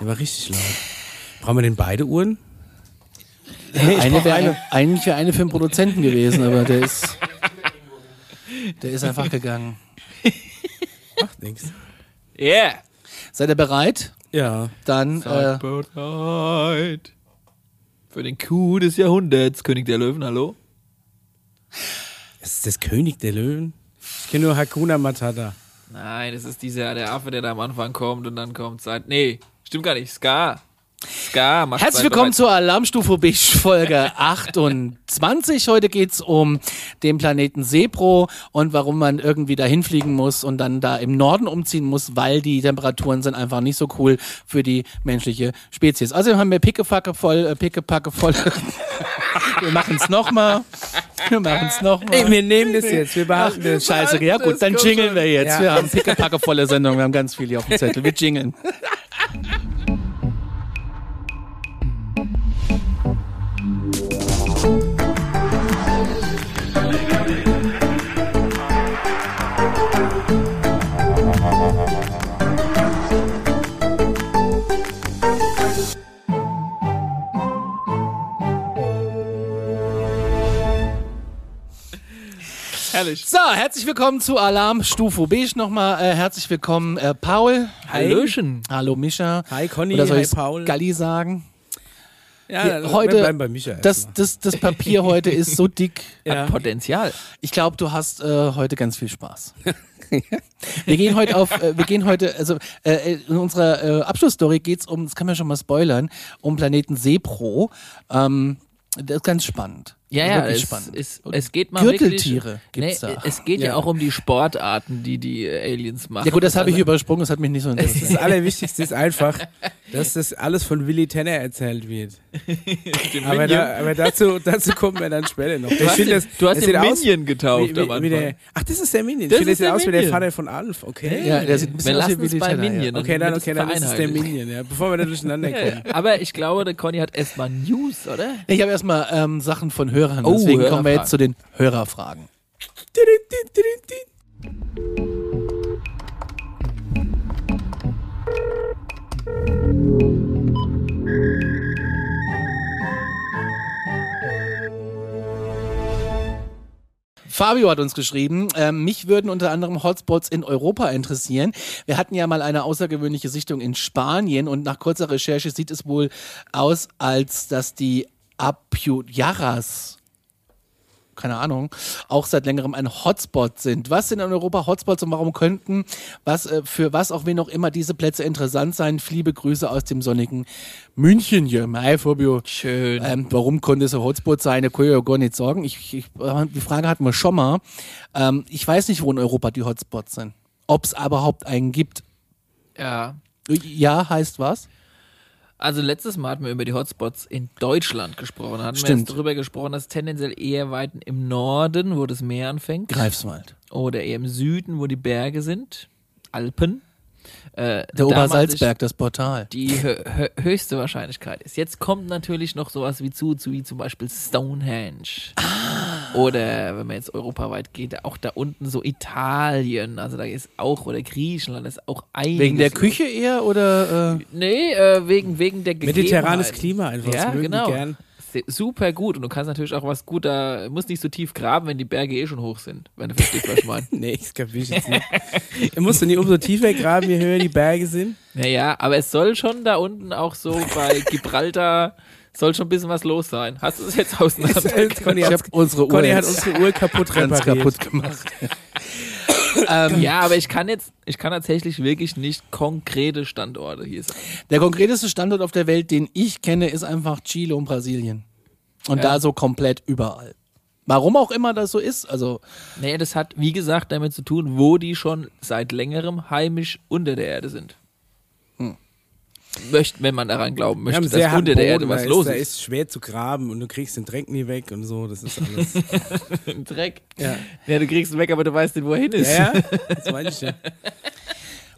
Der war richtig laut. Brauchen wir denn beide Uhren? eine wäre eigentlich wäre eine für den Produzenten gewesen, aber der ist, der ist einfach gegangen. Macht nichts. Yeah. Seid ihr bereit? Ja. Dann äh, bereit. Für den Coup des Jahrhunderts, König der Löwen, hallo? Das ist das König der Löwen. Ich kenne nur Hakuna Matata. Nein, es ist dieser, der Affe, der da am Anfang kommt und dann kommt Zeit. Nee, stimmt gar nicht. Ska. Ska macht Herzlich willkommen zur Alarmstufe Beige Folge 28. Heute geht's um den Planeten Sepro und warum man irgendwie dahin fliegen muss und dann da im Norden umziehen muss, weil die Temperaturen sind einfach nicht so cool für die menschliche Spezies. Also haben wir Pickepacke voll, äh, Pickepacke voll. wir machen's nochmal. Wir machen's nochmal. Ey, wir nehmen das jetzt. Wir behalten das. Scheiße, ja gut, dann jingeln wir jetzt. Ja. Wir haben pickepacke volle Sendung, wir haben ganz viel hier auf dem Zettel. Wir jingeln. ha ha ha Herrlich. So, herzlich willkommen zu Alarmstufe Beige nochmal. Äh, herzlich willkommen, äh, Paul. Hallöchen. Hallo, Mischa. Hi Conny, Oder soll hi ich Paul. Galli sagen? Ja, Ja, wir heute- bleiben bei Micha. Das, das, das Papier heute ist so dick. ja. Hat Potenzial. Ich glaube, du hast äh, heute ganz viel Spaß. wir gehen heute auf, äh, wir gehen heute, also äh, in unserer äh, Abschlussstory geht's um, das kann man schon mal spoilern, um Planeten Sepro. Ähm, das ist ganz spannend. Ja, ja, es, spannend. es, es geht mal Gürteltiere wirklich, gibt's nee, da. Es geht ja. Ja. auch um die Sportarten, die die äh, Aliens machen. ja gut, das habe ich Also, übersprungen, das hat mich nicht so interessiert. Das Allerwichtigste ist einfach, dass das alles von Willy Tanner erzählt wird. Aber, da, aber dazu, dazu kommen wir dann später noch. du hast, den, du hast den Minion getauft wie, am wie, wie der. Ach, das ist der Minion. Das ich finde, ist das sieht der aus wie der. Vater von Alf. Okay. ja, der sieht ein bisschen Wir aus wie Willy bei Tanner, ja. Minion. Okay, dann, okay, dann ist es der. Minion, ja. Bevor wir da durcheinander kommen. Aber ich glaube, der Conny hat erstmal News, oder? Ich habe erstmal ähm, Sachen von Hörern, Oh, deswegen kommen wir jetzt zu den Hörerfragen. Fabio hat uns geschrieben, ähm, mich würden unter anderem Hotspots in Europa interessieren. Wir hatten ja mal eine außergewöhnliche Sichtung in Spanien und nach kurzer Recherche sieht es wohl aus, als dass die Apyuyaras keine Ahnung, auch seit längerem ein Hotspot sind. Was sind in Europa Hotspots und warum könnten, was, äh, für was auch wen auch immer diese Plätze interessant sein? Liebe Grüße aus dem sonnigen München hier. Hi, Fabio. Schön. Ähm, warum konnte es ein Hotspot sein? Da kann ich ja gar nicht sagen. Ich, ich, die Frage hatten wir schon mal. Ähm, ich weiß nicht, wo in Europa die Hotspots sind. Ob es überhaupt einen gibt. ja. Ja, heißt was? Also letztes Mal hatten wir über die Hotspots in Deutschland gesprochen. Hatten wir Stimmt. jetzt darüber gesprochen, dass tendenziell eher weit im Norden, wo das Meer anfängt, Greifswald. oder eher im Süden, wo die Berge sind, Alpen. Äh, Der Obersalzberg, das Portal. Die hö hö höchste Wahrscheinlichkeit ist. Jetzt kommt natürlich noch sowas wie zu, zu wie zum Beispiel Stonehenge. Ah. Oder wenn man jetzt europaweit geht, auch da unten so Italien, also da ist auch, oder Griechenland ist auch einiges. Wegen der. Küche eher oder? Äh, Nee, äh, wegen, wegen der Mediterranes. Klima einfach. Ja, genau. gern. Super gut. Und du kannst natürlich auch was gut da, musst nicht so tief graben, wenn die Berge eh schon hoch sind, wenn du verstehst, was ich meine. Nee, ich jetzt nicht. Ihr musst doch nicht umso tiefer graben, je höher die Berge sind. Naja, aber es soll schon da unten auch so bei Gibraltar, soll schon ein bisschen was los sein. Hast du es jetzt auseinander? Conny hat, habe unsere Uhr Conny hat unsere Uhr kaputt repariert. kaputt gemacht. ähm, ja, aber ich kann jetzt, ich kann tatsächlich wirklich nicht konkrete Standorte hier sagen. Der konkreteste Standort auf der Welt, den ich kenne, ist einfach Chile und Brasilien. Und Ja. da so komplett überall. Warum auch immer das so ist, also Nee, das hat, wie gesagt, damit zu tun, wo die schon seit längerem heimisch unter der Erde sind. Möchte, wenn man daran glauben möchte, dass unter der Erde Boden, was los ist, Da ist. ist schwer zu graben und du kriegst den Dreck nie weg und so. Das ist alles. Dreck. ja. Ja, du kriegst ihn weg, aber du weißt nicht, wo er hin ist. ja, ja, das meine ich ja.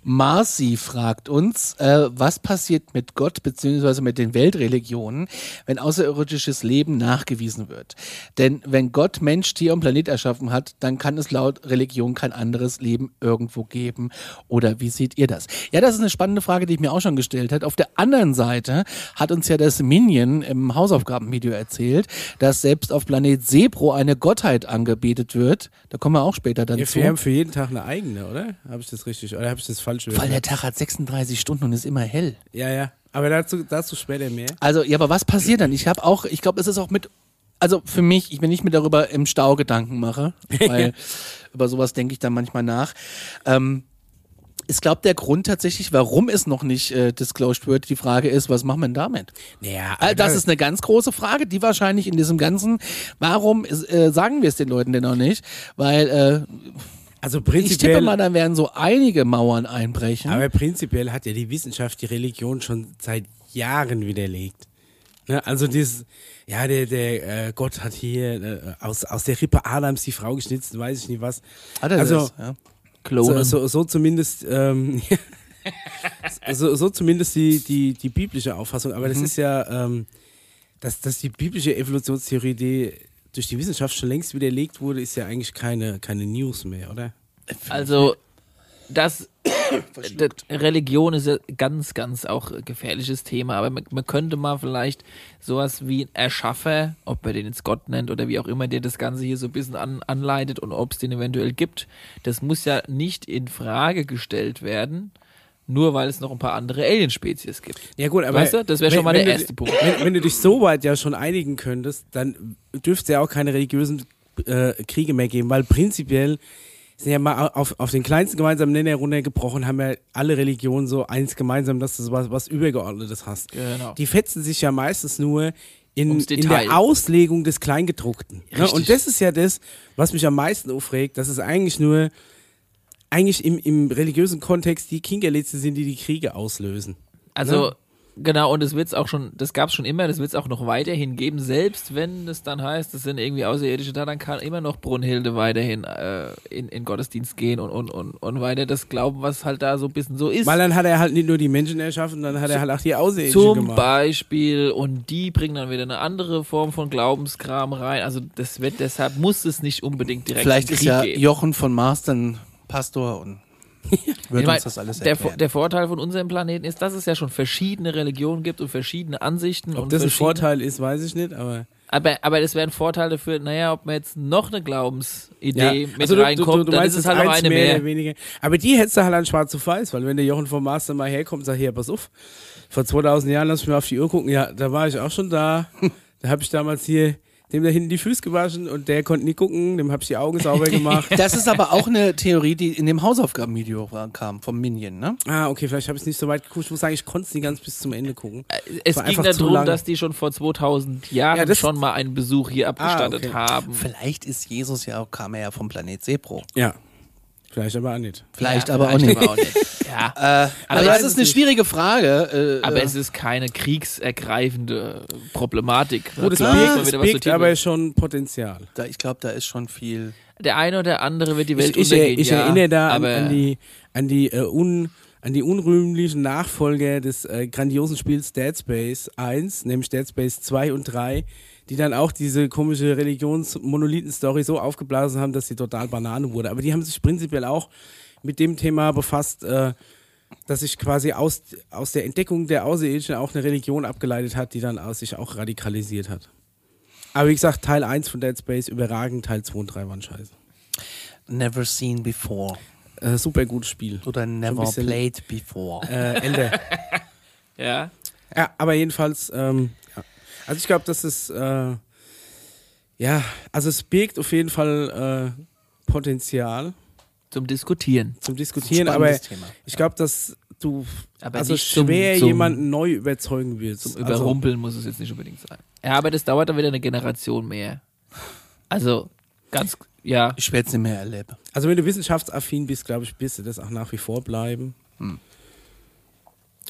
Marcy fragt uns, äh, was passiert mit Gott bzw. mit den Weltreligionen, wenn außerirdisches Leben nachgewiesen wird? Denn wenn Gott Mensch, Tier und Planet erschaffen hat, dann kann es laut Religion kein anderes Leben irgendwo geben. Oder wie seht ihr das? Ja, das ist eine spannende Frage, die ich mir auch schon gestellt habe. Auf der anderen Seite hat uns ja das Minion im Hausaufgabenvideo erzählt, dass selbst auf Planet Sepro eine Gottheit angebetet wird. Da kommen wir auch später dann Ja, zu. wir haben für jeden Tag eine eigene, oder? Habe ich das richtig? Oder habe ich das falsch Weil gehört? der Tag hat 36 Stunden und ist immer hell. Ja, ja. Aber dazu, dazu später mehr. Also, ja, aber was passiert dann? Ich habe auch, ich glaube, es ist auch mit, also für mich, ich, wenn ich mir darüber im Stau Gedanken mache, weil über sowas denke ich dann manchmal nach. Ähm, ich glaube, der Grund tatsächlich, warum es noch nicht äh, disclosed wird, die Frage ist, was machen wir denn damit? Naja, Äh, das ist eine ganz große Frage, die wahrscheinlich in diesem ganzen, warum äh, sagen wir es den Leuten denn noch nicht? Weil äh, also ich tippe prinzipiell. mal, da werden so einige Mauern einbrechen. Aber prinzipiell hat ja die Wissenschaft die Religion schon seit Jahren widerlegt. Ne? Also dieses, ja, der, der äh, Gott hat hier äh, aus, aus der Rippe Adams die Frau geschnitzt, weiß ich nicht was. Hat er also, das? Ja. So, Klonen. so, so zumindest, ähm, so, so zumindest die, die, die biblische Auffassung. Aber das ist ja, ähm, dass, dass die biblische Evolutionstheorie, die durch die Wissenschaft schon längst widerlegt wurde, ist ja eigentlich keine, keine News mehr, oder? Also, das, Religion ist ja ganz, ganz auch gefährliches Thema, aber man, man könnte mal vielleicht sowas wie ein Erschaffer, ob man den jetzt Gott nennt oder wie auch immer, der das Ganze hier so ein bisschen an, anleitet und ob es den eventuell gibt, das muss ja nicht in Frage gestellt werden, nur weil es noch ein paar andere Alienspezies gibt. Ja gut, aber Weißt du, das wäre schon mal der du- erste Punkt. Wenn, wenn du dich so weit ja schon einigen könntest, dann dürfte es ja auch keine religiösen äh, Kriege mehr geben, weil prinzipiell sind ja mal auf, auf den kleinsten gemeinsamen Nenner runtergebrochen, haben ja alle Religionen so eins gemeinsam, dass du was, was Übergeordnetes hast. Genau. Die fetzen sich ja meistens nur in, in der Auslegung des Kleingedruckten. Ne? Und das ist ja das, was mich am meisten aufregt, dass es eigentlich nur, eigentlich im, im religiösen Kontext die Kinkerlitze sind, die die Kriege auslösen. Also, Ja. genau, und das wird's auch schon, das gab's schon immer, das wird's auch noch weiterhin geben, selbst wenn es dann heißt, das sind irgendwie Außerirdische da, dann kann immer noch Brunhilde weiterhin äh, in, in Gottesdienst gehen und, und, und, und weiter das glauben, was halt da so ein bisschen so ist. Weil dann hat er halt nicht nur die Menschen erschaffen, dann hat er halt auch die Außerirdischen Zum gemacht. Beispiel, und die bringen dann wieder eine andere Form von Glaubenskram rein. Also das wird, deshalb muss es nicht unbedingt direkt Vielleicht ist ja geben. Jochen von Mars dann Pastor und wird mein, uns das alles der, erklären. Vor- der Vorteil von unserem Planeten ist, dass es ja schon verschiedene Religionen gibt und verschiedene Ansichten. Ob und das ein Vorteil ist, weiß ich nicht, aber. Aber, aber das wäre ein Vorteil dafür, naja, ob man jetzt noch eine Glaubensidee Ja, mit also du, reinkommt, du, du dann meinst ist es halt noch eine mehr, mehr. oder weniger. Aber die hättest du halt an schwarz auf weiß, weil wenn der Jochen vom Master mal herkommt und sagt, hier, pass auf, vor 2000 Jahren lass mich mal auf die Uhr gucken, ja, da war ich auch schon da. da habe ich damals hier dem da hinten die Füße gewaschen und der konnte nie gucken, dem habe ich die Augen sauber gemacht. Das ist aber auch eine Theorie, die in dem Hausaufgabenvideo kam, vom Minion, ne? ah, okay, vielleicht habe ich es nicht so weit geguckt. Ich muss sagen, ich konnte es nie ganz bis zum Ende gucken. Es war ging darum, lang. dass die schon vor 2000 Jahren Ja, schon mal einen Besuch hier abgestattet okay. haben. Vielleicht ist Jesus ja auch, kam er ja vom Planet Sepro. Ja. Vielleicht aber auch nicht. Vielleicht Ja, aber auch vielleicht nicht. aber auch nicht. Ja. Äh, aber ich das ist eine nicht. schwierige Frage. Äh, Aber äh, es ist keine kriegsergreifende Problematik. Gut, es birgt, aber schon Potenzial. da, ich glaube, da ist schon viel. Der eine oder andere wird die Welt Ich, ich, er- untergehen, ich ja, erinnere da an, aber an die, an die, äh, un, an die unrühmlichen Nachfolger des äh, grandiosen Spiels Dead Space 1, nämlich Dead Space 2 und 3, die dann auch diese komische Religions-Monolithen-Story so aufgeblasen haben, dass sie total Banane wurde. Aber die haben sich prinzipiell auch mit dem Thema befasst, äh, dass sich quasi aus, aus der Entdeckung der Außerirdischen auch eine Religion abgeleitet hat, die dann aus sich auch radikalisiert hat. Aber wie gesagt, Teil 1 von Dead Space überragend, Teil 2 und 3 waren scheiße. Never seen before. Äh, super gutes Spiel. Oder never bisschen- played before. Äh, Ende. ja. ja, aber jedenfalls, ähm. Also ich glaube, das ist, äh, ja, also es birgt auf jeden Fall äh, Potenzial zum Diskutieren. zum Diskutieren, aber Thema. ich glaube, dass du Aber also nicht zum- schwer zum- jemanden neu überzeugen willst. Zum also, Überrumpeln muss es jetzt nicht unbedingt sein. Ja, aber das dauert dann wieder eine Generation mehr. Also, ganz, ja. Ich werde es nicht mehr erleben. also wenn du wissenschaftsaffin bist, glaube ich, bist du das auch nach wie vor bleiben.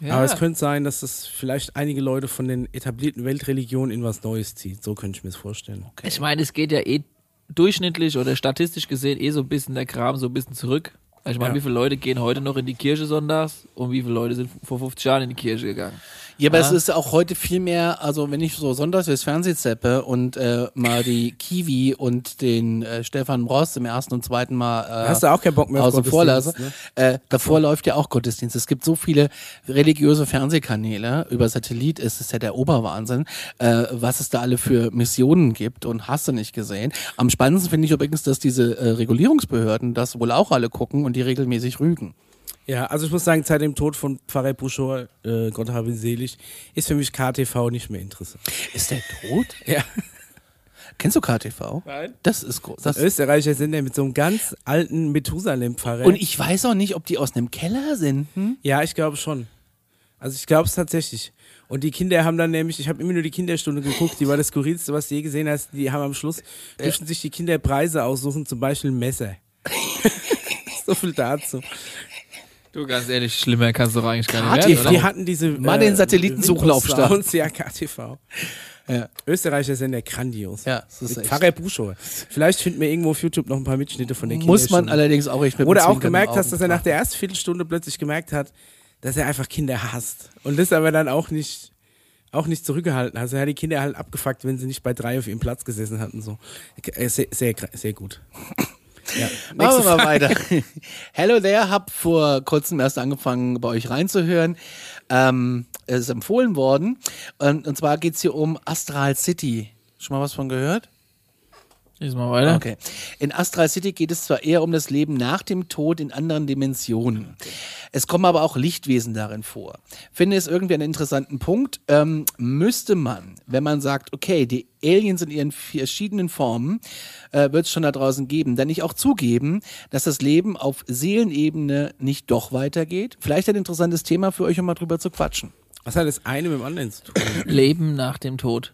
Ja. Aber es könnte sein, dass das vielleicht einige Leute von den etablierten Weltreligionen in was Neues zieht. So könnte ich mir das vorstellen. Ich meine, es geht ja eh durchschnittlich oder statistisch gesehen eh so ein bisschen der Kram so ein bisschen zurück. Ich meine, Ja. wie viele Leute gehen heute noch in die Kirche sonntags und wie viele Leute sind vor 50 Jahren in die Kirche gegangen? Ja, aber Ah. es ist auch heute viel mehr, also wenn ich so sonntags durchs Fernsehen zeppe und äh, mal die Kiwi und den äh, Stefan Brost im ersten und zweiten Mal äh, Hast du auch keinen Bock mehr außen vor lasse, ne? äh, davor läuft ja auch Gottesdienst. Es gibt so viele religiöse Fernsehkanäle, über Satellit ist es ja der Oberwahnsinn, äh, was es da alle für Missionen gibt und hast du nicht gesehen. Am spannendsten finde ich übrigens, dass diese äh, Regulierungsbehörden das wohl auch alle gucken und die regelmäßig rügen. Ja, also ich muss sagen, seit dem Tod von Pfarrer Buschor, äh, Gott habe ihn selig, ist für mich KTV nicht mehr interessant. Ist der tot? Ja. Kennst du KTV? Nein. Das ist groß. Das Österreicher sind ja mit so einem ganz alten Methusalem-Pfarrer. Und ich weiß auch nicht, ob die aus einem Keller sind. Hm? Ja, ich glaube schon. Also ich glaube es tatsächlich. Und die Kinder haben dann nämlich, ich habe immer nur die Kinderstunde geguckt, die war das skurrilste, was du je gesehen hast. Die haben am Schluss, dürfen sich die Kinder Preise aussuchen, zum Beispiel ein Messer. so viel dazu. Du, ganz ehrlich, schlimmer kannst du doch eigentlich gar nicht KTV. werden, Die oder? hatten diese. Mal den Satellitensuchlaufstart. Windows Sounds, Ja, KTV. Ja. Österreicher sind ja grandios. Ja, das ist Mit echt. Pfarrer Buschor. Vielleicht finden wir irgendwo auf YouTube noch ein paar Mitschnitte von der Muss man allerdings auch echt mit Oder auch gemerkt hast, dass er nach der ersten Viertelstunde plötzlich gemerkt hat, dass er einfach Kinder hasst. Und das aber dann auch nicht, auch nicht zurückgehalten. Also er hat die Kinder halt abgefuckt, wenn sie nicht bei drei auf ihrem Platz gesessen hatten. So. Äh, Sehr, sehr, sehr gut. Ja. Machen wir mal weiter. Hello there, hab vor kurzem erst angefangen, bei euch reinzuhören. Ähm, es ist empfohlen worden. Und, und zwar geht's hier um Astral City. Schon mal was von gehört? Lies mal weiter. Okay. In Astral City geht es zwar eher um das Leben nach dem Tod in anderen Dimensionen. Es kommen aber auch Lichtwesen darin vor. Finde es irgendwie einen interessanten Punkt. Ähm, müsste man, wenn man sagt, okay, die Aliens in ihren verschiedenen Formen äh, wird es schon da draußen geben, dann nicht auch zugeben, dass das Leben auf Seelenebene nicht doch weitergeht? Vielleicht ein interessantes Thema für euch, um mal drüber zu quatschen. Was hat das eine mit dem anderen zu tun? Leben nach dem Tod.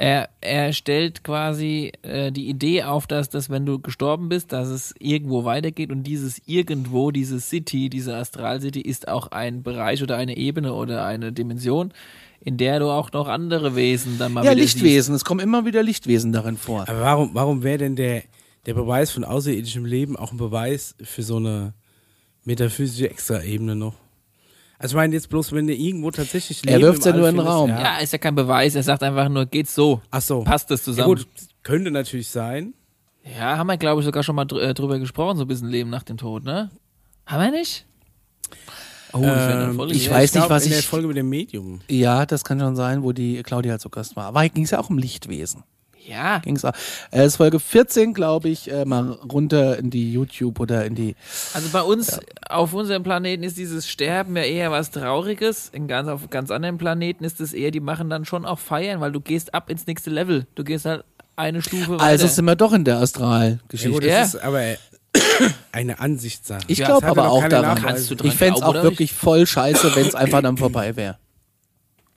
Er, er stellt quasi äh, die Idee auf, dass, dass wenn du gestorben bist, dass es irgendwo weitergeht und dieses irgendwo, diese City, diese Astral-City ist auch ein Bereich oder eine Ebene oder eine Dimension, in der du auch noch andere Wesen dann mal Ja, Lichtwesen. Es kommen immer wieder Lichtwesen darin vor. Aber warum, warum wäre denn der, der Beweis von außerirdischem Leben auch ein Beweis für so eine metaphysische Extraebene noch? Also ich meine jetzt bloß, wenn der irgendwo tatsächlich Er Leben wirft's im ja nur in den Raum. siehst. Ja, ist ja kein Beweis, er sagt einfach nur, geht's so. Ach so. Passt das Ja, zusammen? gut, könnte natürlich sein. Ja, haben wir, glaube ich, sogar schon mal dr äh, drüber gesprochen, so ein bisschen Leben nach dem Tod, ne? Haben wir nicht? Oh, eine Ähm, ich hier. weiß nicht, glaub, was in der ich- Folge mit dem Medium. Ja, das kann schon sein, wo die Claudia zu Gast war. Aber ging es ja auch um Lichtwesen. Ja, Ging's auch. Äh, ist Folge 14, glaube ich, äh, mal runter in die YouTube oder in die. also bei uns auf unserem Planeten ist dieses Sterben ja eher was Trauriges. In ganz, auf ganz anderen Planeten ist es eher, die machen dann schon auch Feiern, weil du gehst ab ins nächste Level. Du gehst halt eine Stufe weiter. Also sind wir doch in der Ja, Astralgeschichte. gut, das Ja. ist aber eine Ansichtssache. ich Ja, glaube ja aber auch daran. Nachweise. Kannst du dran Ich fände es auch wirklich voll scheiße, wenn es einfach dann vorbei wäre.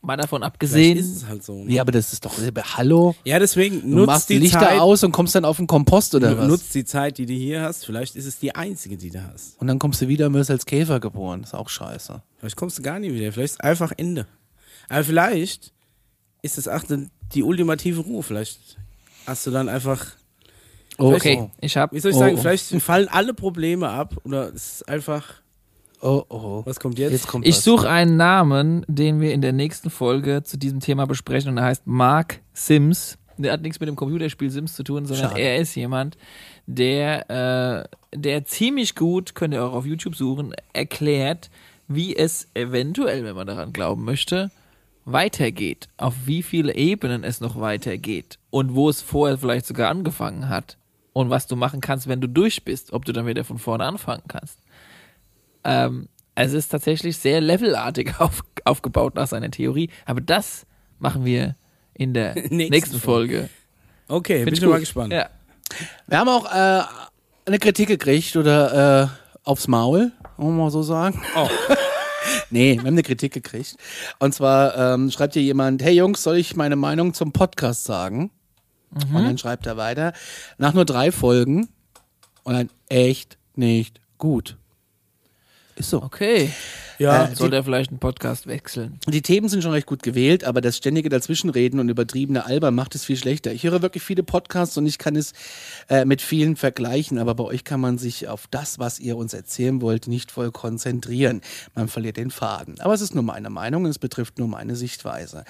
Mal davon Vielleicht abgesehen, ist es halt so. ne? Ja, aber das ist doch. Hallo? Ja, deswegen Du nutzt machst die Lichter Zeit. aus und kommst dann auf den Kompost oder was? Nutzt die Zeit, die du hier hast. Vielleicht ist es die einzige, die du hast. Und dann kommst du wieder und wirst als Käfer geboren. ist auch scheiße. Vielleicht kommst du gar nie wieder. Vielleicht ist einfach Ende. Aber vielleicht ist es auch die- die ultimative Ruhe. Vielleicht hast du dann einfach, okay, ich habe wie soll ich Oh, sagen, oh. vielleicht fallen alle Probleme ab. Oder es ist einfach, Oh, oh. was kommt jetzt? Jetzt kommt Ich suche einen Namen, den wir in der nächsten Folge zu diesem Thema besprechen und er heißt Mark Sims. Der hat nichts mit dem Computerspiel Sims zu tun, sondern Schade. er ist jemand, der, äh, der ziemlich gut, könnt ihr auch auf YouTube suchen, erklärt, wie es eventuell, wenn man daran glauben möchte, weitergeht. Auf wie viele Ebenen es noch weitergeht und wo es vorher vielleicht sogar angefangen hat. Und was du machen kannst, wenn du durch bist, ob du dann wieder von vorne anfangen kannst. Ähm, es ist tatsächlich sehr levelartig auf, aufgebaut nach seiner Theorie, aber das machen wir in der nächsten, Nächsten Folge. Okay, Find bin ich schon mal gespannt. Ja. Wir haben auch äh, eine Kritik gekriegt oder äh, aufs Maul, wollen wir mal so sagen. Oh. nee, wir haben eine Kritik gekriegt. Und zwar ähm, schreibt hier jemand, hey Jungs, soll ich meine Meinung zum Podcast sagen? Und dann schreibt er weiter, nach nur drei Folgen und dann echt nicht gut. Ist so. Okay. Ja, Äh, Sollte er vielleicht einen Podcast wechseln? Die Themen sind schon recht gut gewählt, aber das ständige Dazwischenreden und übertriebene Albern macht es viel schlechter. Ich höre wirklich viele Podcasts und ich kann es äh, mit vielen vergleichen, aber bei euch kann man sich auf das, was ihr uns erzählen wollt, nicht voll konzentrieren. Man verliert den Faden. Aber es ist nur meine Meinung und es betrifft nur meine Sichtweise.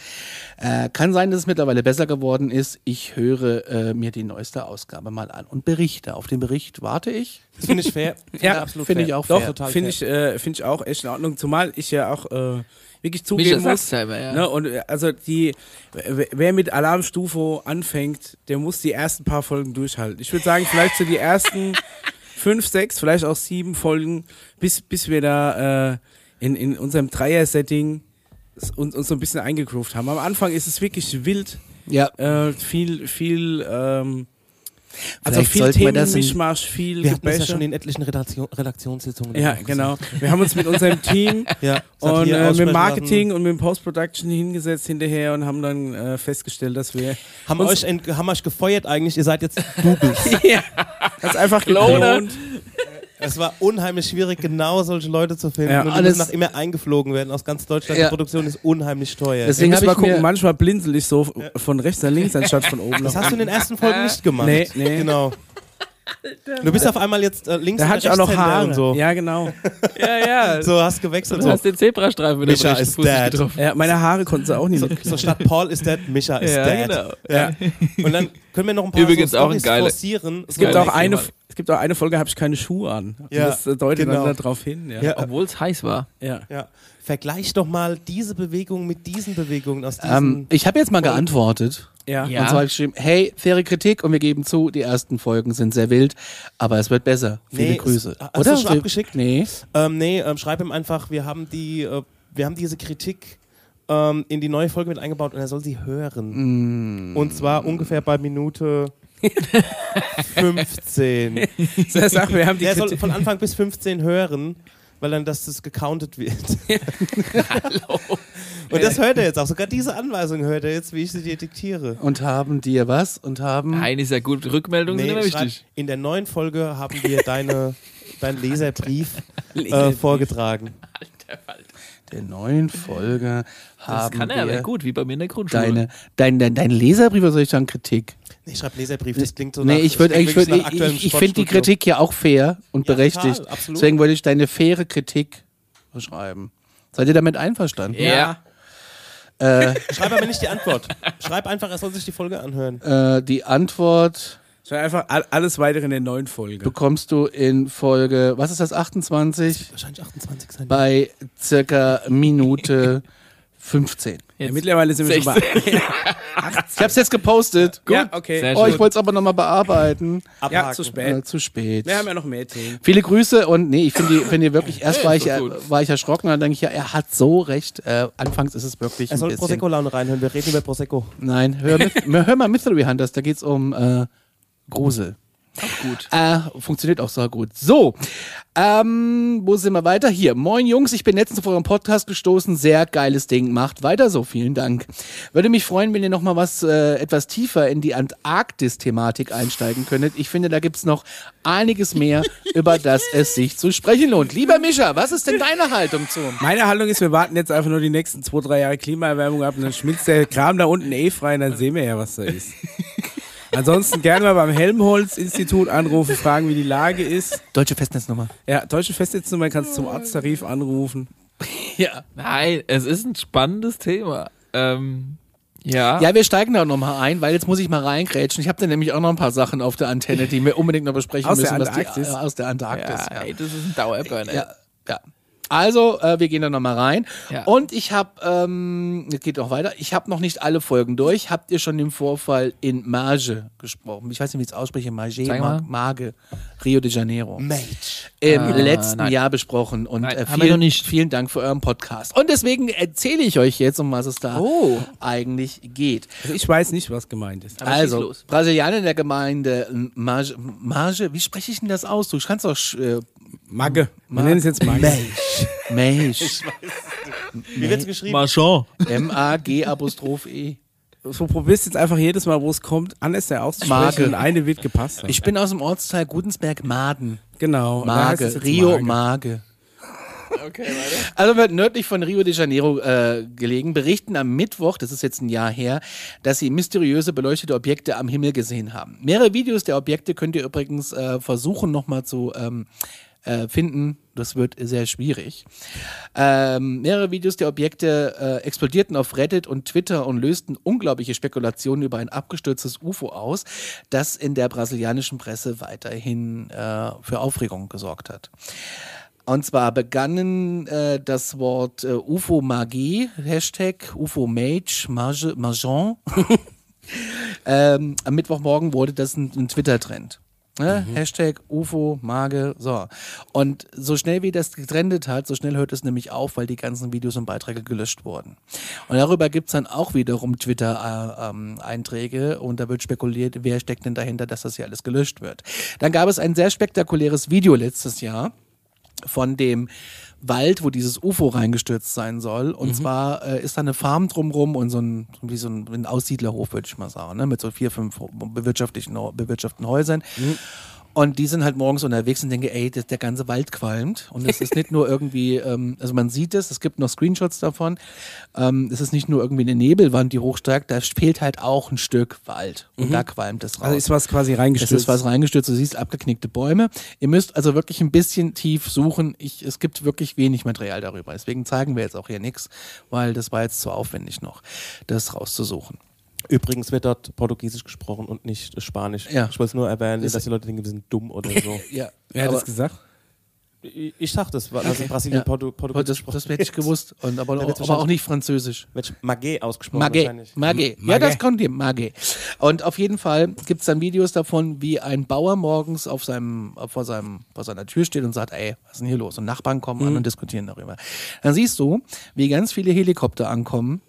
Äh, kann sein, dass es mittlerweile besser geworden ist. Ich höre äh, mir die neueste Ausgabe mal an und berichte. Auf den Bericht warte ich. Das finde ich fair. Finde Ja, absolut finde fair. ich auch Doch, fair. total finde fair. ich, äh, find ich auch echt in Ordnung. Zumal ich ja auch äh, wirklich Micha zugeben sagt muss. selber, ja. Ne, und äh, also die, wer- mit Alarmstufe anfängt, der muss die ersten paar Folgen durchhalten. Ich würde sagen, vielleicht so die ersten fünf, sechs, vielleicht auch sieben Folgen, bis, bis wir da äh, in, in unserem Dreier-Setting uns, uns so ein bisschen eingegroovt haben. Am Anfang ist es wirklich wild, Ja, äh, viel, viel, ähm, also Vielleicht viel sollten wir das in- Themenmischmasch, viel Wir hatten das ja schon in etlichen Redaktion, Redaktionssitzungen. Ja, genau. Wir haben uns mit unserem Team. Ja, und äh, mit Marketing lassen. und mit Post-Production hingesetzt hinterher und haben dann äh, festgestellt, dass wir Haben uns- euch, haben euch gefeuert eigentlich, ihr seid jetzt Doubles. das einfach Cloner. geklont. Es war unheimlich schwierig, genau solche Leute zu finden. Ja. und die Alles- müssen nach immer eingeflogen werden aus ganz Deutschland. Ja. Die Produktion ist unheimlich teuer. Deswegen mal ich gucken, manchmal blinzel ich so von rechts nach links anstatt von oben das nach hast du in den ersten Folgen nicht gemacht. Nee, nee. Genau. Du bist auf einmal jetzt äh, links Da und hatte ich auch noch Haare. und so. Ja, genau. Ja, ja. So hast gewechselt. Du So, hast den Zebrastreifen mit dem Micha rechten is Fuß nicht dead. getroffen. Ja, meine Haare konnten sie auch nicht so, so statt Paul is dead, Misha is Ja, dead. genau. Ja. Und dann können wir noch ein paar Übrigens so auch ein geile- forcieren. Es gibt, auch eine, es gibt auch eine Folge, habe ich keine Schuhe an. Und Ja, das äh, deutet genau. dann darauf hin. Ja. Ja. Obwohl es heiß war. Ja. Ja. Vergleich doch mal diese Bewegung mit diesen Bewegungen aus diesen. ähm, ich habe jetzt mal geantwortet. Ja. Ja. Und zwar habe ich geschrieben, hey, faire Kritik und wir geben zu, die ersten Folgen sind sehr wild, aber es wird besser. Viele Nee, Grüße. es- hast du schon Wir- abgeschickt? Nee. ähm, nee, ähm, schreib ihm einfach, wir haben die, äh, wir haben diese Kritik ähm, in die neue Folge mit eingebaut und er soll sie hören. Und zwar ungefähr bei Minute 15. Er sagt, wir haben die Der soll von Anfang bis 15 hören, weil dann dass das gecountet wird. Und das hört er jetzt auch. Sogar diese Anweisung hört er jetzt, wie ich sie dir diktiere. Und haben dir was? Und haben. Nein, ist ja gut. Rückmeldungen sind immer wichtig. in der neuen Folge haben wir deine, deinen Leserbrief äh, vorgetragen. Der neuen Folge Das haben kann er wir aber gut, wie bei mir in der Grundschule. deine, dein, dein, dein Leserbrief oder soll ich sagen Kritik? Nee, schreib Leserbrief, das klingt so nee, nach, ich würde das ich, würd, ich, ich, ich finde die. Kritik ja auch fair und Ja, berechtigt. total, absolut. Deswegen wollte ich deine faire Kritik beschreiben. Seid ihr damit einverstanden? Ja. Äh, Schreib aber nicht die Antwort. Schreib einfach, er soll sich die Folge anhören. äh, die Antwort Schau einfach all- alles weitere in der neuen Folge. bekommst du in Folge, was ist das, 28? Wahrscheinlich 28 sein. Bei circa Minute 15. Ja, Jetzt mittlerweile sind wir schon bei. Ich hab's jetzt gepostet. Ja, okay. Sehr Oh, ich wollte es aber nochmal bearbeiten. Ja, zu spät. Äh, zu spät. Wir haben ja noch mehr Themen. Viele Grüße und nee, ich finde die, finde die wirklich, erst war ich, äh, gut. war ich erschrocken, dann denke ich, ja, er hat so recht. Äh, anfangs ist es wirklich Er soll. Prosecco-Laune reinhören. Wir reden über Prosecco. Nein, hör, Myth- hör mal Mystery Hunters, da geht's um äh, Grusel. Auch gut. Äh, funktioniert auch sehr gut. So, ähm, wo sind wir weiter? Hier. Moin Jungs, ich bin letztens auf euren Podcast gestoßen. Sehr geiles Ding. Macht weiter so. Vielen Dank. Würde mich freuen, wenn ihr noch mal was äh, etwas tiefer in die Antarktis-Thematik einsteigen könntet. Ich finde, da gibt's noch einiges mehr, über das es sich zu sprechen lohnt. Lieber Mischa, was ist denn deine Haltung zum? Meine Haltung ist, wir warten jetzt einfach nur die nächsten zwei, drei Jahre Klimaerwärmung ab und dann schmilzt der Kram da unten eh frei und dann sehen wir ja, was da ist. Ansonsten gerne mal beim Helmholtz-Institut anrufen, fragen, wie die Lage ist. Deutsche Festnetznummer. Ja, deutsche Festnetznummer kannst du zum Arzttarif anrufen. Ja. Nein, es ist ein spannendes Thema. Ähm, ja. Ja, wir steigen da nochmal ein, weil jetzt muss ich mal reingrätschen. Ich habe da nämlich auch noch ein paar Sachen auf der Antenne, die wir unbedingt noch besprechen Aus der müssen. was die- Antarktis? äh, aus der Antarktis. ja, ey, das ist ein Dauerburner. Ja, ja. Also, äh, wir gehen da nochmal rein. Ja. Und ich habe, ähm, es geht auch weiter, ich habe noch nicht alle Folgen durch. Habt ihr schon den Vorfall in Marge gesprochen? Ich weiß nicht, wie ich es ausspreche. Marge, Mar. Marge, Rio de Janeiro. Mage. Im Ah, letzten nein. Jahr besprochen. Und Nein, äh, haben wir vielen, noch nicht. vielen Dank für euren Podcast. Und deswegen erzähle ich euch jetzt, um was es da Oh. eigentlich geht. Also ich weiß nicht, was gemeint ist. Aber Also, los. Brasilianer in der Gemeinde Marge, Marge, wie spreche ich denn das aus? Du kannst doch äh, Magge. Wir nennen es jetzt Magge. Mensch, Wie wird's geschrieben? Marchand. M-A-G Apostroph E. So probierst jetzt einfach jedes Mal, wo es kommt, anders der auszusprechen Magge. und eine wird gepasst. Ich bin aus dem Ortsteil Gudensberg-Maden. genau. und da heißt Mage, es Rio Magge. Mage. Okay, weiter. Also wird nördlich von Rio de Janeiro äh, gelegen, berichten am Mittwoch, das ist jetzt ein Jahr her, dass sie mysteriöse beleuchtete Objekte am Himmel gesehen haben. Mehrere Videos der Objekte könnt ihr übrigens äh, versuchen nochmal zu ähm, äh, finden. Das wird sehr schwierig. Ähm, mehrere Videos der Objekte äh, explodierten auf Reddit und Twitter und lösten unglaubliche Spekulationen über ein abgestürztes UFO aus, das in der brasilianischen Presse weiterhin äh, für Aufregung gesorgt hat. Und zwar begannen äh, das Wort äh, UFO-Magie, Hashtag UFO-Mage, Marge, Margent. ähm, am Mittwochmorgen wurde das ein, ein Twitter-Trend. Ne? Hashtag UFO, Mage, so. Und so schnell wie das getrendet hat, so schnell hört es nämlich auf, weil die ganzen Videos und Beiträge gelöscht wurden. Und darüber gibt's dann auch wiederum Twitter-Einträge und da wird spekuliert, wer steckt denn dahinter, dass das hier alles gelöscht wird. Dann gab es ein sehr spektakuläres Video letztes Jahr von dem Wald, wo dieses UFO reingestürzt sein soll. Und zwar äh, ist da eine Farm drumrum und so ein, wie so ein, ein Aussiedlerhof, würde ich mal sagen, ne? mit so vier, fünf bewirtschaftlichen, bewirtschafteten Häusern. Und die sind halt morgens unterwegs und denken, ey, das, der ganze Wald qualmt. Und es ist nicht nur irgendwie, ähm, also man sieht es, es gibt noch Screenshots davon. Ähm, es ist nicht nur irgendwie eine Nebelwand, die hochsteigt, da fehlt halt auch ein Stück Wald. Und da qualmt es raus. Also ist was quasi Es reingestürzt. ist was reingestürzt, du siehst abgeknickte Bäume. Ihr müsst also wirklich ein bisschen tief suchen. Ich, es gibt wirklich wenig Material darüber. Deswegen zeigen wir jetzt auch hier nichts, weil das war jetzt zu aufwendig noch, das rauszusuchen. Übrigens wird dort Portugiesisch gesprochen und nicht Spanisch. Ja. Ich wollte es nur erwähnen, Ist- dass die Leute denken, wir sind dumm oder so. Ja, Wer hat aber das gesagt? ich, ich sag das, weil also in Brasilien Ja. Portu Portugiesisch das, gesprochen das hätte ich gewusst. Und aber, aber auch nicht Französisch. Wird Magé ausgesprochen Magé, wahrscheinlich. Magé. Ja, das kommt hier, Magé. Und auf jeden Fall gibt es dann Videos davon, wie ein Bauer morgens auf seinem, vor, seinem, vor seiner Tür steht und sagt, ey, was ist denn hier los? Und Nachbarn kommen an und diskutieren darüber. Dann siehst du, wie ganz viele Helikopter ankommen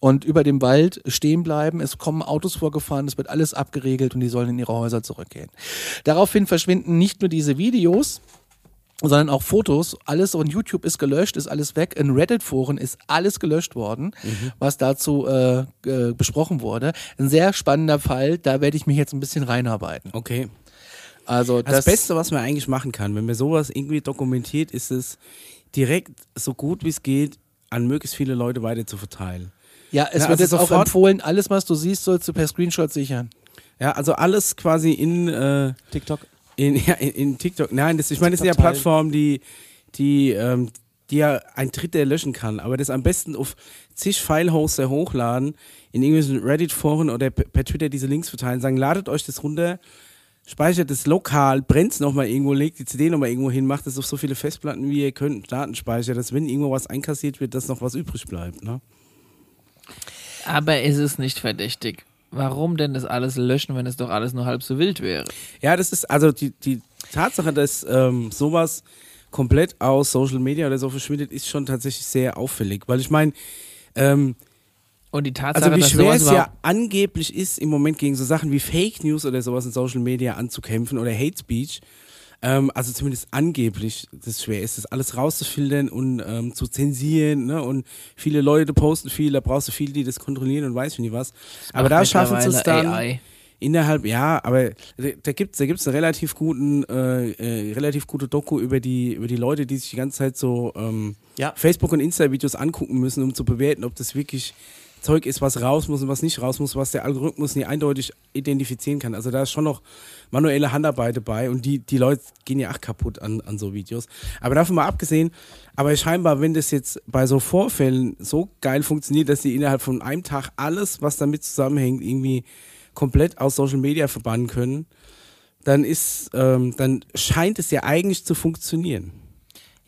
und über dem Wald stehen bleiben. Es kommen Autos vorgefahren, es wird alles abgeregelt und die sollen in ihre Häuser zurückgehen. Daraufhin verschwinden nicht nur diese Videos, sondern auch Fotos. Alles on YouTube ist gelöscht, ist alles weg. In Reddit-Foren ist alles gelöscht worden, was dazu äh, äh, besprochen wurde. Ein sehr spannender Fall, da werde ich mich jetzt ein bisschen reinarbeiten. Okay. Also Das, das, Beste, was man eigentlich machen kann, wenn man sowas irgendwie dokumentiert, ist es direkt so gut wie es geht an möglichst viele Leute weiter zu verteilen. Ja, es Ja, wird also jetzt auch sofort- empfohlen, alles, was du siehst, sollst du per Screenshot sichern. Ja, also alles quasi in, äh, TikTok. in, ja, in, in TikTok. Nein, das, ich meine, das sind ja. Plattformen, die, die, ähm, die ja ein Dritter löschen kann, aber das am besten auf zig File-Hoster hochladen, in irgendwelchen Reddit-Foren oder per, per Twitter diese Links verteilen, sagen, ladet euch das runter, speichert es lokal, brennt es nochmal irgendwo, legt die CD nochmal irgendwo hin, macht es auf so viele Festplatten, wie ihr könnt, Datenspeicher, dass wenn irgendwo was einkassiert wird, dass noch was übrig bleibt. Ne? Aber ist es nicht verdächtig? Warum denn das alles löschen, wenn es doch alles nur halb so wild wäre? Ja, das ist also die, die Tatsache, dass ähm, sowas komplett aus Social Media oder so verschwindet, ist schon tatsächlich sehr auffällig. Weil ich meine, ähm, Und die Tatsache, also wie dass schwer es ja angeblich ist, im Moment gegen so Sachen wie Fake News oder sowas in Social Media anzukämpfen oder Hate Speech, ähm, also zumindest angeblich, das schwer ist, das alles rauszufiltern und ähm, zu zensieren, ne? Und viele Leute posten viel, da brauchst du viele, die das kontrollieren und weiß nicht was. Aber da schaffen sie es dann. AI. Innerhalb, ja, aber da, gibt's, da gibt's eine relativ guten, äh, äh, relativ gute Doku über die, über die Leute, die sich die ganze Zeit so ähm, Ja. Facebook und Insta-Videos angucken müssen, um zu bewerten, ob das wirklich Zeug ist, was raus muss und was nicht raus muss, was der Algorithmus nie eindeutig identifizieren kann. Also da ist schon noch manuelle Handarbeit dabei und die, die Leute gehen ja auch kaputt an, an so Videos. Aber davon mal abgesehen, aber scheinbar, wenn das jetzt bei so Vorfällen so geil funktioniert, dass die innerhalb von einem Tag alles, was damit zusammenhängt, irgendwie komplett aus Social Media verbannen können, dann ist, ähm, dann scheint es ja eigentlich zu funktionieren.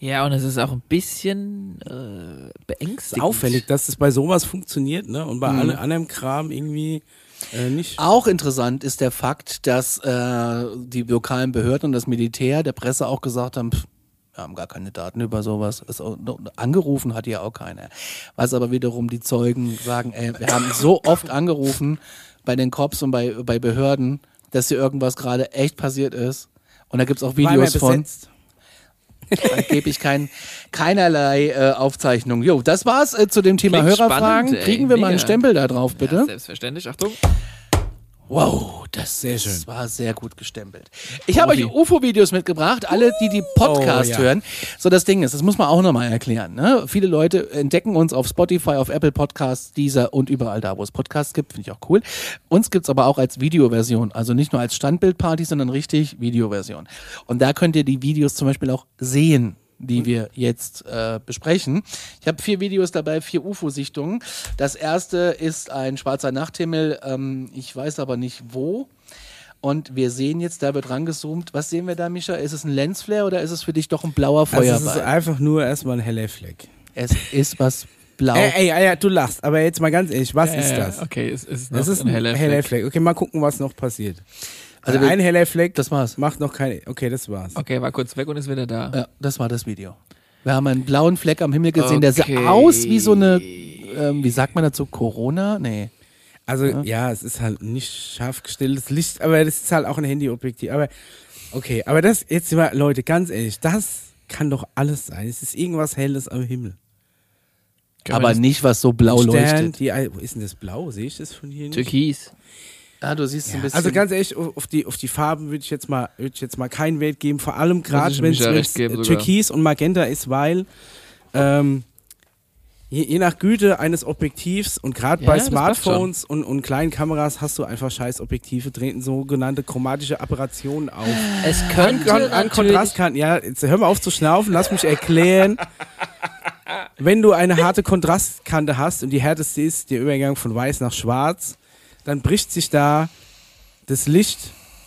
Ja, und es ist auch ein bisschen äh, beängstigend. auffällig, dass es bei sowas funktioniert, ne? Und bei Mhm. alle anderem Kram irgendwie äh. Auch interessant ist der Fakt, dass äh, die lokalen Behörden und das Militär der Presse auch gesagt haben, pff, wir haben gar keine Daten über sowas. Auch, angerufen hat ja auch keiner. Was aber wiederum die Zeugen sagen, ey, wir haben so oft angerufen bei den Cops und bei, bei Behörden, dass hier irgendwas gerade echt passiert ist. Und da gibt's auch War Videos von. besetzt. Angeblich kein, keinerlei äh, Aufzeichnung. Jo, das war's äh, zu dem Thema Klingt Hörerfragen. spannend, ey. Kriegen wir mal einen Mega. Stempel da drauf, Ja, bitte? selbstverständlich. Achtung. Wow, das, Sehr schön. war sehr gut gestempelt. Ich habe euch UFO-Videos mitgebracht, alle, die die Podcast Oh, ja. hören. So, das Ding ist, das muss man auch nochmal erklären. Ne? Viele Leute entdecken uns auf Spotify, auf Apple Podcasts, Deezer und überall da, wo es Podcasts gibt. Finde ich auch cool. Uns gibt's aber auch als Videoversion. Also nicht nur als Standbildparty, sondern richtig Videoversion. Und da könnt ihr die Videos zum Beispiel auch sehen die wir jetzt äh, besprechen. Ich habe vier Videos dabei, vier UFO-Sichtungen. Das erste ist ein schwarzer Nachthimmel, ähm, ich weiß aber nicht wo. Und wir sehen jetzt, da wird rangezoomt. Was sehen wir da, Mischa? Ist es ein Lensflare oder ist es für dich doch ein blauer Also es ist Feuerball? einfach nur erstmal ein heller Fleck. es ist was blau. Ey, ey, ey, du lachst, aber jetzt mal ganz ehrlich, was ist Ja, das? Okay, es ist, Das ist ein heller, Fleck. Okay, mal gucken, was noch passiert. Also Also ein heller Fleck Das war's. macht noch keine. Okay, das war's. Okay, war kurz weg und ist wieder da. Ja, das war das Video. Wir haben einen blauen Fleck am Himmel gesehen, der Okay. sah aus wie so eine, ähm, wie sagt man dazu, Corona? Nee. Also ja. es ist halt nicht scharf gestelltes Licht, aber das ist halt auch ein Handyobjektiv. Aber okay, aber das jetzt mal, Leute, ganz ehrlich, das kann doch alles sein. Es ist irgendwas Helles am Himmel. Wir aber nicht, was so blau Stern, leuchtet. die, wo ist denn das blau? Sehe ich das von hier nicht? Türkis. Ah, du siehst ein bisschen. Also ganz ehrlich, auf die, auf die Farben würde ich jetzt mal, würde ich jetzt mal keinen Wert geben. Vor allem gerade, wenn es. Türkis und Magenta ist, weil ähm, je, je nach Güte eines Objektivs und gerade Ja, bei Smartphones und, und kleinen Kameras hast du einfach scheiß Objektive, treten sogenannte chromatische Aberrationen auf. Es könnte an, an Kontrastkanten, ja, jetzt hör mal auf zu schnaufen, lass mich erklären. Wenn du eine harte Kontrastkante hast und die härteste ist der Übergang von weiß nach schwarz, dann bricht sich da das Licht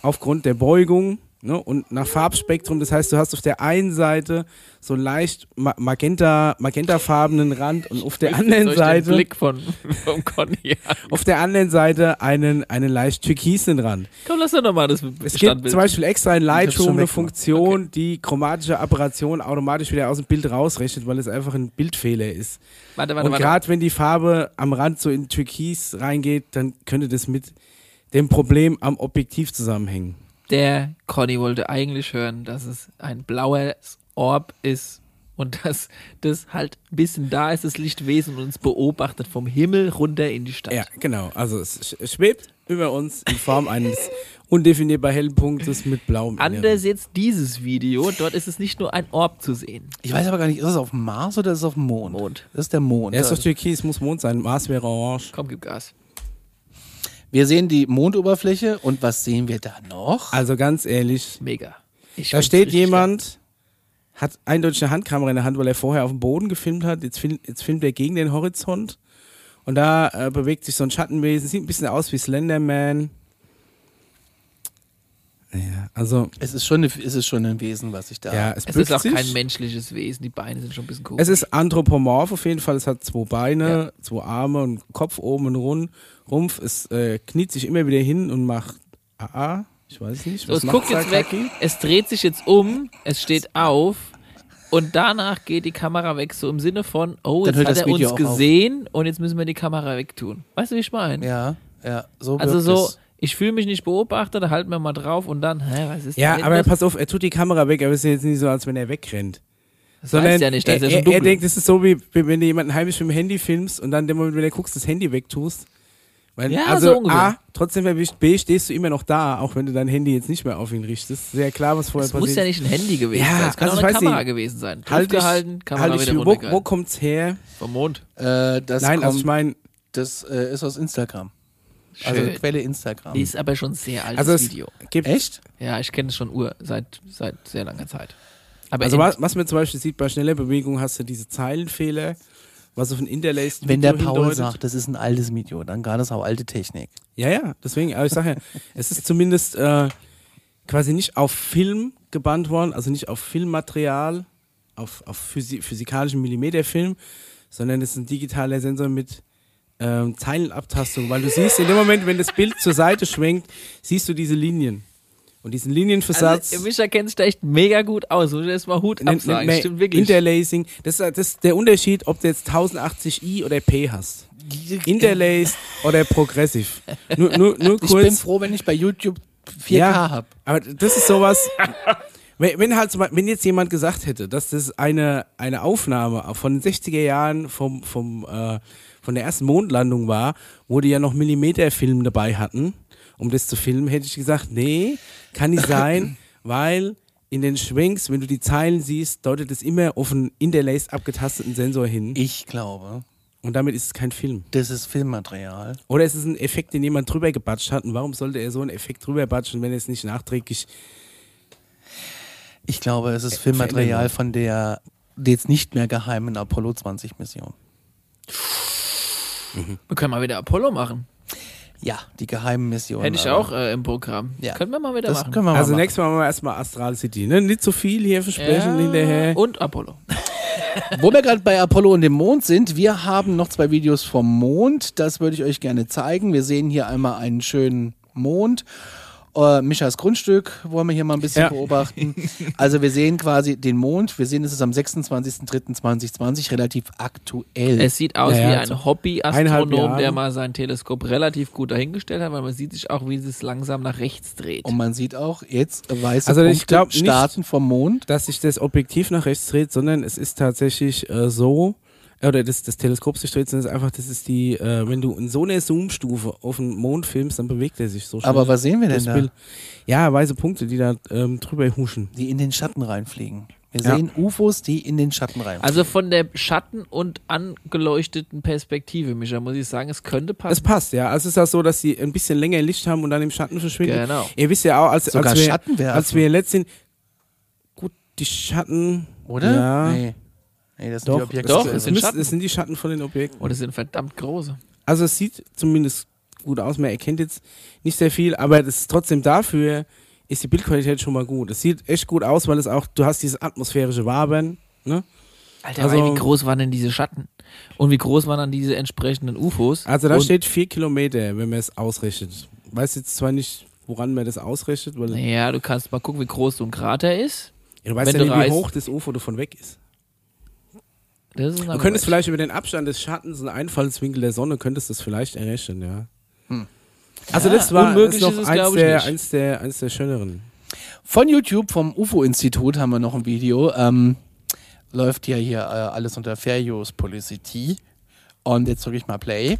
aufgrund der Beugung ne, und nach Farbspektrum. Das heißt, du hast auf der einen Seite so einen leicht ma magenta, magentafarbenen Rand und auf der anderen ich den Seite Blick von, vom Conny auf der anderen Seite einen, einen leicht türkisen Rand. Komm, lass doch nochmal das Es gibt Standbild. zum Beispiel extra in Lightroom eine. Funktion, die chromatische Aberration automatisch wieder aus dem Bild rausrechnet, weil es einfach ein Bildfehler ist. warte, warte, Und warte. gerade wenn die Farbe am Rand so in Türkis reingeht, dann könnte das mit dem Problem am Objektiv zusammenhängen. Der Conny wollte eigentlich hören, dass es ein blauer Orb ist und dass das halt ein bisschen da ist, das Lichtwesen und uns beobachtet vom Himmel runter in die Stadt. Ja, genau. Also es sch- schwebt über uns in Form eines undefinierbar hellen Punktes mit blauem Inneren. Anders jetzt dieses Video, dort ist es nicht nur ein Orb zu sehen. ich weiß aber gar nicht, ist es auf dem Mars oder ist es auf dem Mond? Mond. Das ist der Mond. Er ist doch Türkis, muss Mond sein. Mars wäre orange. Komm, gib Gas. Wir sehen die Mondoberfläche und was sehen wir da noch? Also ganz ehrlich, Mega. Ich Da steht jemand, hat eindeutig eine Handkamera in der Hand, weil er vorher auf dem Boden gefilmt hat. Jetzt, film, jetzt filmt er gegen den Horizont. Und da äh, bewegt sich so ein Schattenwesen. Sieht ein bisschen aus wie Slenderman. Ja, also, Es ist schon, eine, es ist schon ein Wesen, was ich da. ja, es, Es ist auch sich. kein menschliches Wesen, die Beine sind schon ein bisschen komisch. Es ist anthropomorph auf jeden Fall. Es hat zwei Beine, zwei Arme und Kopf oben und Rund, Rumpf. Es äh, kniet sich immer wieder hin und macht AA. Ich weiß nicht. so, Was es macht guckt jetzt weg, Sakaki? es dreht sich jetzt um, es steht auf und danach geht die Kamera weg, so im Sinne von, oh, Dann jetzt hört hat das er Video uns auch auf. gesehen und jetzt müssen wir die Kamera wegtun. Weißt du, wie ich meine? ja, ja, so Also so, es. Ich fühle mich nicht beobachtet, da halten wir mal drauf und dann, hä, was ist Ja, aber pass auf, er tut die Kamera weg, aber es ist jetzt nicht so, als wenn er wegrennt. Das Sondern heißt ja nicht, da ist ja er, schon er, er denkt, es ist so, wie wenn du jemanden heimisch mit dem Handy filmst und dann, in dem Moment, wenn du guckst, das Handy wegtust. Weil, Ja, also, so ungefähr. A, trotzdem erwischt, B, stehst du immer noch da, auch wenn du dein Handy jetzt nicht mehr auf ihn richtest. Sehr klar, was vorher es muss passiert. ja nicht ein Handy gewesen Ja, sein, es kann also auch eine Kamera nicht. gewesen sein. halt gehalten, Kamera halt wieder wo, wo kommt's her? Vom Mond. Äh, das Nein, kommt, also ich meine, das äh, ist aus Instagram. Also Schön. Quelle Instagram. Ist aber schon sehr altes also Video. gibt, Echt? Ja, ich kenne es schon ur, seit, seit sehr langer Zeit. Aber also was, was man zum Beispiel sieht, bei schneller Bewegung hast du diese Zeilenfehler, was auf ein interlaced Wenn der Video Paul hindeutet. sagt, das ist ein altes Video, dann gar das auch alte Technik. Ja, ja, deswegen, aber ich sage ja, es ist zumindest äh, quasi nicht auf Film gebannt worden, also nicht auf Filmmaterial, auf, auf physi physikalischen Millimeterfilm, sondern es ist ein digitaler Sensor mit ähm, Zeilenabtastung, weil du siehst, in dem Moment, wenn das Bild zur Seite schwenkt, siehst du diese Linien. Und diesen Linienversatz. Also, Mischa kennt sich da echt mega gut aus. Muss ich mal Hut absagen. nennt man Stimmt wirklich. Interlacing. Das, ist- das ist der Unterschied, ob du jetzt 1080i oder P hast. Interlaced oder progressiv. Nur, nur, nur Ich kurz. bin froh, wenn ich bei YouTube 4K Ja. habe. Aber das ist sowas. wenn, wenn halt, zum Beispiel- wenn jetzt jemand gesagt hätte, dass das eine, eine Aufnahme von den 60er Jahren vom, vom, äh, von der ersten Mondlandung war, wo die ja noch Millimeterfilm dabei hatten um das zu filmen, hätte ich gesagt, nee, kann nicht sein, weil in den Schwenks, wenn du die Zeilen siehst, deutet es immer auf einen interlaced abgetasteten Sensor hin. Ich glaube, Und damit ist es kein Film. das ist Filmmaterial. Oder es ist ein Effekt, den jemand drüber gebatscht hat. Und warum sollte er so einen Effekt drüber batschen, wenn er es nicht nachträglich. Ich glaube, es ist Filmmaterial von der jetzt nicht mehr geheimen Apollo 20 Mission. Wir können mal wieder Apollo machen. Ja, die geheimen Missionen. Hätte ich aber- auch äh, im Programm. Ja. Können wir mal wieder Das machen. können wir Also mal machen. nächstes Mal machen wir erstmal Astral City. Ne? Nicht so viel hier versprechen hinterher. Und Apollo. Wo wir gerade bei Apollo und dem Mond sind, wir haben noch zwei Videos vom Mond. Das würde ich euch gerne zeigen. Wir sehen hier einmal einen schönen Mond. Äh, Mischas Grundstück wollen wir hier mal ein bisschen Ja. beobachten. Also wir sehen quasi den Mond. Wir sehen, es ist am 26.03.2020 relativ aktuell. Es sieht aus Ja, wie ein so Hobby-Astronom, der mal sein Teleskop relativ gut dahingestellt hat, weil man sieht sich auch, wie es langsam nach rechts dreht. und man sieht auch jetzt weiße Also ich Punkte glaub nicht- starten vom Mond. Dass sich das Objektiv nach rechts dreht, sondern es ist tatsächlich äh, so, oder das, das Teleskop sondern es ist einfach, das ist die, äh, wenn du in so einer Zoom-Stufe auf den Mond filmst, dann bewegt er sich so schnell. Aber was sehen wir denn das da? Bild. Ja, weiße Punkte, die da ähm, drüber huschen. Die in den Schatten reinfliegen. Wir Ja. sehen UFOs, die in den Schatten reinfliegen. Also von der Schatten- und angeleuchteten Perspektive, Micha, muss ich sagen, es könnte Es passen. passt, ja. Also es ist auch so, dass sie ein bisschen länger Licht haben und dann im Schatten verschwinden. Genau. Ihr wisst ja auch, als, Sogar als, wir, als wir letztens. Gut, die Schatten. Oder? Ja. Nee. Nee, das sind Doch, die Objekte. Doch, es, es sind Schatten. es sind die Schatten von den Objekten. Und es sind verdammt große. Also es sieht zumindest gut aus. Man erkennt jetzt nicht sehr viel, aber das ist trotzdem dafür ist die Bildqualität schon mal gut. Es sieht echt gut aus, weil es auch, du hast dieses atmosphärische Wabern. Ne? Alter, Also- aber wie groß waren denn diese Schatten? Und wie groß waren dann diese entsprechenden UFOs? Also da Und, steht vier Kilometer, wenn man es ausrechnet. Weiß jetzt zwar nicht, woran man das ausrechnet, weil Naja, du kannst mal gucken, wie groß so ein Krater ist. ja, du weißt wenn ja du nicht, wie hoch das UFO davon weg ist. Das ist Du könntest vielleicht über den Abstand des Schattens und Einfallswinkel der Sonne könntest du das vielleicht errechnen, ja. Also Ja, das war unmöglich ist noch ist es, eins, der, eins, der, eins der schöneren. Von YouTube, vom UFO-Institut, haben wir noch ein Video. Ähm, läuft ja hier äh, alles unter Fair Use Publicity. Und jetzt drücke ich mal Play.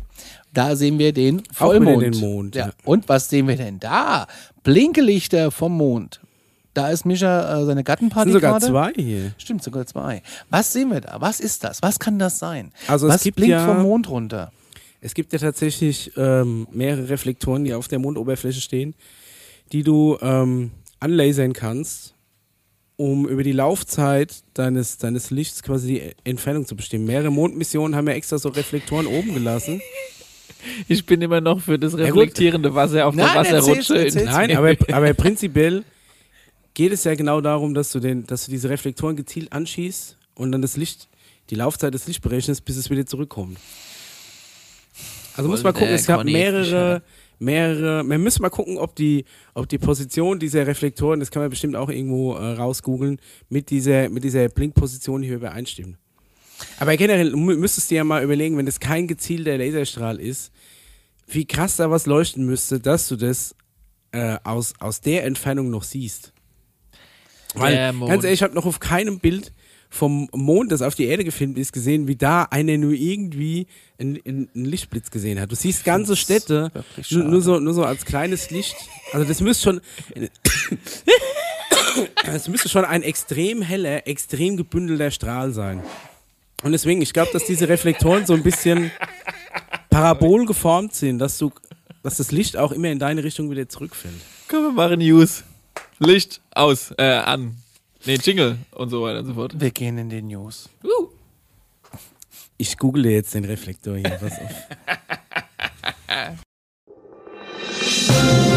Da sehen wir den Vollmond. den Mond, Ja. ja. Und was sehen wir denn da? Blinkelichter vom Mond. Da ist Mischa äh, seine Es Gattenparty sind sogar gerade. zwei hier. Stimmt, sogar zwei. Was sehen wir da? Was ist das? Was kann das sein? Also es was gibt blinkt ja- vom Mond runter? Es gibt ja tatsächlich ähm, mehrere Reflektoren, die auf der Mondoberfläche stehen, die du ähm, anlasern kannst, um über die Laufzeit deines, deines Lichts quasi die Entfernung zu bestimmen. Mehrere Mondmissionen haben ja extra so Reflektoren oben gelassen. Ich bin immer noch für das reflektierende Wasser auf der Nein, Wasserrutsche. erzähl's, erzähl's. Nein, aber, aber prinzipiell geht es ja genau darum, dass du, den, dass du diese Reflektoren gezielt anschießt und dann das Licht, die Laufzeit des Lichts berechnest, bis es wieder zurückkommt. Also muss man gucken, es gab Conny mehrere, mehrere, man muss mal gucken, ob die, ob die Position dieser Reflektoren, das kann man bestimmt auch irgendwo äh, rausgoogeln, mit dieser, mit dieser Blinkposition hier übereinstimmen. Aber generell mü- müsstest du dir ja mal überlegen, wenn das kein gezielter Laserstrahl ist, wie krass da was leuchten müsste, dass du das äh, aus, aus der Entfernung noch siehst. Weil, Der Mond. ganz ehrlich, ich habe noch auf keinem Bild vom Mond, das auf die Erde gefilmt ist, gesehen, wie da einer nur irgendwie einen, einen Lichtblitz gesehen hat. Du siehst ganze Städte, nur, nur, so, nur so als kleines Licht. Also das müsste schon... Es müsste schon ein extrem heller, extrem gebündelter Strahl sein. Und deswegen, ich glaube, dass diese Reflektoren so ein bisschen parabol geformt sind, dass du, dass das Licht auch immer in deine Richtung wieder zurückfällt. Komm, wir machen News. Licht aus, äh, an. Nee, Jingle und so weiter und so fort. Wir gehen in die News. Uh. Ich google jetzt den Reflektor hier. Pass auf.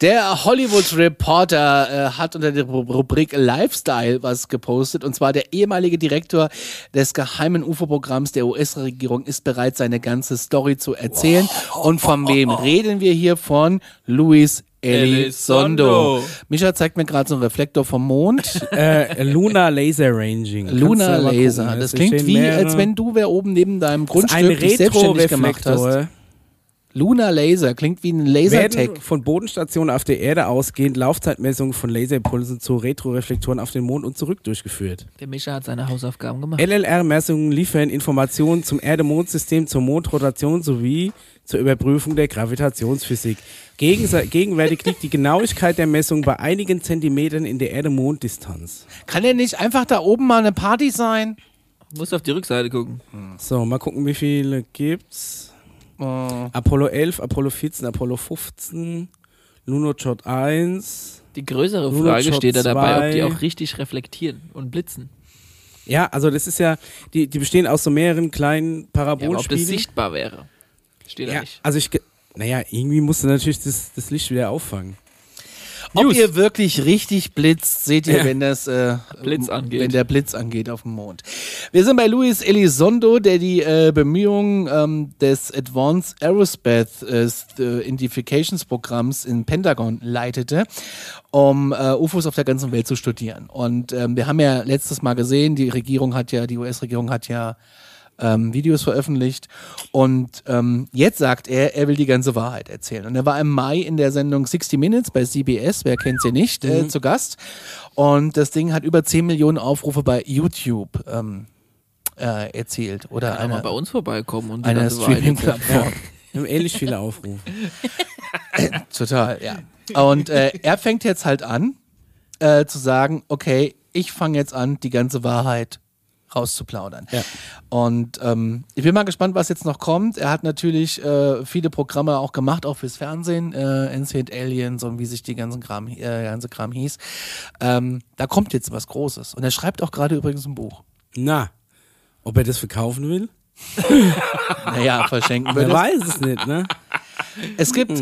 Der Hollywood Reporter äh, hat unter der Ru- Rubrik Lifestyle was gepostet. Und zwar der ehemalige Direktor des geheimen UFO-Programms der US-Regierung ist bereit, seine ganze Story zu erzählen. Und von wem reden wir hier? Von Luis Elizondo. Micha zeigt mir gerade so einen Reflektor vom Mond. äh, Lunar Laser Ranging. Lunar Laser. gucken. Das Es klingt wie, als wenn du wer oben neben deinem Das Grundstück dich selbstständig gemacht hast. Lunar Laser klingt wie ein Lasertag. Werden von Bodenstationen auf der Erde ausgehend Laufzeitmessungen von Laserimpulsen zu Retroreflektoren auf den Mond und zurück durchgeführt. Der Mischa hat seine Hausaufgaben gemacht. LLR-Messungen liefern Informationen zum Erde-Mond-System, zur Mondrotation sowie zur Überprüfung der Gravitationsphysik. Gegense- Gegenwärtig liegt die Genauigkeit der Messung bei einigen Zentimetern in der Erde-Mond-Distanz. Kann er nicht einfach da oben mal eine Party sein? Musst auf die Rückseite gucken. So, mal gucken, wie viele gibt's. Oh. Apollo 11, Apollo 14, Apollo 15, Lunoshot 1. Die größere Luno Frage Shot steht da dabei, ob die 2. auch richtig reflektieren und blitzen. Ja, also das ist ja, die, die bestehen aus so mehreren kleinen Ja, aber ob das sichtbar wäre. Steht da ja, nicht. also ich, ge- naja, irgendwie musst du natürlich das, das Licht wieder auffangen. Ob News. ihr wirklich richtig blitzt, seht ihr, Ja. wenn das äh, Blitz angeht. wenn der Blitz angeht auf dem Mond. Wir sind bei Luis Elizondo, der die äh, Bemühungen ähm, des Advanced Aerospace äh, Identifications Programms in Pentagon leitete, um äh, UFOs auf der ganzen Welt zu studieren. Und ähm, wir haben ja letztes Mal gesehen, die Regierung hat ja, die US-Regierung hat ja ähm, Videos veröffentlicht. Und ähm, jetzt sagt er, er will die ganze Wahrheit erzählen. Und er war im Mai in der Sendung 60 Minutes bei CBS, wer kennt sie nicht, äh, zu Gast. Und das Ding hat über 10 Millionen Aufrufe bei YouTube ähm, äh, erzielt. Oder Kann eine, bei uns vorbeikommen und eine. Streaming-Plattform. Haben ähnlich viele Aufrufe. Total, ja. Und äh, er fängt jetzt halt an, äh, zu sagen, okay, ich fange jetzt an, die ganze Wahrheit rauszuplaudern. Ja. Und ähm, ich bin mal gespannt, was jetzt noch kommt. Er hat natürlich äh, viele Programme auch gemacht, auch fürs Fernsehen, äh, Ancient Aliens und wie sich die ganzen Kram, äh, ganze Kram hieß. Ähm, da kommt jetzt was Großes. Und er schreibt auch gerade übrigens ein Buch. Na, ob er das verkaufen will? Naja, verschenken wir Wer das. weiß es nicht, ne? Es gibt,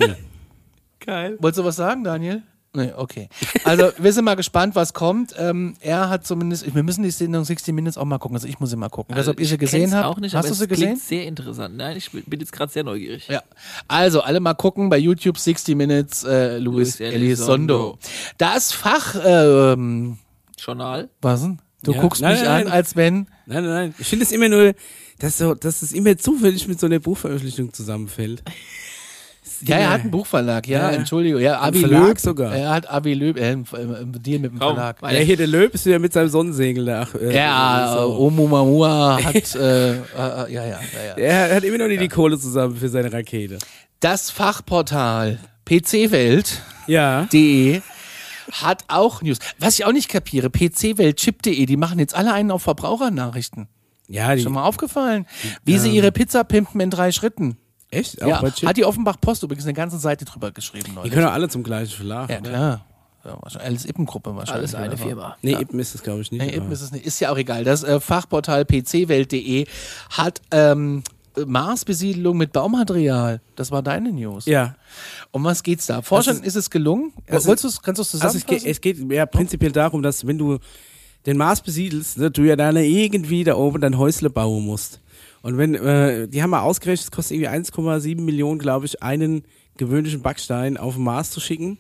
Geil. Wolltest du was sagen, Daniel? Nee, okay. Also, wir sind mal gespannt, was kommt. Ähm, er hat zumindest, wir müssen die Sendung 60 Minutes auch mal gucken. Also, ich muss sie mal gucken. Also, ob ihr sie gesehen habt. auch nicht, Hast aber du sie gesehen? sehr interessant. Nein, ich bin jetzt gerade sehr neugierig. Ja. Also, alle mal gucken bei YouTube 60 Minutes äh, Luis Luis Elizondo. Elizondo. Das Fach, ähm, Journal. was denn? Du Ja. guckst Nein, mich nein, an, nein. als wenn. Nein, nein, nein. Ich finde es immer nur, dass, so, dass es immer zufällig mit so einer Buchveröffentlichung zusammenfällt. Ja, er hat einen Buchverlag, ja, Ja, ja. Entschuldigung. Ja, Avi Verlag Löb. sogar. Er hat Avi Löb, äh, äh, Deal mit dem Raum. Verlag. Ja, hier der Löb ist wieder mit seinem Sonnensegel da. Äh, Ja, äh, so. Oumuamua hat, äh, äh, ja, ja, ja, ja. Er hat immer noch nicht die Kohle zusammen für seine Rakete. Das Fachportal pcwelt.de hat auch News. Was ich auch nicht kapiere, pcweltchip.de, die machen jetzt alle einen auf Verbrauchernachrichten. Ja, die, Schon mal aufgefallen? Wie sie ihre Pizza pimpen in drei Schritten. Echt? Auch Ja, bei Chip? hat die Offenbach Post übrigens eine ganze Seite drüber geschrieben. Die Neulich. können doch alle zum gleichen Verlag. Ja, klar. Ja. Alles Ippen-Gruppe wahrscheinlich. Alles eine? Firma. Nee, Ippen ist es, glaube ich, nicht. Nee, Ippen ist es nicht. Ist ja auch egal. Das äh, Fachportal pcwelt.de hat ähm, Marsbesiedlung mit Baumaterial. Das war deine News. ja. Um was geht's da? Forschern ist- ist, es gelungen? Also- Wolltest du's, kannst du es Also es zusammenfassen? geht, es geht ja prinzipiell darum, dass wenn du den Mars besiedelst, ne, du ja dann irgendwie da oben dein Häusle bauen musst. Und wenn, äh, die haben mal ausgerechnet, es kostet irgendwie 1,7 Millionen, glaube ich, einen gewöhnlichen Backstein auf den Mars zu schicken.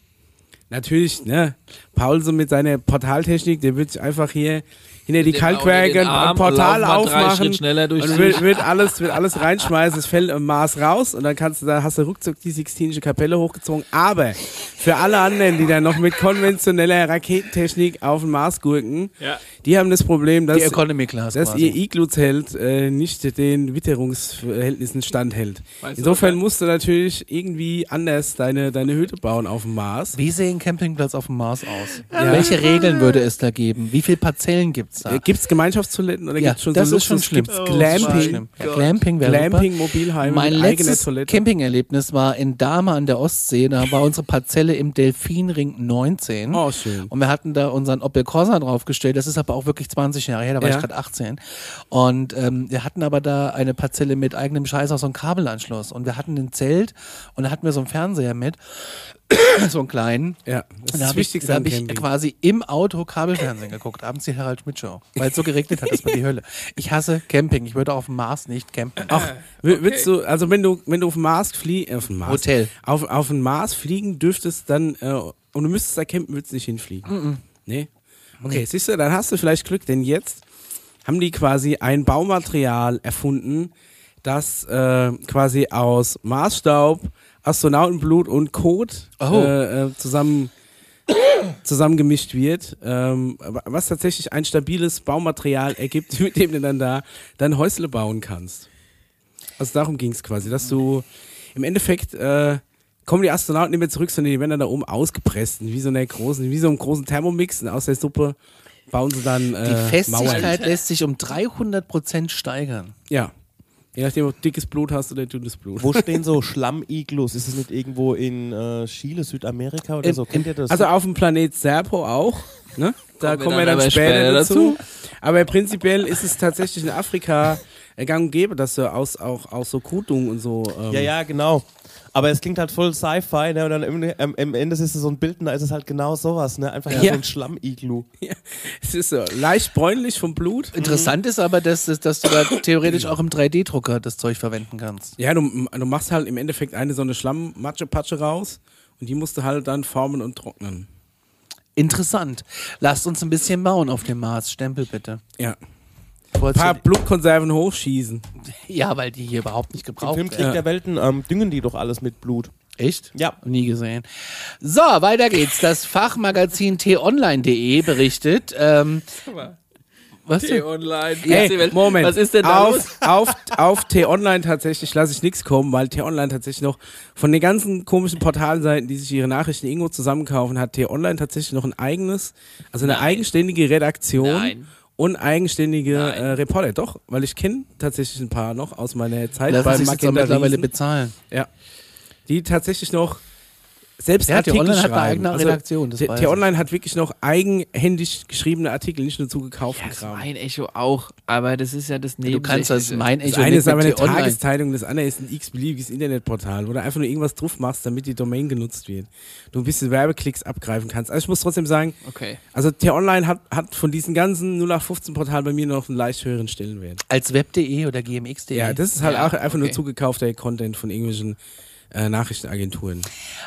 Natürlich, ne, Paul so mit seiner Portaltechnik, der wird sich einfach hier hinter die Kalkwerke ein Portal aufmachen Schritt schneller durch und wird, wird alles, wird alles reinschmeißen, es fällt im Mars raus und dann kannst du, da hast du ruckzuck die Sixtinische Kapelle hochgezogen. Aber für alle anderen, die dann noch mit konventioneller Raketentechnik auf den Mars gurken, Ja. die haben das Problem, dass, die Economy Class dass ihr Igloo-Zelt äh, nicht den Witterungsverhältnissen standhält. Weißt du, Insofern was- musst du natürlich irgendwie anders deine, deine Hütte bauen auf dem Mars. Wie sehen Campingplatz auf dem Mars aus? Welche Regeln würde es da geben? Wie viele Parzellen gibt's da? Äh, Gibt es Gemeinschaftstoiletten oder Ja, gibt es schon das so ist schon schlimm. Oh, Glamping? Ja, Glamping. Glamping, Mobilheime Mein letztes Toilette. Campingerlebnis war in Dahme an der Ostsee. Da war unsere Parzelle im Delfinring 19. Oh, schön. Und wir hatten da unseren Opel Corsa draufgestellt. Das ist aber auch wirklich 20 Jahre her. Da war Ja. ich gerade 18. Und ähm, wir hatten aber da eine Parzelle mit eigenem Scheiß auch so einen Kabelanschluss. Und wir hatten ein Zelt und da hatten wir so einen Fernseher mit. so einen kleinen. Ja, das Und ist da das habe ich, Wichtigste da am hab ich quasi im Auto Kabelfernsehen geguckt, abends die Harald Schmidt Show, weil es so geregnet hat, das war die Hölle. Ich hasse Camping, ich würde auf dem Mars nicht campen. Ach, w- willst du, also wenn du, wenn du auf dem Mars fliegst, auf dem Mars, Hotel. auf, auf den Mars fliegen dürftest, dann, äh, und du müsstest da campen, würdest du nicht hinfliegen. Nee? Okay, siehst du, dann hast du vielleicht Glück, denn jetzt haben die quasi ein Baumaterial erfunden, das äh, quasi aus Maßstaub, Astronautenblut und Kot Oh. äh, äh, zusammen zusammengemischt wird, ähm, was tatsächlich ein stabiles Baumaterial ergibt, mit dem du dann da dein Häusle bauen kannst. Also darum ging es quasi, dass du im Endeffekt äh, kommen die Astronauten nicht mehr zurück, sondern die werden dann da oben ausgepresst, wie so einer großen, wie so einem großen Thermomix und aus der Suppe bauen sie dann äh, Die Festigkeit Mauern. lässt sich um 300 Prozent steigern. Ja. Je nachdem, ob du dickes Blut hast oder dünnes Blut. Wo stehen so Schlamm-Iglus? Ist es nicht irgendwo in äh, Chile, Südamerika oder so? Kennt ihr das? Also auf dem Planet Serpo auch. Ne? Da Kommen wir kommen wir dann dann später, später dazu. Aber prinzipiell ist es tatsächlich in Afrika gang und gäbe, dass du aus, auch, auch so Kutung und so. Ähm, ja, ja, genau. Aber es klingt halt voll Sci-Fi, ne? Und dann im, am, am Ende ist es so ein Bild, und da ist es halt genau sowas, ne? Einfach ja. Ja. so ein Schlamm-Iglu. Es ist so leicht bräunlich vom Blut. Interessant ist aber, dass, dass, dass du da theoretisch auch im 3D-Drucker das Zeug verwenden kannst. Ja, du, du machst halt im Endeffekt eine so eine Schlamm-Matsche-Patsche raus und die musst du halt dann formen und trocknen. Interessant. Lasst uns ein bisschen bauen auf dem Mars. Stempel bitte. Ja. Ein paar Blutkonserven hochschießen. Ja, weil die hier überhaupt nicht Im gebraucht Filmkrieg werden. Ja. der Welten ähm, düngen die doch alles mit Blut. Echt? Ja. Nie gesehen. So, weiter geht's. Das Fachmagazin t-online.de berichtet. Ähm, was denn? Online. Hey, Moment. Was ist denn da los? auf, auf, auf T-Online tatsächlich lasse ich nichts kommen, weil T-Online tatsächlich noch von den ganzen komischen Portalseiten, die sich ihre Nachrichten irgendwo zusammenkaufen, hat T-Online tatsächlich noch ein eigenes, also eine Nein. eigenständige Redaktion Nein. Und eigenständige Nein. äh, Reporter. Doch, weil ich kenne tatsächlich ein paar noch aus meiner Zeit Lassen beim sich jetzt mittlerweile bezahlen. ja, die tatsächlich noch selbst Ja, Artikel T-Online hat eine eigene Also, Redaktion, das T-Online hat wirklich noch eigenhändig geschriebene Artikel, nicht nur zugekauften Das Kram. mein Echo auch, aber das ist ja das Du kannst das mein Das Echo eine nicht ist aber eine. Tageszeitung, das andere ist ein x-beliebiges Internetportal, wo du einfach nur irgendwas drauf machst, damit die Domain genutzt wird. Du ein bisschen Werbeklicks abgreifen kannst. Also ich muss trotzdem sagen, Okay. also T-Online hat, hat von diesen ganzen 0815-Portalen bei mir noch einen leicht höheren Stellenwert. Als web.de oder gmx.de. Ja, das ist halt Ja, auch einfach nur okay. zugekaufter Content von irgendwelchen äh, Nachrichtenagenturen.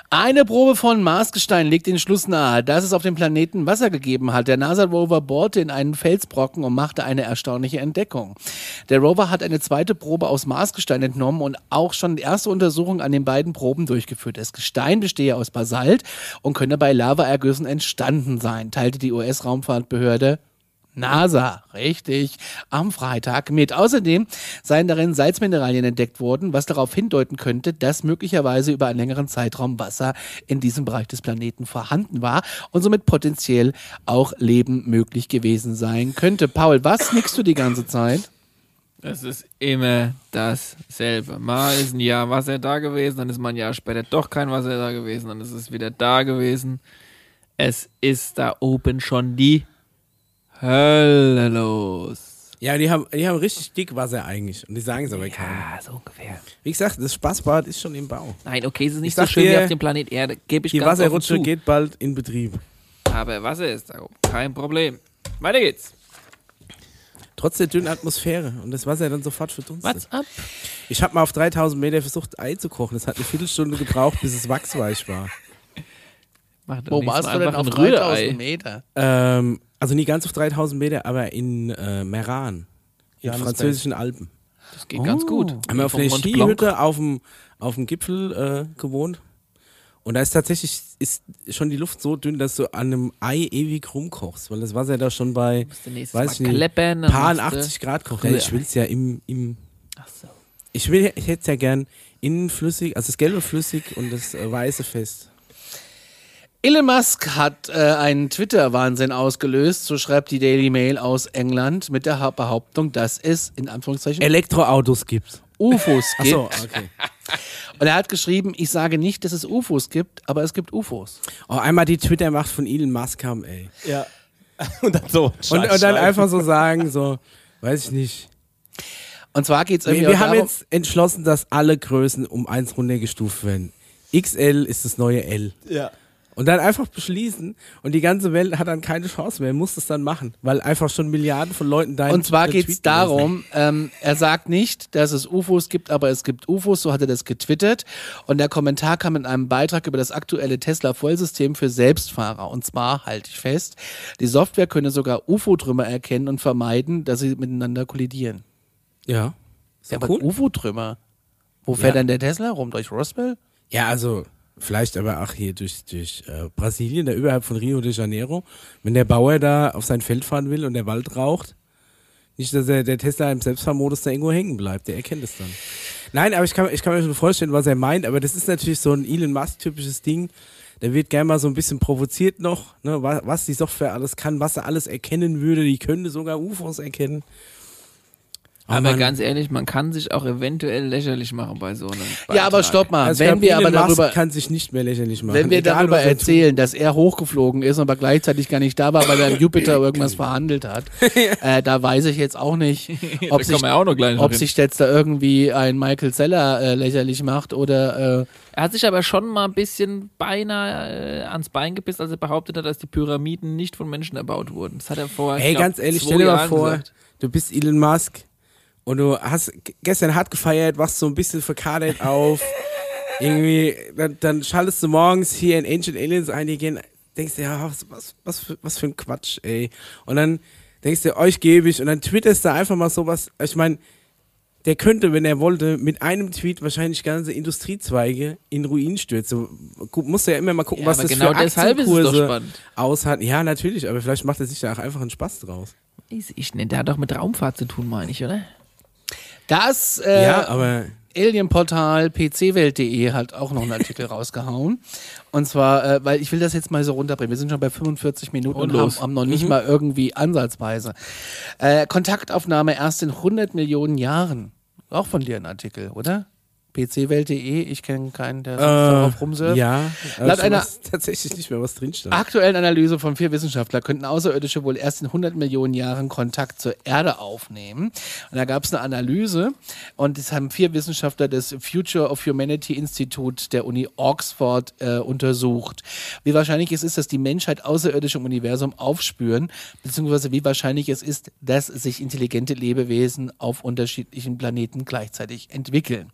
Eine Probe von Marsgestein legt den Schluss nahe, dass es auf dem Planeten Wasser gegeben hat. Der NASA-Rover bohrte in einen Felsbrocken und machte eine erstaunliche Entdeckung. Der Rover hat eine zweite Probe aus Marsgestein entnommen und auch schon erste Untersuchung an den beiden Proben durchgeführt. Das Gestein bestehe aus Basalt und könne bei Lavaergüssen entstanden sein, teilte die US-Raumfahrtbehörde NASA, richtig, am Freitag mit. Außerdem seien darin Salzmineralien entdeckt worden, was darauf hindeuten könnte, dass möglicherweise über einen längeren Zeitraum Wasser in diesem Bereich des Planeten vorhanden war und somit potenziell auch Leben möglich gewesen sein könnte. Paul, was nickst du die ganze Zeit? Es ist immer dasselbe. Mal ist ein Jahr Wasser da gewesen, dann ist mal ein Jahr später doch kein Wasser da gewesen, dann ist es wieder da gewesen. Es ist da oben schon die Hölle los. Ja, die haben, die haben richtig dick Wasser eigentlich und die sagen es aber keinem. Ja, so ungefähr. Wie gesagt, das Spaßbad ist schon im Bau. Nein, okay, es ist Ich nicht so sag schön wie dir, auf dem Planet Erde, gebe ich Die ganz offen Wasserrutsche zu. geht bald in Betrieb. Aber Wasser ist da kein Problem. Weiter geht's. Trotz der dünnen Atmosphäre und das Wasser dann sofort verdunstet. What's up? Ich habe mal auf 3000 Meter versucht, Ei zu kochen. Das hat eine Viertelstunde gebraucht, bis es wachsweich war. Wo warst so du denn auf ein Rührei. 3000 Meter? Ähm, also nie ganz auf 3000 Meter, aber in äh, Meran, in Johannesberg. französischen Alpen. Das geht ganz gut. Haben wir auf einer. Skihütte auf dem, auf dem Gipfel äh, gewohnt. Und da ist tatsächlich ist schon die Luft so dünn, dass du an einem Ei ewig rumkochst, weil das Wasser da schon bei weiß ich nicht, paar machst du- 80 Grad kocht. Ja, ich will es ja im, im Ach so. ich will, ich hätte es ja gern innen flüssig, also das Gelbe flüssig und das äh, Weiße fest. Elon Musk hat äh, einen Twitter-Wahnsinn ausgelöst, so schreibt die Daily Mail aus England, mit der Ha- Behauptung, dass es in Anführungszeichen Elektroautos gibt. UFOs gibt. Achso, okay. Und er hat geschrieben, ich sage nicht, dass es UFOs gibt, aber es gibt UFOs. Oh, einmal die Twitter-Macht von Elon Musk haben, ey. Ja. und dann so. Und, Scheiß und dann einfach so sagen, so, weiß ich nicht. Und zwar geht es Wir, irgendwie wir auch haben darum, jetzt entschlossen, dass alle Größen um eins runtergestuft werden. XL ist das neue L. Ja. Und dann einfach beschließen und die ganze Welt hat dann keine Chance mehr, muss das dann machen, weil einfach schon Milliarden von Leuten da Und zwar geht es darum, ähm, er sagt nicht, dass es UFOs gibt, aber es gibt UFOs, so hat er das getwittert. Und der Kommentar kam in einem Beitrag über das aktuelle Tesla-Vollsystem für Selbstfahrer. Und zwar, halte ich fest, die Software könne sogar UFO-Trümmer erkennen und vermeiden, dass sie miteinander kollidieren. Ja. Ist Ja, cool. UFO-Trümmer. Wo fährt Ja. denn der Tesla rum? Durch Roswell? Ja, also vielleicht aber auch hier durch, durch äh, Brasilien, da überhalb von Rio de Janeiro. Wenn der Bauer da auf sein Feld fahren will und der Wald raucht, nicht, dass er, der Tesla im Selbstfahrmodus da irgendwo hängen bleibt, der erkennt es dann. Nein, aber ich kann, ich kann mir schon vorstellen, was er meint, aber das ist natürlich so ein Elon Musk-typisches Ding. Der wird gerne mal so ein bisschen provoziert noch, ne, was, was die Software alles kann, was er alles erkennen würde. Die könnte sogar UFOs erkennen. Oh Aber Mann. ganz ehrlich, man kann sich auch eventuell lächerlich machen bei so einem Ja, aber Beitrag. stopp mal. Also wenn wir aber Elon Musk darüber, kann sich nicht mehr lächerlich machen. wenn wir Egal, darüber er erzählen, dass er hochgeflogen ist, aber gleichzeitig gar nicht da war, weil er im Jupiter irgendwas verhandelt hat, äh, da weiß ich jetzt auch nicht, ob sich, auch noch gleich noch ob sich jetzt da irgendwie ein Michael Zeller äh, lächerlich macht oder äh, Er hat sich aber schon mal ein bisschen beinahe äh, ans Bein gebissen, als er behauptet hat, dass die Pyramiden nicht von Menschen erbaut wurden. Das hat er vor. ich Ey, glaub, ganz ehrlich, stell dir mal vor, gesagt. du bist Elon Musk und du hast gestern hart gefeiert, wachst so ein bisschen verkadert auf. Irgendwie, dann, dann schaltest du morgens hier in Ancient Aliens ein, die gehen, denkst dir, ja, was, was, was, für, was für ein Quatsch, ey. Und dann denkst du, euch gebe ich und dann twitterst du einfach mal sowas. Ich meine, der könnte, wenn er wollte, mit einem Tweet wahrscheinlich ganze Industriezweige in Ruin stürzen. Musst du ja immer mal gucken, Ja, was das genau für Aktienkurse aushat. Ja, natürlich, aber vielleicht macht er sich da auch einfach einen Spaß draus. Weiß ich nicht, der hat doch mit Raumfahrt zu tun, meine ich, oder? Das äh, ja, aber Alienportal pcwelt.de hat auch noch einen Artikel rausgehauen. Und zwar, äh, weil ich will das jetzt mal so runterbringen. Wir sind schon bei 45 Minuten und, Und haben, haben noch nicht mal irgendwie ansatzweise. Äh, Kontaktaufnahme erst in 100 Millionen Jahren. Auch von dir ein Artikel, oder? pcwelt.de, ich kenne keinen, der sonst darauf rumsurft. Äh, Ja, Laut aber einer- tatsächlich nicht mehr, was drin stand. Aktuellen Analyse von vier Wissenschaftlern könnten Außerirdische wohl erst in 100 Millionen Jahren Kontakt zur Erde aufnehmen. Und da gab es eine Analyse und das haben vier Wissenschaftler des Future of Humanity Institut der Uni Oxford äh, untersucht. Wie wahrscheinlich es ist, dass die Menschheit Außerirdische im Universum aufspüren, beziehungsweise wie wahrscheinlich es ist, dass sich intelligente Lebewesen auf unterschiedlichen Planeten gleichzeitig entwickeln.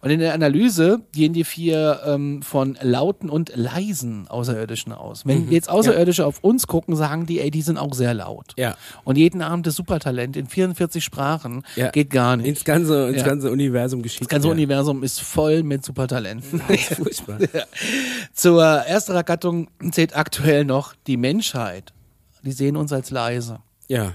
Und in der Analyse gehen die vier ähm, von lauten und leisen Außerirdischen aus. Wenn jetzt Außerirdische auf uns gucken, sagen die, ey, die sind auch sehr laut. Ja. Und jeden Abend das Supertalent in 44 Sprachen Ja. geht gar nicht. Ins ganze, ins Ja. ganze Universum geschickt. Das ganze ja. Universum ist voll mit Supertalenten. Furchtbar. Zur ersten Gattung zählt aktuell noch die Menschheit. Die sehen uns als leise. Ja.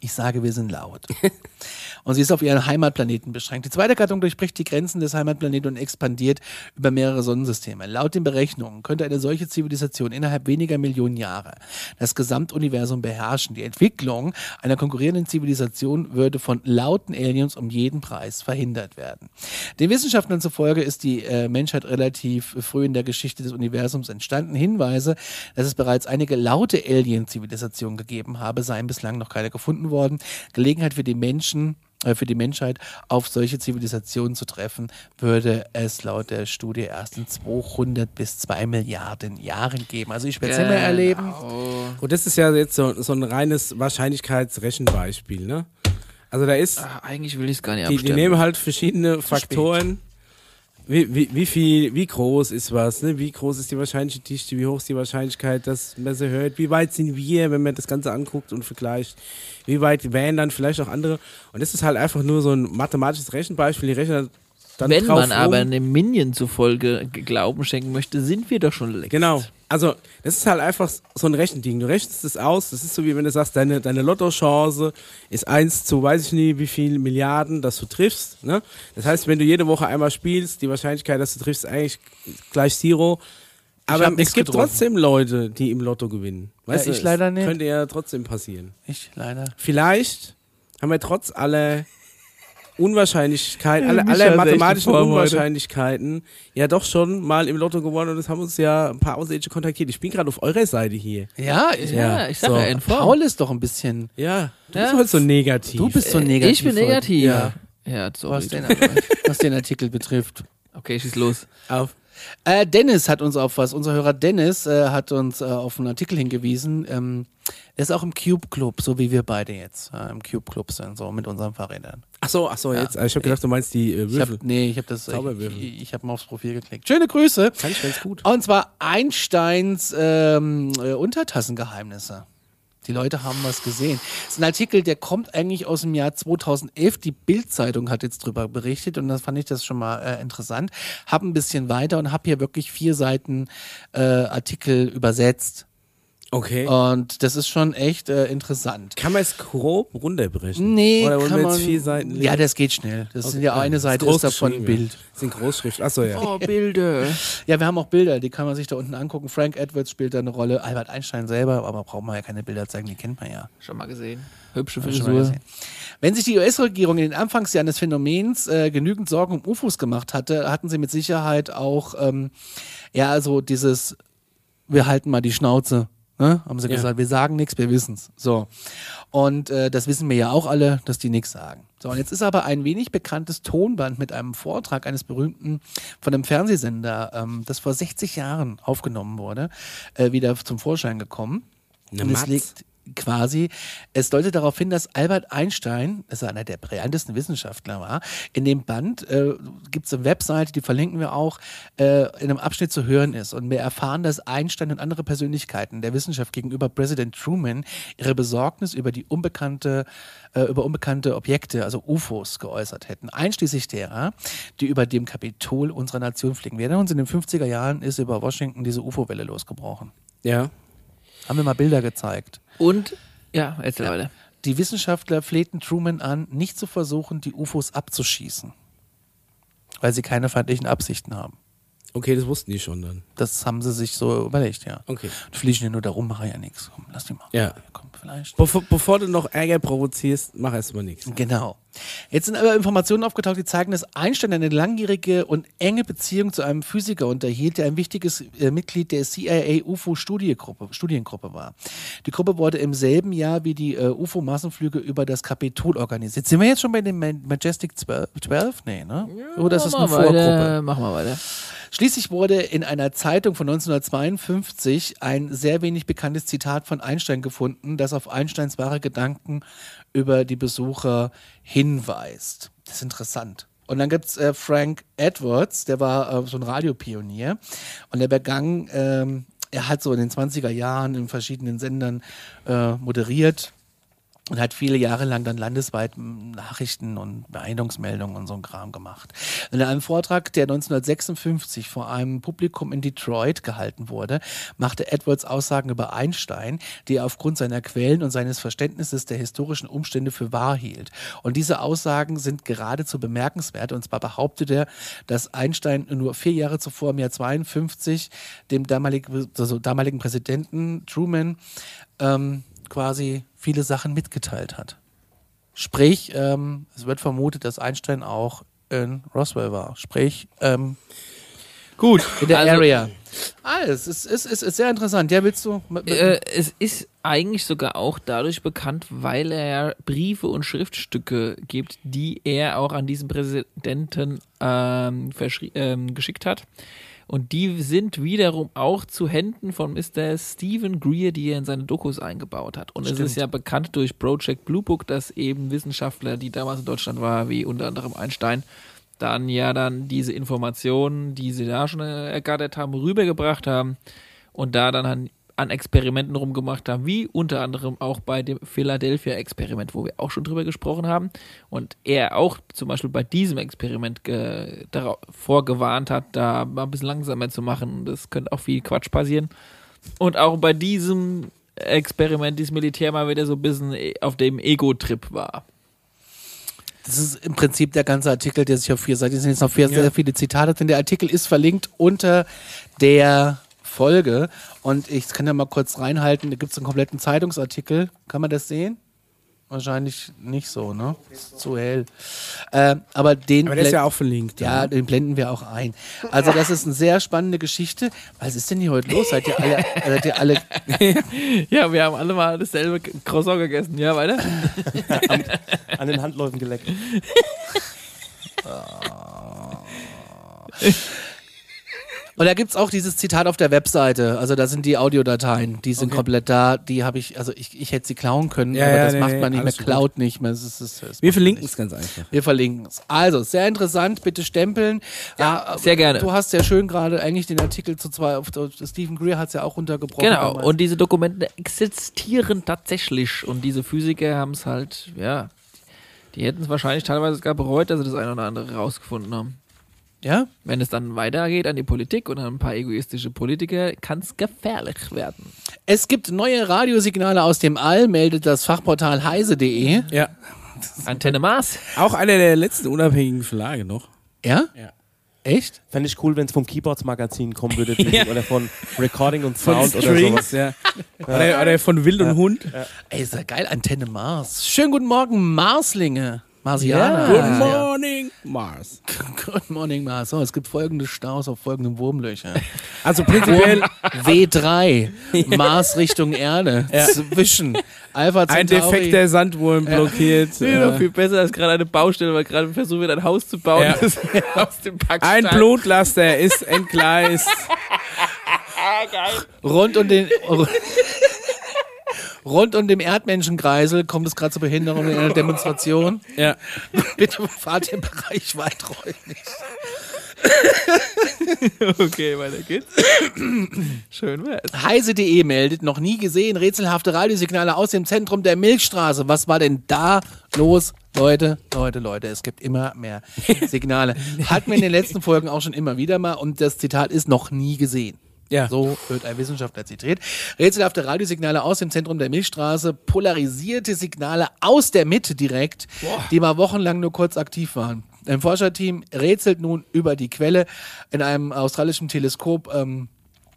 Ich sage, wir sind laut. Und sie ist auf ihren Heimatplaneten beschränkt. Die zweite Gattung durchbricht die Grenzen des Heimatplaneten und expandiert über mehrere Sonnensysteme. Laut den Berechnungen könnte eine solche Zivilisation innerhalb weniger Millionen Jahre das Gesamtuniversum beherrschen. Die Entwicklung einer konkurrierenden Zivilisation würde von lauten Aliens um jeden Preis verhindert werden. Den Wissenschaftlern zufolge ist die äh, Menschheit relativ früh in der Geschichte des Universums entstanden. Hinweise, dass es bereits einige laute Alien-Zivilisationen gegeben habe, seien bislang noch keine gefunden worden. Gelegenheit für die Menschen für die Menschheit auf solche Zivilisationen zu treffen, würde es laut der Studie erst in 200 bis 2 Milliarden Jahren geben. Also ich werde es nicht mehr erleben. Und das ist ja jetzt so, so ein reines Wahrscheinlichkeitsrechenbeispiel, ne? Also da ist, Ach, eigentlich will ich es gar nicht die, die nehmen halt verschiedene Faktoren. Wie, wie, wie viel, wie groß ist was, ne? Wie groß ist die wahrscheinliche Dichte, wie hoch ist die Wahrscheinlichkeit, dass man sie hört, wie weit sind wir, wenn man das Ganze anguckt und vergleicht, wie weit wären dann vielleicht auch andere. Und das ist halt einfach nur so ein mathematisches Rechenbeispiel, die rechnen dann Wenn man aber einem Minion zufolge Glauben schenken möchte, sind wir doch schon längst. Genau. Also, das ist halt einfach so ein Rechending. Du rechnest es aus. Das ist so wie wenn du sagst, deine, deine Lottochance ist 1 zu weiß ich nie wie viel Milliarden, dass du triffst. Ne? Das heißt, wenn du jede Woche einmal spielst, die Wahrscheinlichkeit, dass du triffst, ist eigentlich gleich Zero. Aber es gibt getroffen. trotzdem Leute, die im Lotto gewinnen. Weißt Ja, du, ich leider nicht. Könnte ja trotzdem passieren. Ich leider. Vielleicht haben wir trotz aller Unwahrscheinlichkeiten, Micha aller ist echt mathematischen heute. Unwahrscheinlichkeiten ja doch schon mal im Lotto gewonnen und es haben uns ja ein paar Außerirdische kontaktiert. Ich bin gerade auf eurer Seite hier. Ja, ich, Ja, Ja, ich sag so. ja, in Form. Paul ist doch ein bisschen. Ja, du Ja. bist heute so negativ. Du bist so negativ. Ich bin negativ. Ja, Ja, sorry. was den, was den Artikel betrifft. Okay, schieß los. auf. Äh, Dennis hat uns auf was, unser Hörer Dennis äh, hat uns äh, auf einen Artikel hingewiesen. Ähm, er ist auch im Cube Club, so wie wir beide jetzt äh, im Cube Club sind, so mit unseren Fahrrädern. Ach so, ach so, jetzt. Ich habe gedacht, du meinst die äh, Ich Würfel. hab, nee, ich habe das, ich, Zauberwürfel. ich, ich habe mal aufs Profil geklickt. Schöne Grüße. Ich ganz gut. Und zwar Einsteins ähm, äh, Untertassengeheimnisse. Die Leute haben was gesehen. Das ist ein Artikel, der kommt eigentlich aus dem Jahr 2011. Die Bild-Zeitung hat jetzt drüber berichtet und das fand ich das schon mal äh, interessant. Hab ein bisschen weiter und habe hier wirklich vier Seiten äh, Artikel übersetzt. Okay. Und das ist schon echt äh, interessant. Kann man es grob runterbrechen? Nee, Oder kann man, vier Seiten Ja, das geht schnell. Das sind ja Okay. eine Seite groß ist davon ein Bild. Das sind Großschrift. Achso, ja. Oh, Bilder. Ja, wir haben auch Bilder, die kann man sich da unten angucken. Frank Edwards spielt da eine Rolle, Albert Einstein selber, aber braucht man ja keine Bilder zeigen, die kennt man ja. Schon mal gesehen. Hübsche Frisur. gesehen. Wenn sich die US-Regierung in den Anfangsjahren des Phänomens äh, genügend Sorgen um UFOs gemacht hatte, hatten sie mit Sicherheit auch, ähm, ja, also dieses, wir halten mal die Schnauze. Ne? Haben sie Ja. gesagt, wir sagen nichts, wir wissen's. So. Und äh, das wissen wir ja auch alle, dass die nichts sagen. So, und jetzt ist aber ein wenig bekanntes Tonband mit einem Vortrag eines berühmten von einem Fernsehsender, ähm, das vor 60 Jahren aufgenommen wurde, äh, wieder zum Vorschein gekommen. Eine und es Matz. liegt quasi, es deutet darauf hin, dass Albert Einstein, das einer der brillantesten Wissenschaftler war, in dem Band äh, gibt es eine Webseite, die verlinken wir auch, äh, in einem Abschnitt zu hören ist. Und wir erfahren, dass Einstein und andere Persönlichkeiten der Wissenschaft gegenüber Präsident Truman ihre Besorgnis über die unbekannte, äh, über unbekannte Objekte, also UFOs, geäußert hätten. Einschließlich derer, die über dem Kapitol unserer Nation fliegen. Wir erinnern uns, in den 50er Jahren ist über Washington diese UFO-Welle losgebrochen. Ja. Haben wir mal Bilder gezeigt. Und, ja, erzähl weiter. Die Wissenschaftler flehten Truman an, nicht zu versuchen, die UFOs abzuschießen, weil sie keine feindlichen Absichten haben. Okay, das wussten die schon dann. Das haben sie sich so überlegt, ja. Okay. Die fliegen ja nur darum, machen ja nichts. Komm, lass die mal. Ja. Komm, vielleicht. Bevor, bevor du noch Ärger provozierst, mach erstmal nichts. Genau. Jetzt sind aber Informationen aufgetaucht, die zeigen, dass Einstein eine langjährige und enge Beziehung zu einem Physiker unterhielt, der ein wichtiges äh, Mitglied der CIA UFO-Studiengruppe Studiengruppe war. Die Gruppe wurde im selben Jahr wie die äh, UFO-Massenflüge über das Kapitol organisiert. Sind wir jetzt schon bei dem Ma- Majestic 12? 12? Nee, ne? Oder ist das eine Vorgruppe? weiter, Mach mal weiter. Schließlich wurde in einer Zeitung von 1952 ein sehr wenig bekanntes Zitat von Einstein gefunden, das auf Einsteins wahre Gedanken über die Besucher hinweist. Das ist interessant. Und dann gibt's äh, Frank Edwards, der war äh, so ein Radiopionier und der begann, ähm, er hat so in den 20er Jahren in verschiedenen Sendern äh, moderiert und hat viele Jahre lang dann landesweit Nachrichten und Beeindungsmeldungen und so ein Kram gemacht. In einem Vortrag, der 1956 vor einem Publikum in Detroit gehalten wurde, machte Edwards Aussagen über Einstein, die er aufgrund seiner Quellen und seines Verständnisses der historischen Umstände für wahr hielt. Und diese Aussagen sind geradezu bemerkenswert. Und zwar behauptet er, dass Einstein nur vier Jahre zuvor, im Jahr 52, dem damaligen, also damaligen Präsidenten Truman ähm, quasi viele Sachen mitgeteilt hat. Sprich, ähm, es wird vermutet, dass Einstein auch in Roswell war. Sprich, ähm, gut, in der Also- Area. Ah, es ist, ist, ist, ist sehr interessant. Ja, willst du? Äh, es ist eigentlich sogar auch dadurch bekannt, weil er Briefe und Schriftstücke gibt, die er auch an diesen Präsidenten ähm, ähm, geschickt hat. Und die sind wiederum auch zu Händen von Mr. Stephen Greer, die er in seine Dokus eingebaut hat. Und es Stimmt. ist ja bekannt durch Project Blue Book, dass eben Wissenschaftler, die damals in Deutschland waren, wie unter anderem Einstein, dann ja dann diese Informationen, die sie da schon ergattert haben, rübergebracht haben und da dann an, Experimenten rumgemacht haben, wie unter anderem auch bei dem Philadelphia-Experiment, wo wir auch schon drüber gesprochen haben. Und er auch zum Beispiel bei diesem Experiment ge- darauf vorgewarnt hat, da mal ein bisschen langsamer zu machen. Das könnte auch viel Quatsch passieren. Und auch bei diesem Experiment, dieses Militär mal wieder so ein bisschen auf dem Ego-Trip war. Das ist im Prinzip der ganze Artikel, der sich auf vier Seiten, es sind jetzt noch vier, sehr viele Zitate drin. Der Artikel ist verlinkt unter der Folge. Und ich kann ja mal kurz reinhalten, da gibt es einen kompletten Zeitungsartikel. Kann man das sehen? Wahrscheinlich nicht so, ne? Ist zu hell. Äh, aber den Aber der ist ja auch verlinkt. ja, den blenden wir auch ein. Also das ist eine sehr spannende Geschichte. Was ist denn hier heute los? Seid ihr alle, seid ihr alle Ja, wir haben alle mal dasselbe Croissant gegessen. Ja, weiter? An den Handläufen geleckt. Und da gibt's auch dieses Zitat auf der Webseite. Also da sind die Audiodateien, die sind komplett da. Die habe ich, also ich, ich hätte sie klauen können, Ja, aber ja, das nee, macht nee, man nicht mehr, alles gut. nicht mehr. Das ist, das ist, Wir verlinken es ganz einfach. Wir verlinken es. Also, sehr interessant, bitte stempeln. Ja, sehr gerne. Du hast ja schön gerade eigentlich den Artikel zu zwei, auf, Stephen Greer hat es ja auch runtergebrochen. Genau, damals. und diese Dokumente existieren tatsächlich und diese Physiker haben es halt, ja, die hätten es wahrscheinlich teilweise sogar bereut, dass sie das eine oder andere rausgefunden haben. Ja? Wenn es dann weitergeht an die Politik und an ein paar egoistische Politiker, kann es gefährlich werden. Es gibt neue Radiosignale aus dem All, meldet das Fachportal heise.de. Ja. Antenne Mars. Auch einer der letzten unabhängigen Verlage noch. Ja? Ja. Echt? Fände ich cool, wenn es vom Keyboards Magazin kommen würde oder von Recording und Von Sound oder sowas. ja. Oder, oder von Wild und Hund. Ey, ist ja geil, Antenne Mars. Schönen guten Morgen, Marslinge. Marsianer. Good Ja. morning, Mars. Good morning, Mars. So, es gibt folgende Staus auf folgenden Wurmlöcher. Also prinzipiell W3, Mars Richtung Erde. Zwischen Alpha ein Centauri. defekter Sandwurm blockiert. Ja, Äh, viel besser als gerade eine Baustelle, weil gerade versucht wird, ein Haus zu bauen, Ja. aus dem ein. Blutlaster ist entgleist. Rund um den. Rund um dem Erdmenschenkreisel kommt es gerade zur Behinderung in einer Demonstration. Ja. Bitte fahrt den Bereich weiträumig. Okay, weiter geht's. Schön wär's. Heise.de meldet, noch nie gesehen, rätselhafte Radiosignale aus dem Zentrum der Milchstraße. Was war denn da los? Leute, Leute, Leute, es gibt immer mehr Signale. Hatten wir in den letzten Folgen auch schon immer wieder mal und das Zitat ist noch nie gesehen. Ja. So wird ein Wissenschaftler zitiert. Rätselhafte Radiosignale aus dem Zentrum der Milchstraße, polarisierte Signale aus der Mitte direkt, die mal wochenlang nur kurz aktiv waren. Ein Forscherteam rätselt nun über die Quelle. In einem australischen Teleskop ähm,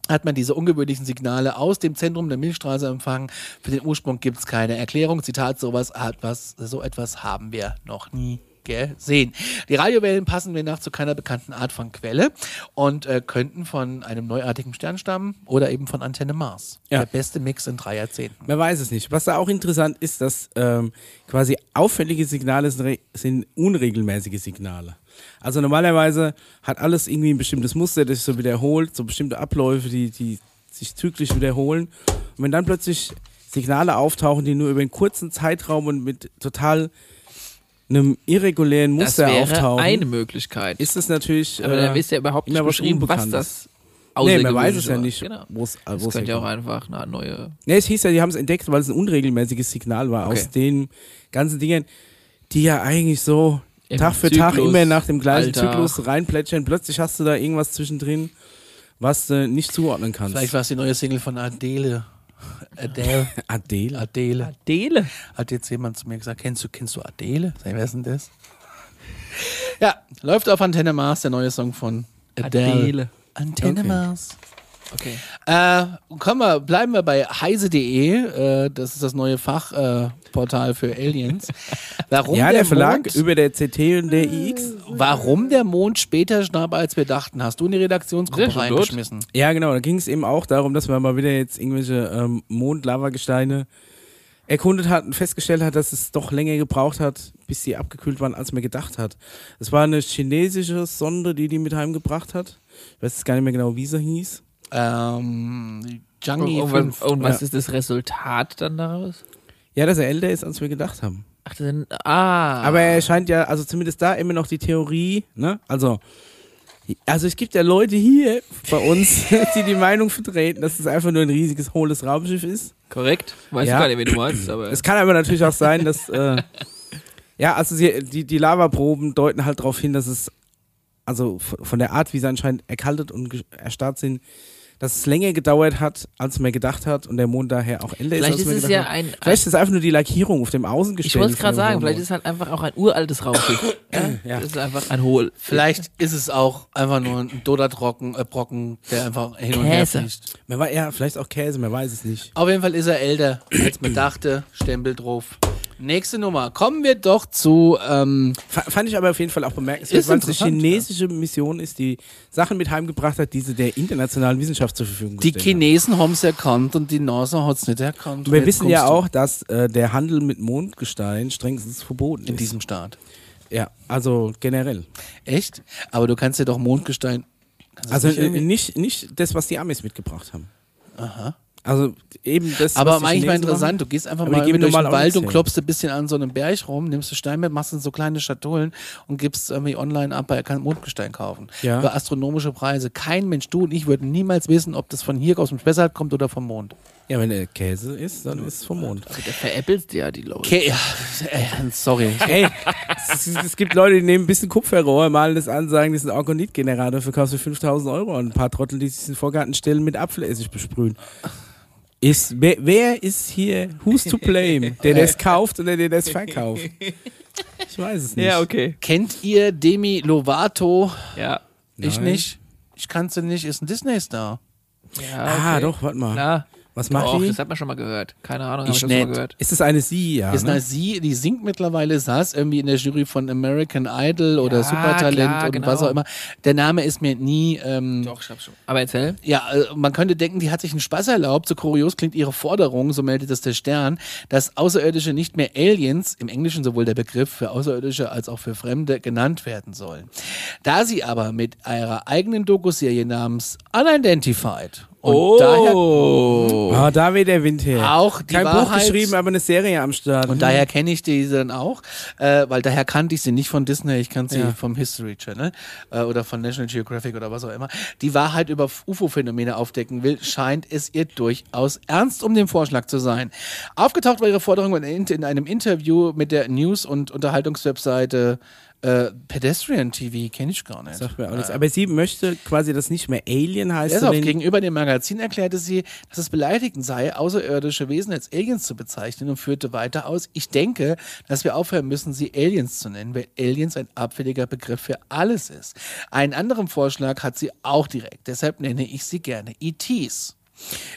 hat man diese ungewöhnlichen Signale aus dem Zentrum der Milchstraße empfangen. Für den Ursprung gibt es keine Erklärung. Zitat, sowas hat was, so etwas haben wir noch nie gesehen. Die Radiowellen passen wir nach zu keiner bekannten Art von Quelle und äh, könnten von einem neuartigen Stern stammen oder eben von Antenne Mars. Ja. Der beste Mix in drei Jahrzehnten. Man weiß es nicht. Was da auch interessant ist, dass ähm, quasi auffällige Signale sind, sind unregelmäßige Signale. Also normalerweise hat alles irgendwie ein bestimmtes Muster, das sich so wiederholt, so bestimmte Abläufe, die, die sich zyklisch wiederholen. Und wenn dann plötzlich Signale auftauchen, die nur über einen kurzen Zeitraum und mit total einem irregulären Das Muster wäre auftauchen, eine Möglichkeit. ist es natürlich. Aber äh, da wisst ihr überhaupt nicht beschrieben, was das Nee, man weiß es ja nicht, Genau. wo es Das wo es könnte ja auch einfach eine neue. Ne, es hieß ja, die haben es entdeckt, weil es ein unregelmäßiges Signal war Okay. aus den ganzen Dingen, die ja eigentlich so Im Tag für Tag Zyklus, immer nach dem gleichen Alltag. Zyklus reinplätschern. Plötzlich hast du da irgendwas zwischendrin, was du nicht zuordnen kannst. Vielleicht war es die neue Single von Adele. Adele. Adele. Adele. Dele. Hat jetzt jemand zu mir gesagt, kennst du, kennst du Adele? Sag wer ist denn das? Ja, läuft auf Antenne Mars, der neue Song von Adele. Adele. Antenne Okay. Mars. Okay. Äh, kommen wir, bleiben wir bei heise.de, äh, das ist das neue Fachportal äh, für Aliens. Warum Ja, der Verlag Mond, über der CT und der IX. warum der Mond später starb, als wir dachten, hast du in die Redaktionsgruppe reingeschmissen. Ja, genau. Da ging es eben auch darum, dass man mal wieder jetzt irgendwelche ähm, Mond-Lava-Gesteine erkundet hat und festgestellt hat, dass es doch länger gebraucht hat, bis sie abgekühlt waren, als man gedacht hat. Es war eine chinesische Sonde, die die mit heimgebracht hat. Ich weiß jetzt gar nicht mehr genau, wie sie hieß. Ähm, Und, Jungie und, 5. und was Ja. ist das Resultat dann daraus? Ja, dass er älter ist, als wir gedacht haben. Ach, das sind, ah. Aber er scheint ja, also zumindest da immer noch die Theorie, ne? Also, also es gibt ja Leute hier bei uns, die die Meinung vertreten, dass es einfach nur ein riesiges, hohles Raumschiff ist. Korrekt. Weiß Ja. ich gar nicht, wen du meinst, aber. Es kann aber natürlich auch sein, dass, äh, ja, also sie, die, die Lavaproben deuten halt darauf hin, dass es, also von der Art, wie sie anscheinend erkaltet und erstarrt sind, dass es länger gedauert hat, als man gedacht hat und der Mond daher auch älter Vielleicht ist, als ist man es ja hat. ein. Vielleicht ist es einfach nur die Lackierung auf dem Außengestell. ich wollte es gerade sagen, hohen vielleicht Mond- ist es halt einfach auch ein uraltes Raumschiff. ja? Ja. Das ist einfach ein Hohl. Vielleicht ist es auch einfach nur ein Dodertrocken, äh, Brocken, der einfach hin und her Käse. fliegt. Man war, ja, vielleicht auch Käse, man weiß es nicht. Auf jeden Fall ist er älter, als man dachte. Stempel drauf. Nächste Nummer. Kommen wir doch zu. Ähm, Fa- Fand ich aber auf jeden Fall auch bemerkenswert, weil es eine chinesische Mission ist, die Sachen mit heimgebracht hat, die sie der internationalen Wissenschaft zur Verfügung die gestellt hat. Chinesen haben es erkannt und die NASA hat es nicht erkannt. Und wir wissen ja auch, dass äh, der Handel mit Mondgestein strengstens verboten In ist. diesem Staat. ja, also generell. Echt? Aber du kannst ja doch Mondgestein Also nicht äh, nicht, nicht das, was die Amis mitgebracht haben. Aha. Also eben das. Aber eigentlich mal interessant, machen. du gehst einfach Aber mal durch den Wald und klopfst ein bisschen an so einem Berg rum, nimmst du Stein mit, machst in so kleine Schatullen und gibst irgendwie online ab, er kann Mondgestein kaufen. Ja. Über astronomische Preise. Kein Mensch, du und ich würden niemals wissen, ob das von hier aus dem Spessart kommt oder vom Mond. Ja, wenn der Käse ist, dann ist es vom Mond. Der veräppelst ja die Leute. Okay, ja, äh, sorry. Ey, es, es, es gibt Leute, die nehmen ein bisschen Kupferrohr, malen das an, sagen, das ist ein Orgonit-Generator, verkaufst du 5000 Euro und ein paar Trottel, die sich in den Vorgarten stellen, mit Apfelessig besprühen. Ist, wer, wer ist hier, who's to blame? Der, der es kauft oder der, der es verkauft? Ich weiß es nicht. Ja, okay. Kennt ihr Demi Lovato? Ja. Ich Nein. nicht. Ich kann's nicht, ist ein Disney-Star. ja Ah, okay. doch, warte mal. Klar. Was macht Doch, die? das hat man schon mal gehört. Keine Ahnung, habe Ich das schon mal nicht. gehört. Ist es eine Sie, ja? Ist ne? eine sie, die singt mittlerweile, saß irgendwie in der Jury von American Idol oder Ja, Supertalent klar, und genau. was auch immer. Der Name ist mir nie. Ähm, Doch, ich hab's schon. Aber erzähl. Ja, äh, man könnte denken, die hat sich einen Spaß erlaubt. So kurios klingt ihre Forderung, so meldet es der Stern, dass Außerirdische nicht mehr Aliens, im Englischen sowohl der Begriff für Außerirdische als auch für Fremde, genannt werden sollen. Da sie aber mit ihrer eigenen Dokuserie namens Unidentified und daher oh. Ah, da weht der Wind her. auch die Kein Buch Wahrheit, geschrieben, aber eine Serie am Start. Und daher kenne ich die dann auch, äh, weil daher kannte ich sie nicht von Disney, ich kannte sie Ja. vom History Channel äh, oder von National Geographic oder was auch immer. Die Wahrheit über UFO-Phänomene aufdecken will, scheint es ihr durchaus ernst um den Vorschlag zu sein. Aufgetaucht war ihre Forderung in, in einem Interview mit der News- und Unterhaltungswebseite äh, Pedestrian TV, kenne ich gar nicht. Sagt mir auch nichts. Aber sie möchte quasi, dass nicht mehr Alien heißt, Deshalb sondern gegenüber dem Magazin erklärte sie, dass es beleidigend sei, außerirdische Wesen als Aliens zu bezeichnen und führte weiter aus, ich denke, dass wir aufhören müssen, sie Aliens zu nennen, weil Aliens ein abfälliger Begriff für alles ist. Einen anderen Vorschlag hat sie auch direkt, deshalb nenne ich sie gerne ETs.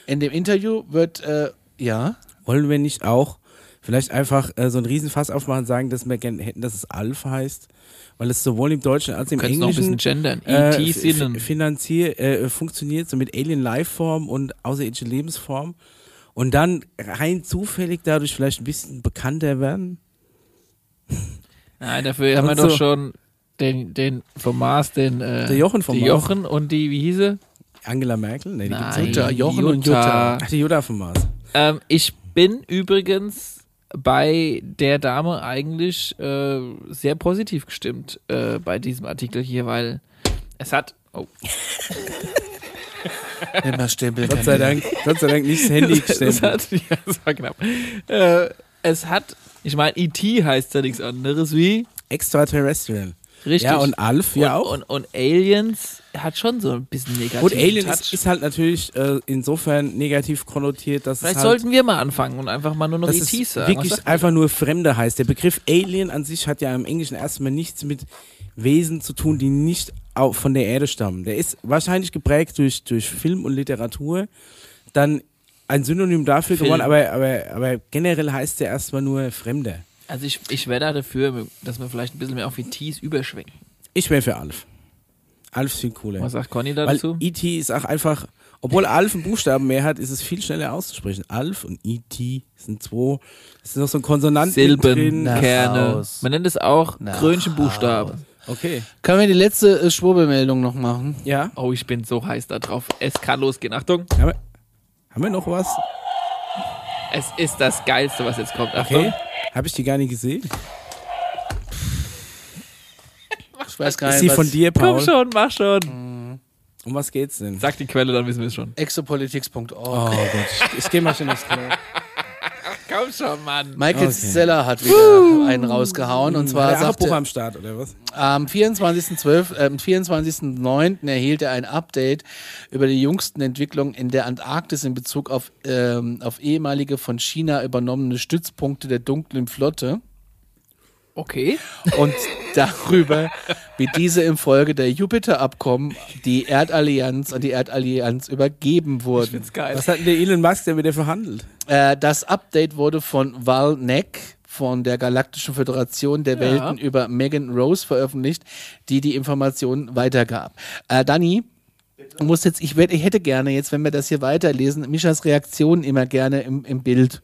In dem Interview wird, äh, ja, wollen wir nicht auch vielleicht einfach äh, so ein Riesenfass aufmachen und sagen, dass wir gerne hätten, dass es Alf heißt? Weil es sowohl im Deutschen als auch im Könntest noch ein Englischen bisschen gendern. äh, E.T. Sinnen. f- finanzier, äh, funktioniert, so mit Alien Lifeform und außerirdische Lebensform. Und dann rein zufällig dadurch vielleicht ein bisschen bekannter werden. Nein, dafür haben wir Und doch so. schon den, den vom Mars, den äh, Der Jochen vom die Mars. Jochen und die, wie hieße? Angela Merkel? Nee, die gibt's Nein, nicht. Jutta, Jochen und Jutta. Ach, die Jutta vom Mars. Ähm, ich bin übrigens bei der Dame eigentlich äh, sehr positiv gestimmt äh, bei diesem Artikel hier, weil es hat. Oh, immer Stempel. Gott sei Dank, Gott sei Dank nicht das Handy es gestellt. hat, ja, das war knapp. Äh, es hat, ich meine, E.T. heißt ja nichts anderes wie Extraterrestrial. richtig. Ja, und Alf ja und, auch. Und, und Aliens hat schon so ein bisschen negativ. Gut, Alien ist, ist halt natürlich äh, insofern negativ konnotiert, dass Vielleicht es halt, sollten wir mal anfangen und einfach mal nur noch E.T. sagen. Wirklich einfach nur Fremde heißt. Der Begriff Alien an sich hat ja im Englischen erstmal nichts mit Wesen zu tun, die nicht au- von der Erde stammen. Der ist wahrscheinlich geprägt durch, durch Film und Literatur, dann ein Synonym dafür Film. geworden, aber, aber, aber generell heißt der erstmal nur Fremde. Also ich, ich wäre da dafür, dass wir vielleicht ein bisschen mehr auf E.T.s überschwenken. Ich wäre für Alf. Alf ist viel cooler. Was sagt Conny Weil dazu? E.T. ist auch einfach, obwohl Alf einen Buchstaben mehr hat, ist es viel schneller auszusprechen. Alf und E.T. sind zwei, es ist noch so ein Konsonant Silben, drin. Nach Kerne. Haus. Man nennt es auch Krönchenbuchstaben. Okay. Können wir die letzte äh, Schwurbelmeldung noch machen? Ja. Oh, ich bin so heiß da drauf. Es kann losgehen. Achtung. Haben wir, haben wir noch was? Es ist das Geilste, was jetzt kommt. Achtung. Okay. Habe ich die gar nicht gesehen? Ich weiß gar nicht, Ist sie was von dir, Komm Paul? schon, mach schon. Um was geht's denn? Sag die Quelle, dann wissen wir es schon. exopolitics.org. Oh Gott, ich, ich gehe mal schon aufs Klo. Komm schon, Mann. Michael Okay. Zeller hat wieder einen rausgehauen und zwar War der sagt Abbruch er, am Start, oder was? am 24.12., äh, am 24.09. erhielt er ein Update über die jüngsten Entwicklungen in der Antarktis in Bezug auf, ähm, auf ehemalige von China übernommene Stützpunkte der dunklen Flotte Okay. und darüber, wie diese im Folge der Jupiter-Abkommen die Erdallianz an die Erdallianz übergeben wurden. Find's geil. Was hat denn der Elon Musk denn mit der verhandelt? Äh, das Update wurde von Val Neck von der Galaktischen Föderation der Ja. Welten über Megan Rose veröffentlicht, die die Informationen weitergab. Äh, Dani, du musst jetzt, ich, werd, ich hätte gerne jetzt, wenn wir das hier weiterlesen, Mischas Reaktion immer gerne im, im Bild.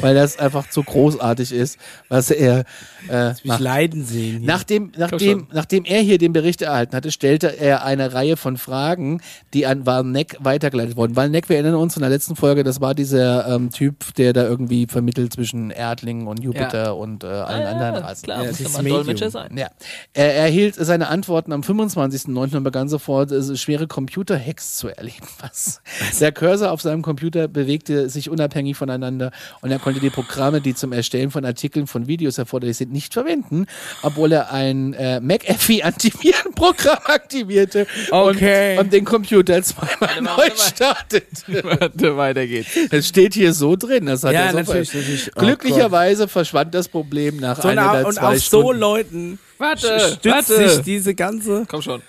weil das einfach zu großartig ist, was er äh, Mich leiden sehen. Hier. Nachdem, nachdem, nachdem er hier den Bericht erhalten hatte, stellte er eine Reihe von Fragen, die an Warneck weitergeleitet wurden. Warneck, wir erinnern uns von der letzten Folge, das war dieser ähm, Typ, der da irgendwie vermittelt zwischen Erdlingen und Jupiter Ja. und äh, allen anderen Rassen. Klar, Ja, muss das. Dolmetscher sein. Ja. Er erhielt seine Antworten am 25.09. und begann sofort äh, schwere Computer-Hacks zu erleben. Was? Der Cursor auf seinem Computer bewegte sich unabhängig voneinander und er konnte die Programme, die zum Erstellen von Artikeln von Videos erforderlich sind, nicht verwenden, obwohl er ein äh, McAfee-Antivirenprogramm aktivierte Okay. und, und den Computer zweimal Warte mal, neu warte startete. Warte, weiter geht's. Das steht hier so drin. Das hat Ja, er so natürlich, natürlich. Oh Glücklicherweise verschwand das Problem nach so einer eine, oder und auf so Stunden. Leuten Warte, stützt warte. sich diese ganze. Komm schon.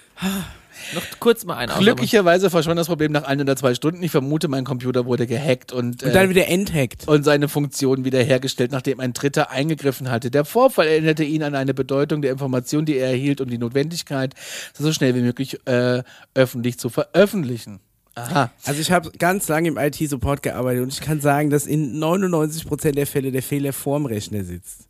Noch kurz mal ein Glücklicherweise verschwand das Problem nach ein oder zwei Stunden. Ich vermute, mein Computer wurde gehackt und, Und äh, dann wieder enthackt. und seine Funktion wiederhergestellt, nachdem ein Dritter eingegriffen hatte. Der Vorfall erinnerte ihn an eine Bedeutung der Information, die er erhielt und die Notwendigkeit, sie so schnell wie möglich äh, öffentlich zu veröffentlichen. Aha. Also ich habe ganz lange im IT-Support gearbeitet und ich kann sagen, dass in 99% der Fälle der Fehler vorm Rechner sitzt.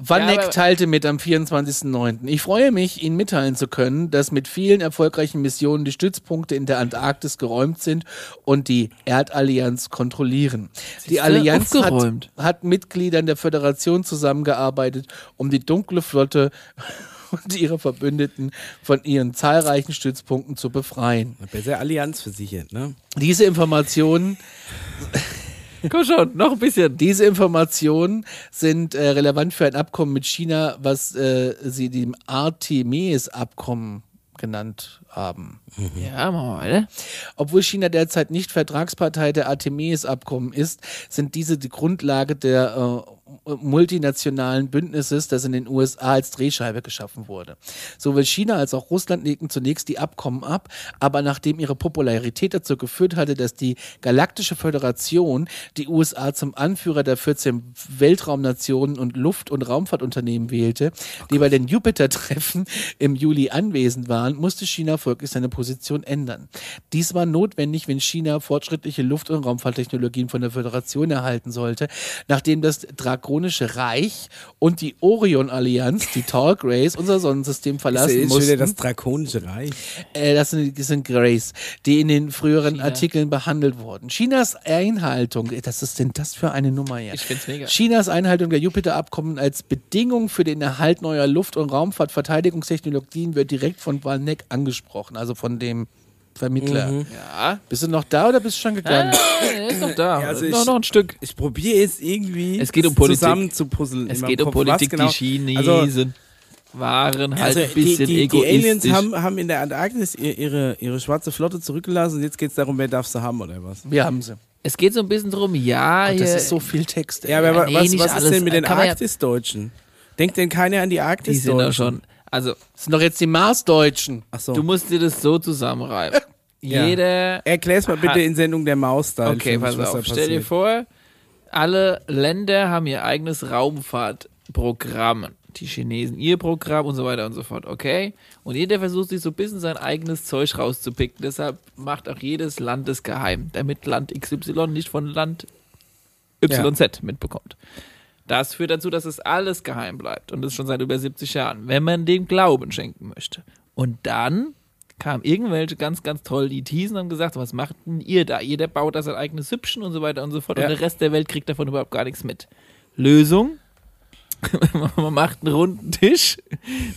Vanek Ja, teilte mit am 24.09. Ich freue mich, Ihnen mitteilen zu können, dass mit vielen erfolgreichen Missionen die Stützpunkte in der Antarktis geräumt sind und die Erdallianz kontrollieren. Die Allianz hat, hat Mitgliedern der Föderation zusammengearbeitet, um die dunkle Flotte und ihre Verbündeten von ihren zahlreichen Stützpunkten zu befreien. Besser Allianz versichert, ne? Diese Informationen Komm schon, noch ein bisschen. Diese Informationen sind äh, relevant für ein Abkommen mit China, was äh, sie dem Artemis-Abkommen genannt haben. Ja, machen wir weiter. Obwohl China derzeit nicht Vertragspartei der Artemis-Abkommen ist, sind diese die Grundlage der äh, multinationalen Bündnisses, das in den USA als Drehscheibe geschaffen wurde. Sowohl China als auch Russland legten zunächst die Abkommen ab, aber nachdem ihre Popularität dazu geführt hatte, dass die Galaktische Föderation die USA zum Anführer der 14 Weltraumnationen und Luft- und Raumfahrtunternehmen wählte, die bei den Jupiter-Treffen im Juli anwesend waren, musste China folglich seine Position ändern. Dies war notwendig, wenn China fortschrittliche Luft- und Raumfahrttechnologien von der Föderation erhalten sollte, nachdem das Drakonische Reich und die Orion-Allianz, die Tall Grays, unser Sonnensystem Das verlassen ist mussten. das drakonische Reich. Äh, das, sind, das sind Grays, die in den früheren Artikeln behandelt wurden. Chinas Einhaltung, das ist denn das für eine Nummer hier? Ich find's mega. Chinas Einhaltung der Jupiter-Abkommen als Bedingung für den Erhalt neuer Luft- und Raumfahrtverteidigungstechnologien wird direkt von Walneck angesprochen, also von dem Vermittler. Ja. Bist du noch da oder bist du schon gegangen? Er ist noch da. Ja, also noch, ich- noch ein Stück. Ich probiere jetzt irgendwie Es geht um Politik. zusammen zu puzzeln. Es geht um Kopf. Politik. genau? Die Chinesen Also, waren halt also ein die, bisschen die, die egoistisch. Aliens haben, haben in der Antarktis ihr- ihre, ihre schwarze Flotte zurückgelassen und jetzt geht es darum, wer darf sie haben oder was? Wir haben sie. es geht so ein bisschen drum, ja, Und das ist so viel Text. ey. Ja, aber nee, was, was ist alles. denn mit den ja- Arktisdeutschen? Denkt denn keiner an die die sind doch schon. Also, das sind doch jetzt die Marsdeutschen. Ach so. du musst dir das so zusammenreiben. Ja. Jeder. Erklär's mal bitte in Sendung der Maus da. Okay, pass auf. Stell dir vor, alle Länder haben ihr eigenes Raumfahrtprogramm. Die Chinesen ihr Programm und so weiter und so fort, okay? Und jeder versucht sich so ein bisschen sein eigenes Zeug rauszupicken. Deshalb macht auch jedes Land es geheim, damit Land XY nicht von Land YZ mitbekommt. Das führt dazu, dass es alles geheim bleibt und das schon seit über 70 Jahren, wenn man dem Glauben schenken möchte. Und dann kamen irgendwelche ganz, ganz toll die Teasen und haben gesagt, was macht denn ihr da? Jeder baut da sein eigenes Süppchen und so weiter und so fort Ja. und der Rest der Welt kriegt davon überhaupt gar nichts mit. Lösung? Man macht einen runden Tisch,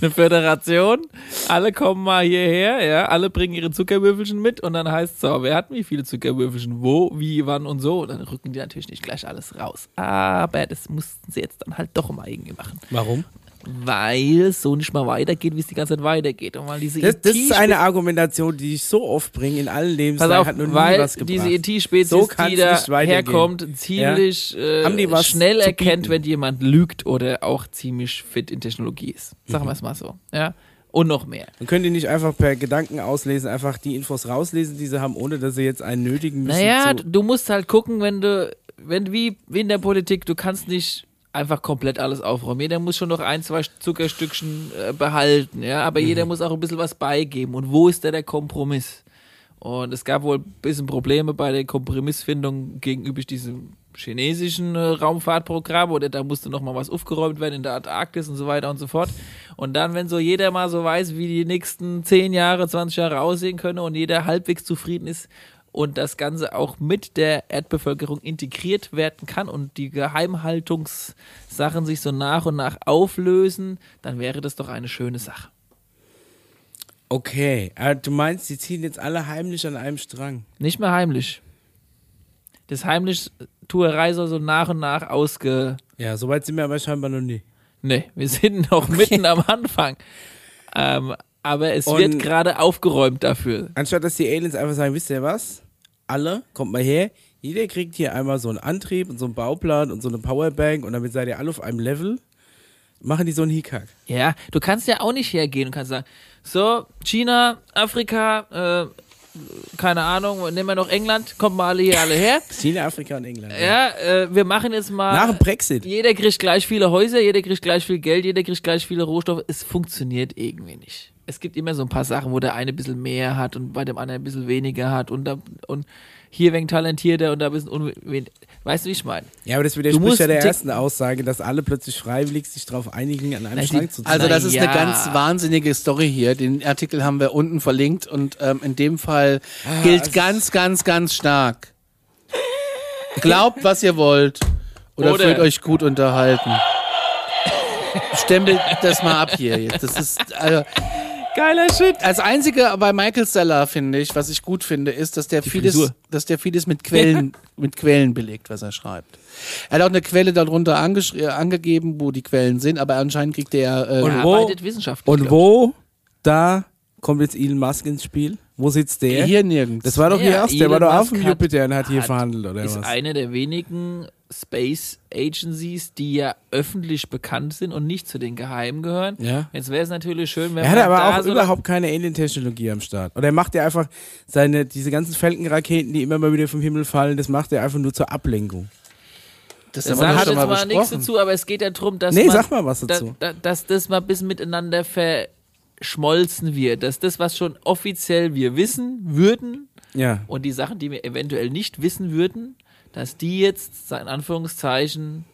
eine Föderation, alle kommen mal hierher, ja, alle bringen ihre Zuckerwürfelchen mit und dann heißt so, wer hat wie viele Zuckerwürfelchen, wo, wie, wann und so. Und dann rücken die natürlich nicht gleich alles raus. Aber das mussten sie jetzt dann halt doch immer irgendwie machen. Warum? Weil es so nicht mal weitergeht, wie es die ganze Zeit weitergeht. Und weil diese Das, das ist ET eine Argumentation, die ich so oft bringe in allen auf, hat noch nie weil was gebracht. diese ET-Spezies, So die da herkommt, ziemlich die äh, schnell erkennt, wenn jemand lügt oder auch ziemlich fit in Technologie ist. Mhm. Sagen wir es mal so. Ja? Und noch mehr. Man könnte nicht einfach per Gedanken auslesen, einfach die Infos rauslesen, die sie haben, ohne dass sie jetzt einen nötigen müssen. Naja, du musst halt gucken, wenn du, wenn wie in der Politik, du kannst nicht einfach komplett alles aufräumen. Jeder muss schon noch ein, zwei Zuckerstückchen äh, behalten, ja, aber Mhm. jeder muss auch ein bisschen was beigeben. Und wo ist da der Kompromiss? Und es gab wohl ein bisschen Probleme bei der Kompromissfindung gegenüber diesem chinesischen äh, Raumfahrtprogramm oder da musste noch mal was aufgeräumt werden in der Antarktis und so weiter und so fort. Und dann, wenn so jeder mal so weiß, wie die nächsten 10 Jahre, 20 Jahre aussehen können und jeder halbwegs zufrieden ist und das Ganze auch mit der Erdbevölkerung integriert werden kann und die Geheimhaltungssachen sich so nach und nach auflösen, dann wäre das doch eine schöne Sache. Okay, aber du meinst, die ziehen jetzt alle heimlich an einem Strang. Nicht mehr heimlich. Das heimlich Tuerei soll so nach und nach ausge. Ja, soweit sind wir aber scheinbar noch nie. Nee, wir sind noch mitten am Anfang. Ähm, aber es Und- wird gerade aufgeräumt dafür. Anstatt dass die Aliens einfach sagen, wisst ihr was? Alle, kommt mal her. Jeder kriegt hier einmal so einen Antrieb und so einen Bauplan und so eine Powerbank und damit seid ihr alle auf einem Level. Machen die so einen Hickhack. Ja, du kannst ja auch nicht hergehen und kannst sagen, so, China, Afrika, äh, keine Ahnung, nehmen wir noch England, kommt mal alle hier alle her. China, Afrika und England. Ja, äh, wir machen jetzt mal. Nach dem Brexit. Jeder kriegt gleich viele Häuser, jeder kriegt gleich viel Geld, jeder kriegt gleich viele Rohstoffe. Es funktioniert irgendwie nicht. Es gibt immer so ein paar Sachen, wo der eine ein bisschen mehr hat und bei dem anderen ein bisschen weniger hat und, da, und hier wegen talentierter und da ein bisschen unwen Weißt du, wie ich meine? Ja, aber das widerspricht ja der ersten Aussage, dass alle plötzlich freiwillig sich darauf einigen, an einem Na, die- zu ziehen. Also das ist eine Na ganz ja. wahnsinnige Story hier. Den Artikel haben wir unten verlinkt und ähm, in dem Fall gilt also- ganz, ganz, ganz stark. Glaubt, was ihr wollt oder, Oder- fühlt euch gut unterhalten. Stempelt das mal ab hier. jetzt. Das ist also, Geiler Shit. als einzige bei Michael Seller finde ich, was ich gut finde, ist, dass der vieles, Frisur. dass der vieles mit Quellen, mit Quellen belegt, was er schreibt. Er hat auch eine Quelle darunter äh, angegeben, wo die Quellen sind, aber anscheinend kriegt er äh, Und wo- arbeitet wissenschaftlich. Und wo, da kommt jetzt Elon Musk ins Spiel? Wo sitzt der? hier nirgends. Das war doch Ja, hier erst, der Elon war doch auf dem Jupiter und hat hier hat- verhandelt, oder ist was? eine der wenigen Space Agencies, die ja öffentlich bekannt sind und nicht zu den Geheimen gehören. Ja. Jetzt wäre es natürlich schön, wenn Er hat man aber da auch so überhaupt keine Alien-Technologie am Start. Oder er macht ja einfach seine, diese ganzen Falcon-Raketen, die immer mal wieder vom Himmel fallen, das macht er einfach nur zur Ablenkung. Das Da haben wir schon jetzt mal mal nichts besprochen. dazu, aber es geht ja darum, dass Nee, man, sag mal was da, dazu. da, dass das mal ein bisschen miteinander verschmolzen wird, dass das, was schon offiziell wir wissen würden Ja. und die Sachen, die wir eventuell nicht wissen würden, dass die jetzt, in Anführungszeichen,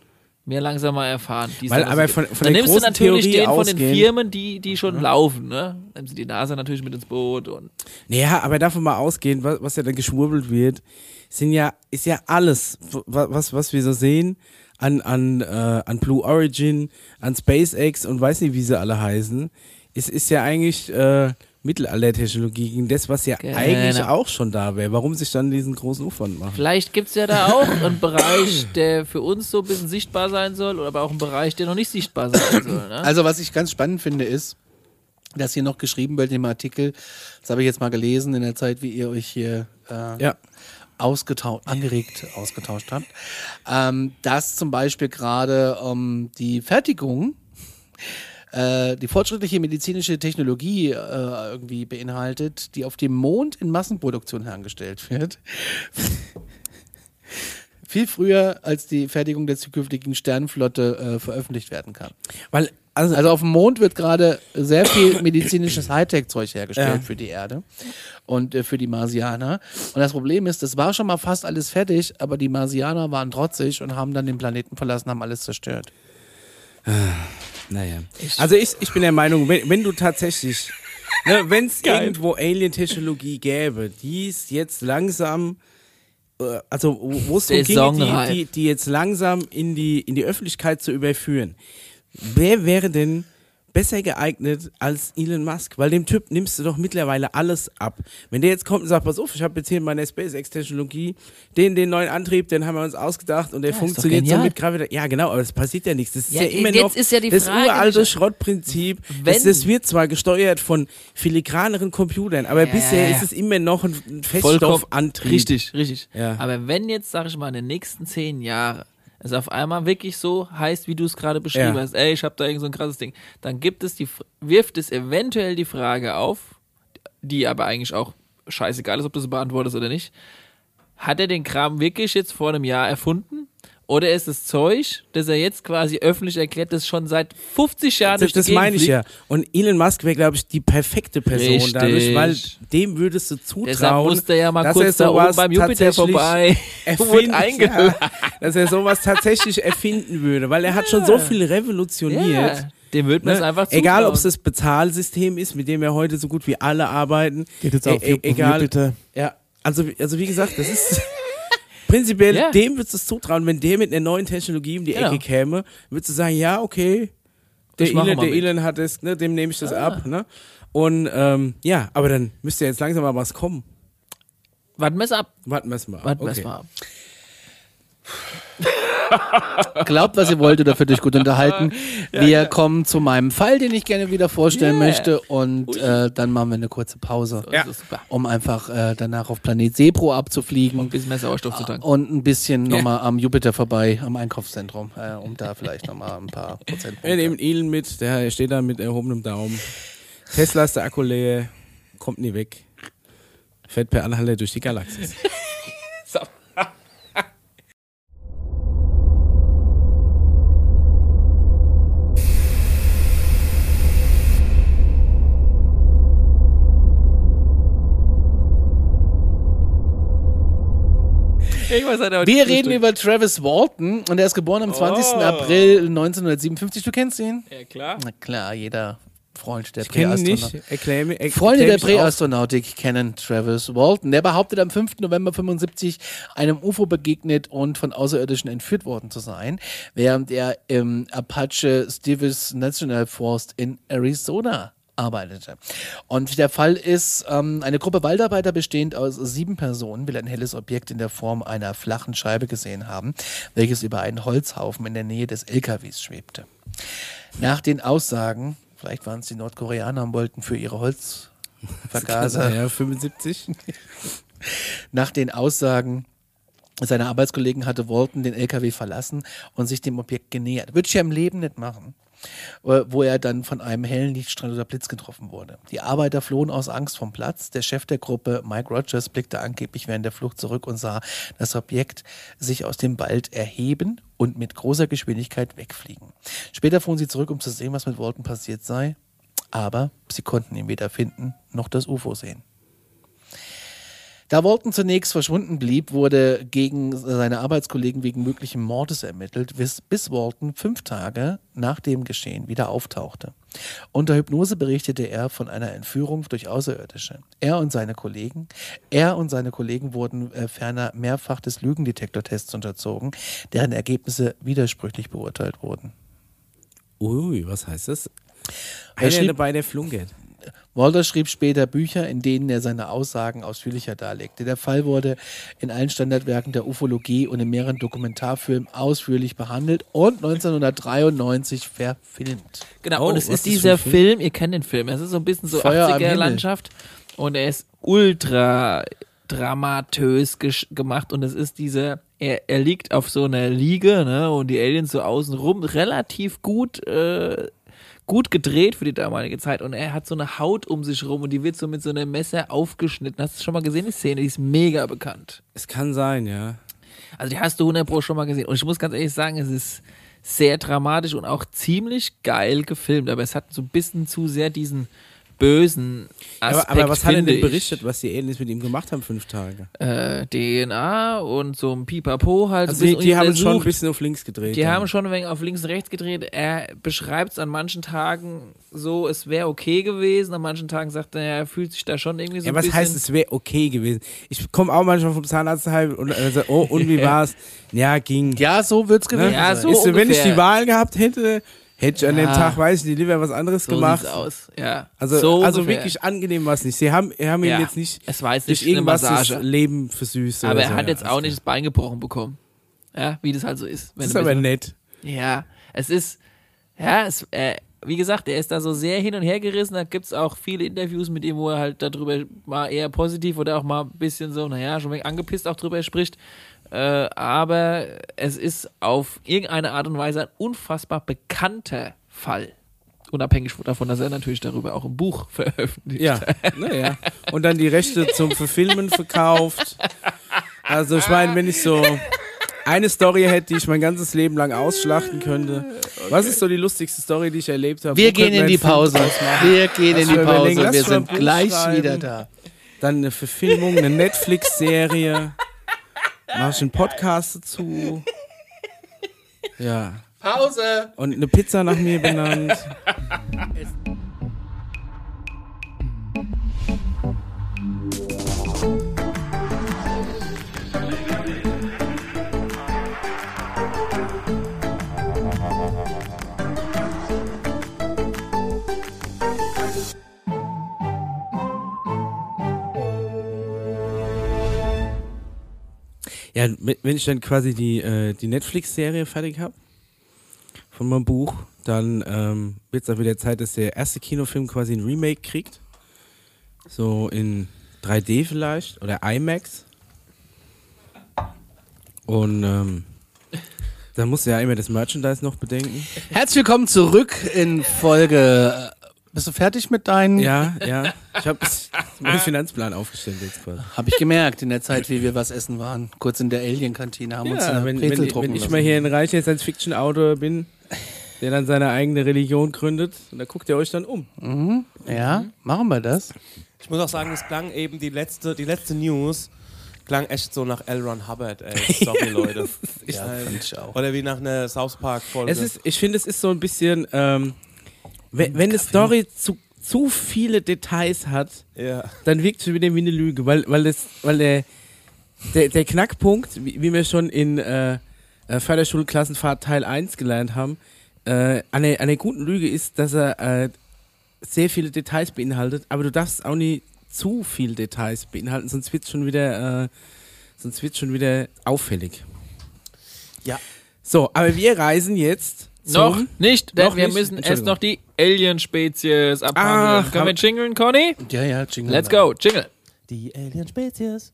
mehr langsam mal erfahren. Weil aber von- von Dann nimmst du natürlich Theorie den von den Firmen, die, die schon laufen, ne? Nimmst du die NASA natürlich mit ins Boot und Naja, aber davon mal ausgehend, was, was ja dann geschwurbelt wird, sind ja, ist ja alles, wa- was, was wir so sehen, an, an, äh, an Blue Origin, an SpaceX und weiß nicht, wie sie alle heißen, ist, ist ja eigentlich äh, Mittelaltertechnologie gegen das, was ja Genau. eigentlich auch schon da wäre. Warum sich dann diesen großen Aufwand machen? Vielleicht gibt es ja da auch einen Bereich, der für uns so ein bisschen sichtbar sein soll, oder aber auch einen Bereich, der noch nicht sichtbar sein soll. Ne? Also was ich ganz spannend finde ist, dass hier noch geschrieben wird im Artikel, das habe ich jetzt mal gelesen in der Zeit, wie ihr euch hier äh, Ja. ausgetauscht, angeregt ausgetauscht habt, ähm, dass zum Beispiel gerade ähm, die Fertigung, äh, die fortschrittliche medizinische Technologie äh, irgendwie beinhaltet, die auf dem Mond in Massenproduktion hergestellt wird. Viel früher als die Fertigung der zukünftigen Sternenflotte äh, veröffentlicht werden kann. Weil, also, Also auf dem Mond wird gerade sehr viel medizinisches Hightech-Zeug hergestellt Ja. für die Erde und äh, für die Marsianer. Und das Problem ist, das war schon mal fast alles fertig, aber die Marsianer waren trotzig und haben dann den Planeten verlassen, haben alles zerstört. Naja. Also ich, ich bin der Meinung, wenn, wenn du tatsächlich, ne, wenn es irgendwo Alien-Technologie gäbe, die es jetzt langsam, äh, also wo es darum ginge, die, die, die jetzt langsam in die, in die Öffentlichkeit zu überführen, wer wäre denn besser geeignet als Elon Musk? Weil dem Typ nimmst du doch mittlerweile alles ab. Wenn der jetzt kommt und sagt, pass auf, ich habe jetzt hier meine SpaceX-Technologie, den, den neuen Antrieb, den haben wir uns ausgedacht und der doch funktioniert so mit Gravitation. Ja, genau, aber es passiert ja nichts. Das ist Ja, ja, immer jetzt noch ist ja die das Frage, uralte. Schrottprinzip. Wenn- Das, das wird zwar gesteuert von filigraneren Computern, aber Ja, bisher ja. ist es immer noch ein ein Vollkommen- Feststoffantrieb. Richtig, richtig. Ja. Aber wenn jetzt, sag ich mal, in den nächsten zehn Jahren es auf einmal wirklich so heißt, wie du es gerade beschrieben Ja. hast, ey, ich habe da irgend so ein krasses Ding, dann gibt es die, wirft es eventuell die Frage auf, die aber eigentlich auch scheißegal ist, ob du sie beantwortest oder nicht. Hat er den Kram wirklich jetzt vor einem Jahr erfunden? Oder ist das Zeug, das er jetzt quasi öffentlich erklärt, das schon seit 50 Jahren Das, das meine ich fliegt? ja. Und Elon Musk wäre, glaube ich, die perfekte Person Richtig. dadurch, weil dem würdest du Deshalb zutrauen, musste er ja mal dass kurz er da oben beim Jupiter tatsächlich vorbei. erfinden, ja, dass er sowas tatsächlich erfinden würde, weil er hat schon so viel revolutioniert. Ja, dem würde man es Ne? einfach zutrauen. Egal, ob es das Bezahlsystem ist, mit dem wir heute so gut wie alle arbeiten. Geht jetzt E- auf, e- egal. Jupiter. Ja, also, also wie gesagt, das ist prinzipiell, Ja. dem würdest du es zutrauen, wenn der mit einer neuen Technologie um die Genau. Ecke käme, würdest du sagen, ja, okay, der Elon, der. Elon hat es, ne, dem nehme ich das ab, ne? Und ähm, ja, aber dann müsste jetzt langsam mal was kommen. Warten wir es ab. Warten wir es mal. ab. Warten wir es okay. mal ab. Glaubt, was ihr wollt oder fühlt euch gut unterhalten. wir kommen zu meinem Fall, den ich gerne wieder vorstellen Yeah. möchte und äh, dann machen wir eine kurze Pause, Ja. Super. um einfach äh, danach auf Planet Sepro Ein abzufliegen bisschen mehr Sauerstoff zu tanken. und ein bisschen nochmal am Jupiter vorbei, am Einkaufszentrum, äh, um da vielleicht nochmal ein paar Wir Prozentpunkte. nehmen Elon mit, der steht da mit erhobenem Daumen. Tesla ist der Akku leer, kommt nie weg. Fährt per Anhalter durch die Galaxis. So. Irgendwas hat er heute Wir Frühstück. reden über Travis Walton und er ist geboren am 20. April 1957. Du kennst ihn? Ja, klar. Na klar, jeder Freund der Präastronautik. Freunde der. Präastronautik kennen Travis Walton. Der behauptet am 5. November 75 einem UFO begegnet und von Außerirdischen entführt worden zu sein, während er im Apache Stevens National Forest in Arizona arbeitete. Und der Fall ist, ähm, eine Gruppe Waldarbeiter bestehend aus sieben Personen will ein helles Objekt in der Form einer flachen Scheibe gesehen haben, welches über einen Holzhaufen in der Nähe des LKWs schwebte. Nach den Aussagen, vielleicht waren es die Nordkoreaner und wollten für ihre Holzvergaser, Ja, 75. nach den Aussagen seiner Arbeitskollegen hatte Walton den LKW verlassen und sich dem Objekt genähert. Würde ich ja im Leben nicht machen. Äh, Wo er dann von einem hellen Lichtstrahl oder Blitz getroffen wurde. Die Arbeiter flohen aus Angst vom Platz. Der Chef der Gruppe, Mike Rogers, blickte angeblich während der Flucht zurück und sah das Objekt sich aus dem Wald erheben und mit großer Geschwindigkeit wegfliegen. Später fuhren sie zurück, um zu sehen, was mit Walton passiert sei. Aber sie konnten ihn weder finden noch das UFO sehen. Da Walton zunächst verschwunden blieb, wurde gegen seine Arbeitskollegen wegen möglichen Mordes ermittelt, bis, bis Walton fünf Tage nach dem Geschehen wieder auftauchte. Unter Hypnose berichtete er von einer Entführung durch Außerirdische. Er und seine Kollegen, er und seine Kollegen wurden äh, ferner mehrfach des Lügendetektortests unterzogen, deren Ergebnisse widersprüchlich beurteilt wurden. Ui, was heißt das? Er Einer schrieb- dabei, der flunkert. Walter schrieb später Bücher, in denen er seine Aussagen ausführlicher darlegte. Der Fall wurde in allen Standardwerken der Ufologie und in mehreren Dokumentarfilmen ausführlich behandelt und 1993 verfilmt. Genau, Oh, und es ist dieser ein Film? ihr kennt den Film, es ist so ein bisschen so Feuer am Himmel. 80er-Landschaft und er ist ultra dramatös gemacht und es ist dieser, er, er liegt auf so einer Liege ne, und die Aliens so außen rum, relativ gut, äh, gut gedreht für die damalige Zeit und er hat so eine Haut um sich rum und die wird so mit so einem Messer aufgeschnitten. Hast du schon mal gesehen, die Szene? Die ist mega bekannt. Es kann sein, ja. Also die hast du 100 Pro schon mal gesehen. Und ich muss ganz ehrlich sagen, es ist sehr dramatisch und auch ziemlich geil gefilmt. Aber es hat so ein bisschen zu sehr diesen bösen Aspekt, Aber, aber was hat er denn ich. berichtet, was die Aliens mit ihm gemacht haben, fünf Tage? Äh, DNA und so ein Pipapo halt. Also die, die haben schon ein bisschen auf links gedreht. Die dann. haben schon ein wenig auf links und rechts gedreht. Er beschreibt es an manchen Tagen so, es wäre okay gewesen. An manchen Tagen sagt er, er fühlt sich da schon irgendwie so ja, ein was bisschen... heißt, es wäre okay gewesen? Ich komme auch manchmal vom Zahnarzt heim und äh, so, oh, und wie war's? Ja, ging. Ja, so wird's gewesen Ja, so Ist wenn ich die Wahl gehabt hätte, hätte ich an dem Ja. Tag, weiß ich nicht, lieber was anderes so gemacht. sieht's aus. Ja, Also, so also ungefähr. wirklich angenehm war es nicht. Sie haben, haben ihn Ja. jetzt nicht Es war jetzt durch nicht eine irgendwas das Massage. Leben versüßt. Aber er so. hat Ja, jetzt auch alles nicht das Bein gebrochen bekommen. Ja, wie das halt so ist. Das ist aber ein nett. Ja, es ist, ja, es, äh, wie gesagt, er ist da so sehr hin und her gerissen. Da gibt es auch viele Interviews mit ihm, wo er halt darüber mal eher positiv oder auch mal ein bisschen so, naja, schon angepisst auch drüber spricht. Äh, aber es ist auf irgendeine Art und Weise ein unfassbar bekannter Fall. Unabhängig davon, dass er natürlich darüber auch ein Buch veröffentlicht. Ja, naja. Und dann die Rechte zum Verfilmen verkauft. Also ich meine, wenn ich so eine Story hätte, die ich mein ganzes Leben lang ausschlachten könnte. Was ist so die lustigste Story, die ich erlebt habe? Wir Wo gehen in die Pause. Wir gehen in die Pause. Wir sind gleich wieder da. Dann eine Verfilmung, eine Netflix-Serie. Mach ich einen Podcast dazu. Ja. Pause. Und eine Pizza nach mir benannt. Ja, wenn ich dann quasi die, äh, die Netflix-Serie fertig habe von meinem Buch, dann ähm, wird es auch wieder Zeit, dass der erste Kinofilm quasi ein Remake kriegt. So in 3D vielleicht oder IMAX. Und ähm, da musst du ja immer das Merchandise noch bedenken. Herzlich willkommen zurück in Folge. Bist du fertig mit deinen? Ja, ja. Ich habe meinen Finanzplan aufgestellt jetzt quasi. Habe ich gemerkt in der Zeit, wie wir was essen waren. Kurz in der Alien-Kantine haben uns Ja, eine wenn, Brezel wenn, drucken wenn ich lassen. mal hier ein reicher Science-Fiction-Autor bin, der dann seine eigene Religion gründet, und da guckt ihr euch dann um. Ja, machen wir das. Ich muss auch sagen, es klang eben die letzte, die letzte News, klang echt so nach L. Ron Hubbard, ey. Sorry, Leute. Ja, fand ich auch. Oder wie nach einer South Park-Folge. Ich finde, es ist so ein bisschen, ähm, wenn, wenn eine Story zu, zu viele Details hat, ja. dann wirkt schon wieder wie eine Lüge, weil, weil, das, weil der, der, der Knackpunkt, wie, wie wir schon in äh, äh, Förderschulklassenfahrt Teil 1 gelernt haben, äh, an der guten Lüge ist, dass er äh, sehr viele Details beinhaltet, aber du darfst auch nie zu viel Details beinhalten, sonst wird es schon wieder, äh, sonst wird's schon wieder auffällig. Ja. So, aber wir reisen jetzt zum Noch nicht, denn Noch wir nicht? müssen erst noch die Alien-Spezies abhandeln. Ach, Können wir jingeln, Conny? Ja, ja, Jingle. Let's go, jingle. Die Alien-Spezies.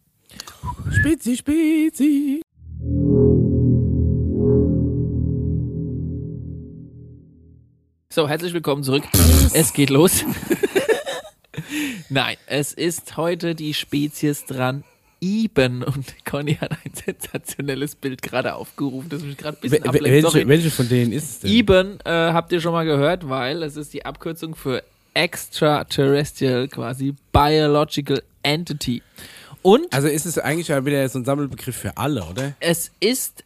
Spezi, Spezi. So, herzlich willkommen zurück. Es geht los. Nein, es ist heute die Spezies dran. Iben und Conny hat ein sensationelles Bild gerade aufgerufen, das mich gerade ein bisschen ablenkt. welche, Sorry. welche von denen ist es denn? Iben äh, habt ihr schon mal gehört, weil es ist die Abkürzung für Extraterrestrial, quasi Biological Entity. Und Also ist es eigentlich wieder so ein Sammelbegriff für alle, oder? es ist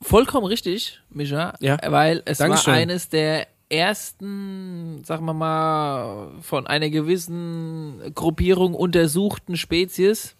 vollkommen richtig, Micha, Ja. weil es Dankeschön. war eines der ersten, sagen wir mal, von einer gewissen Gruppierung untersuchten Spezies.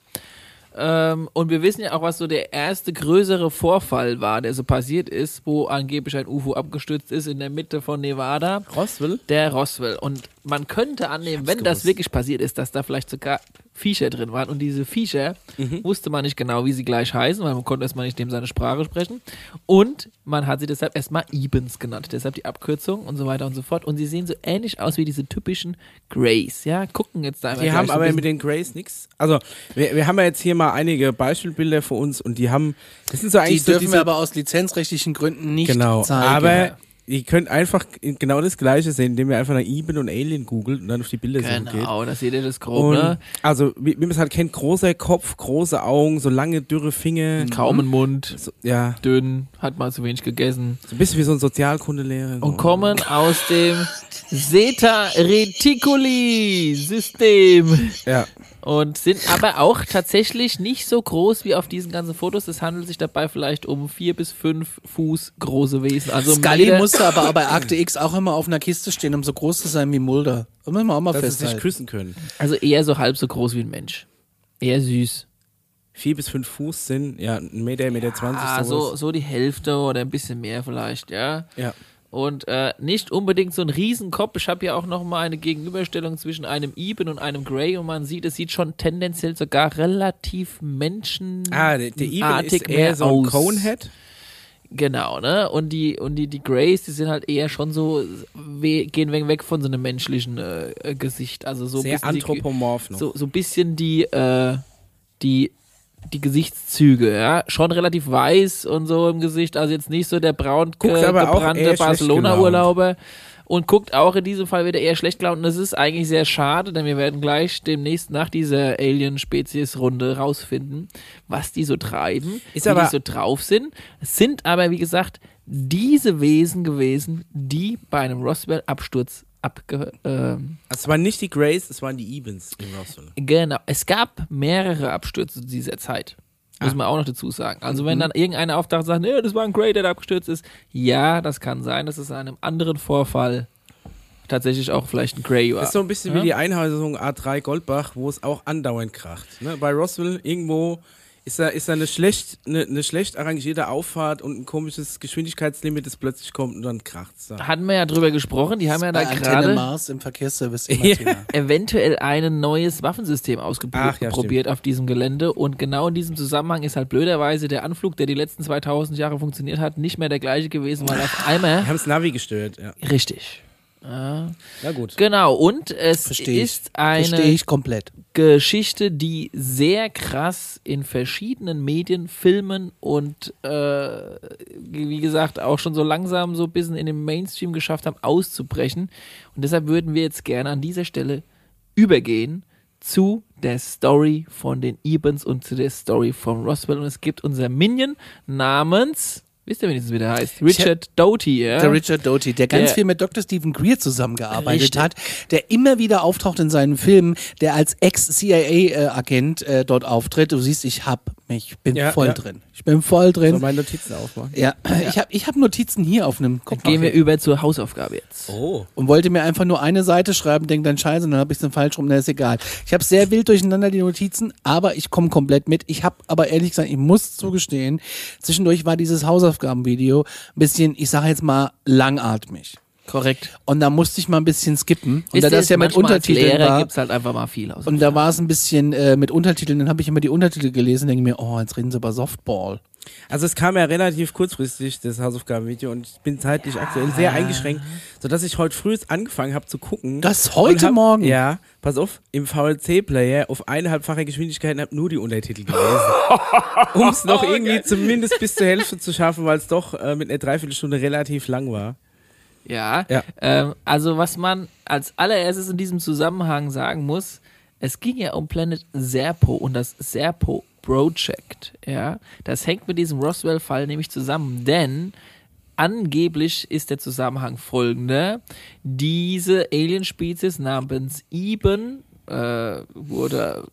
Ähm, und wir wissen ja auch, was so der erste größere Vorfall war, der so passiert ist, wo angeblich ein UFO abgestürzt ist in der Mitte von Nevada. Roswell? Der Roswell. Und man könnte annehmen, wenn das gewusst. wirklich passiert ist, dass da vielleicht sogar Viecher drin waren. Und diese Viecher Mhm. wusste man nicht genau, wie sie gleich heißen, weil man konnte erstmal nicht dem seine Sprache sprechen. Und man hat sie deshalb erstmal Ibens genannt. Deshalb die Abkürzung und so weiter und so fort. Und sie sehen so ähnlich aus wie diese typischen Greys. Ja, gucken jetzt da Die haben so aber mit den Grays nichts. Also, wir, wir haben ja jetzt hier mal einige Beispielbilder für uns und die haben, das sind so Die eigentlich so dürfen diese, wir aber aus lizenzrechtlichen Gründen nicht genau, zeigen. aber ihr könnt einfach genau das Gleiche sehen, indem ihr einfach nach Eben und Alien googelt und dann auf die Bilder geht. Genau, da seht ihr das grob, ne? also, wie, wie man es halt kennt, großer Kopf, große Augen, so lange, dürre Finger. Kaum ein Mund, So, ja, dünn, hat mal zu wenig gegessen. so ein bisschen wie so ein Sozialkundelehrer. So. und kommen aus dem Zeta Reticuli System Ja. Und sind aber auch tatsächlich nicht so groß wie auf diesen ganzen Fotos. Es handelt sich dabei vielleicht um vier bis fünf Fuß große Wesen. Also Scully musste aber auch bei Akte X auch immer auf einer Kiste stehen, um so groß zu sein wie Mulder. Das müssen wir auch mal Dass sie sich festhalten. küssen können. also eher so halb so groß wie ein Mensch. Eher süß. Vier bis fünf Fuß sind, ja, ein Meter, ein Meter zwanzig, Ah, so, so die Hälfte oder ein bisschen mehr vielleicht, ja. Ja. Und äh, nicht unbedingt so ein Riesenkopf. Ich habe ja auch noch mal eine Gegenüberstellung zwischen einem Eben und einem Grey und man sieht, es sieht schon tendenziell sogar relativ menschenartig Ah, der, der Eben ist eher so ein aus. Conehead. Genau, ne? Und die und die die Greys, die sind halt eher schon so we, gehen weg, weg von so einem menschlichen äh, Gesicht, also so ein Sehr bisschen die- anthropomorph noch. so so ein bisschen die äh, die die Gesichtszüge, ja, schon relativ weiß und so im Gesicht, also jetzt nicht so der braun gebrannte Barcelona-Urlauber. und guckt auch in diesem Fall wieder eher schlecht gelaunt. Und das ist eigentlich sehr schade, denn wir werden gleich demnächst nach dieser Alien-Spezies-Runde rausfinden, was die so treiben, Ist wie aber- die so drauf sind. Es sind aber, wie gesagt, diese Wesen gewesen, die bei einem Roswell-Absturz abge... ähm, Es waren nicht die Grays, es waren die Evans in Roswell. Genau. Es gab mehrere Abstürze zu dieser Zeit. Muss Ah. man auch noch dazu sagen. Also wenn Mhm. dann irgendeiner auftaucht und sagt, nee, das war ein Grey, der da abgestürzt ist. Ja, das kann sein, dass es in einem anderen Vorfall tatsächlich auch vielleicht ein Grey war. Das ist so ein bisschen Ja. wie die Einheisung A3 Goldbach, wo es auch andauernd kracht. Ne? Bei Roswell irgendwo ist da, ist da eine, schlecht, eine, eine schlecht arrangierte Auffahrt und ein komisches Geschwindigkeitslimit, das plötzlich kommt und dann kracht es da. Hatten wir ja drüber gesprochen, die haben ja da gerade Mars im Verkehrsservice immer Ja. Eventuell ein neues Waffensystem Ach, ja, ausprobiert auf diesem Gelände und genau in diesem Zusammenhang ist halt blöderweise der Anflug, der die letzten 2000 Jahre funktioniert hat, nicht mehr der gleiche gewesen, weil auf Wir einmal... haben das Navi gestört, ja. Richtig. Ja. Na gut. Genau, und es Verstehe ich. ist eine. Geschichte, die sehr krass in verschiedenen Medien, Filmen und äh, wie gesagt auch schon so langsam so ein bisschen in den Mainstream geschafft haben, auszubrechen. Und deshalb würden wir jetzt gerne an dieser Stelle übergehen zu der Story von den Ebens und zu der Story von Roswell. Und es gibt unser Minion namens, wisst ihr wenigstens, wie der heißt? Richard Doty, ja? Der Richard Doty, der ganz Der- viel mit Dr. Stephen Greer zusammengearbeitet Richtig. hat, der immer wieder auftaucht in seinen Filmen, der als Ex-CIA-Agent äh, dort auftritt. Du siehst, ich hab mich, bin Ja, voll ja. drin. Ich bin voll So drin. meine Notizen aufmachen. ja, ich habe ich hab Notizen hier auf einem Kopf. Gehen wir über zur Hausaufgabe jetzt. Oh. und wollte mir einfach nur eine Seite schreiben, denk dann scheiße, dann habe ich es dann falsch rum, na ist egal. Ich habe sehr wild durcheinander die Notizen, aber ich komme komplett mit. Ich habe aber ehrlich gesagt, ich muss zugestehen, zwischendurch war dieses Hausaufgabenvideo ein bisschen, ich sage jetzt mal, langatmig. Korrekt. Und da musste ich mal ein bisschen skippen. Und Wisst da das ja mit Untertiteln Lehrer war, gibt's halt einfach mal viel aus. und da war es ein bisschen äh, mit Untertiteln, dann habe ich immer die Untertitel gelesen und denke mir, oh, jetzt reden sie über Softball. Also es kam ja relativ kurzfristig, das Hausaufgabenvideo, und ich bin zeitlich aktuell sehr eingeschränkt, sodass ich heute früh angefangen habe zu gucken. Das heute hab, Morgen? Ja, pass auf, im VLC-Player auf eineinhalbfacher Geschwindigkeit und habe nur die Untertitel gelesen. um es noch irgendwie zumindest bis zur Hälfte zu schaffen, weil es doch äh, mit einer Dreiviertelstunde relativ lang war. Ja. Ja. Ähm, also was man als allererstes in diesem Zusammenhang sagen muss, es ging ja um Planet Serpo und das Serpo Project. Ja, das hängt mit diesem Roswell-Fall nämlich zusammen, denn angeblich ist der Zusammenhang folgender: Diese Alien-Spezies namens Eben äh, wurde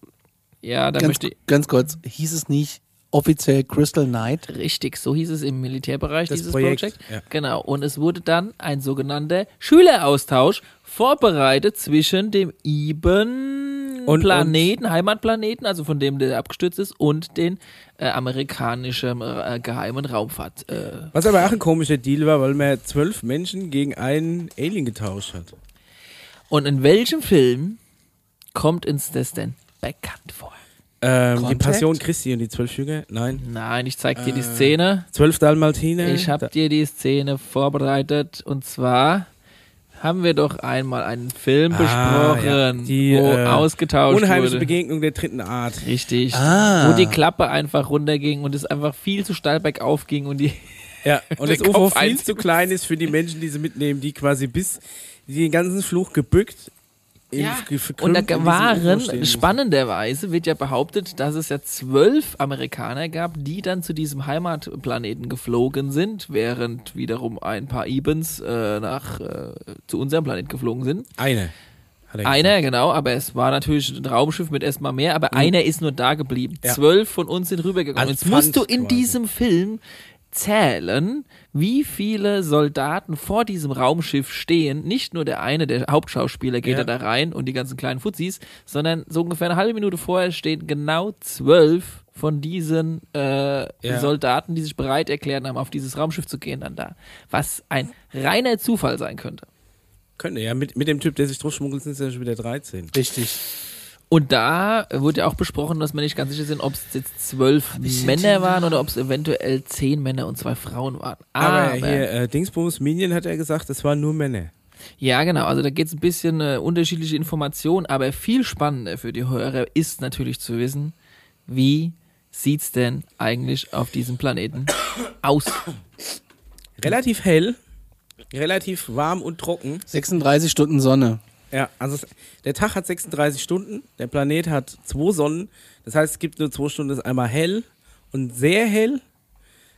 ja, da Ganz, möchte ich ganz kurz, hieß es nicht offiziell Crystal Knight? Richtig, so hieß es im Militärbereich, Das dieses Projekt, Projekt. ja. Genau. Und es wurde dann ein sogenannter Schüleraustausch vorbereitet zwischen dem Iben Und- Planeten, Heimatplaneten, also von dem der abgestürzt ist, und den äh, amerikanischen äh, geheimen Raumfahrt. Äh. Was aber auch ein komischer Deal war, weil man zwölf Menschen gegen einen Alien getauscht hat. Und in welchem Film kommt uns das denn bekannt vor? Ähm, die? Passion Christi und die zwölf Jünger? Nein. Nein, ich zeig dir die Äh, Szene. Zwölf Dalmatiner? Ich habe dir die Szene vorbereitet und zwar haben wir doch einmal einen Film Ah, besprochen, ja. Die, wo äh, ausgetauscht Unheimliche wurde. Begegnung der dritten Art. Richtig. Ah. Wo die Klappe einfach runterging und es einfach viel zu steil bergauf ging und die Ja, und das UFO viel zu klein ist für die Menschen, die sie mitnehmen, die quasi bis die den ganzen Fluch gebückt Ja, und da waren, spannenderweise wird ja behauptet, dass es ja zwölf Amerikaner gab, die dann zu diesem Heimatplaneten geflogen sind, während wiederum ein paar Ebens äh, nach, äh, zu unserem Planet geflogen sind. Eine. Er Einer, genau, aber es war natürlich ein Raumschiff mit erstmal mehr, aber einer ist nur da geblieben. Ja. Zwölf von uns sind rübergegangen. Als Jetzt musst du in quasi. diesem Film zählen, wie viele Soldaten vor diesem Raumschiff stehen. Nicht nur der eine, der Hauptschauspieler geht Ja. da rein und die ganzen kleinen Fuzis, sondern so ungefähr eine halbe Minute vorher stehen genau zwölf von diesen äh, Ja. Soldaten, die sich bereit erklärt haben, auf dieses Raumschiff zu gehen, dann da. Was ein reiner Zufall sein könnte. Könnte, ja. Mit, mit dem Typ, der sich durchschmuggelt, sind es ja schon wieder 13. Richtig. Und da wurde ja auch besprochen, dass wir nicht ganz sicher sind, ob es jetzt zwölf Männer waren oder ob es eventuell zehn Männer und zwei Frauen waren. Aber, Aber, hier, äh, Dingsbums Minion hat er gesagt, es waren nur Männer. ja genau, also da geht es ein bisschen äh, unterschiedliche Informationen, aber viel spannender für die Hörer ist natürlich zu wissen, wie sieht's denn eigentlich auf diesem Planeten aus? Relativ hell. relativ warm und trocken. 36 Stunden Sonne. Ja, also es, der Tag hat 36 Stunden, der Planet hat zwei Sonnen. Das heißt, es gibt nur zwei Stunden, es ist einmal hell und sehr hell.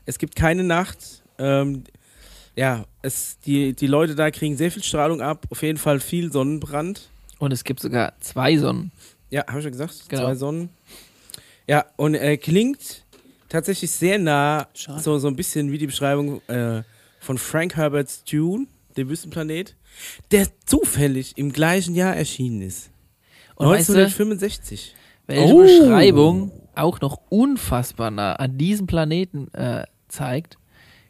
Es gibt keine Nacht. Ähm, ja, es, die, die Leute da kriegen sehr viel Strahlung ab, auf jeden Fall viel Sonnenbrand. Und es gibt sogar zwei Sonnen. Ja, habe ich schon gesagt, Genau. zwei Sonnen. Ja, und äh, klingt tatsächlich sehr nah, Schade. so, so ein bisschen wie die Beschreibung äh, von Frank Herbert's Dune, dem Wüstenplanet, der zufällig im gleichen Jahr erschienen ist. Und weißt du, 1965. welche Oh. Beschreibung auch noch unfassbar nah an diesem Planeten äh, zeigt?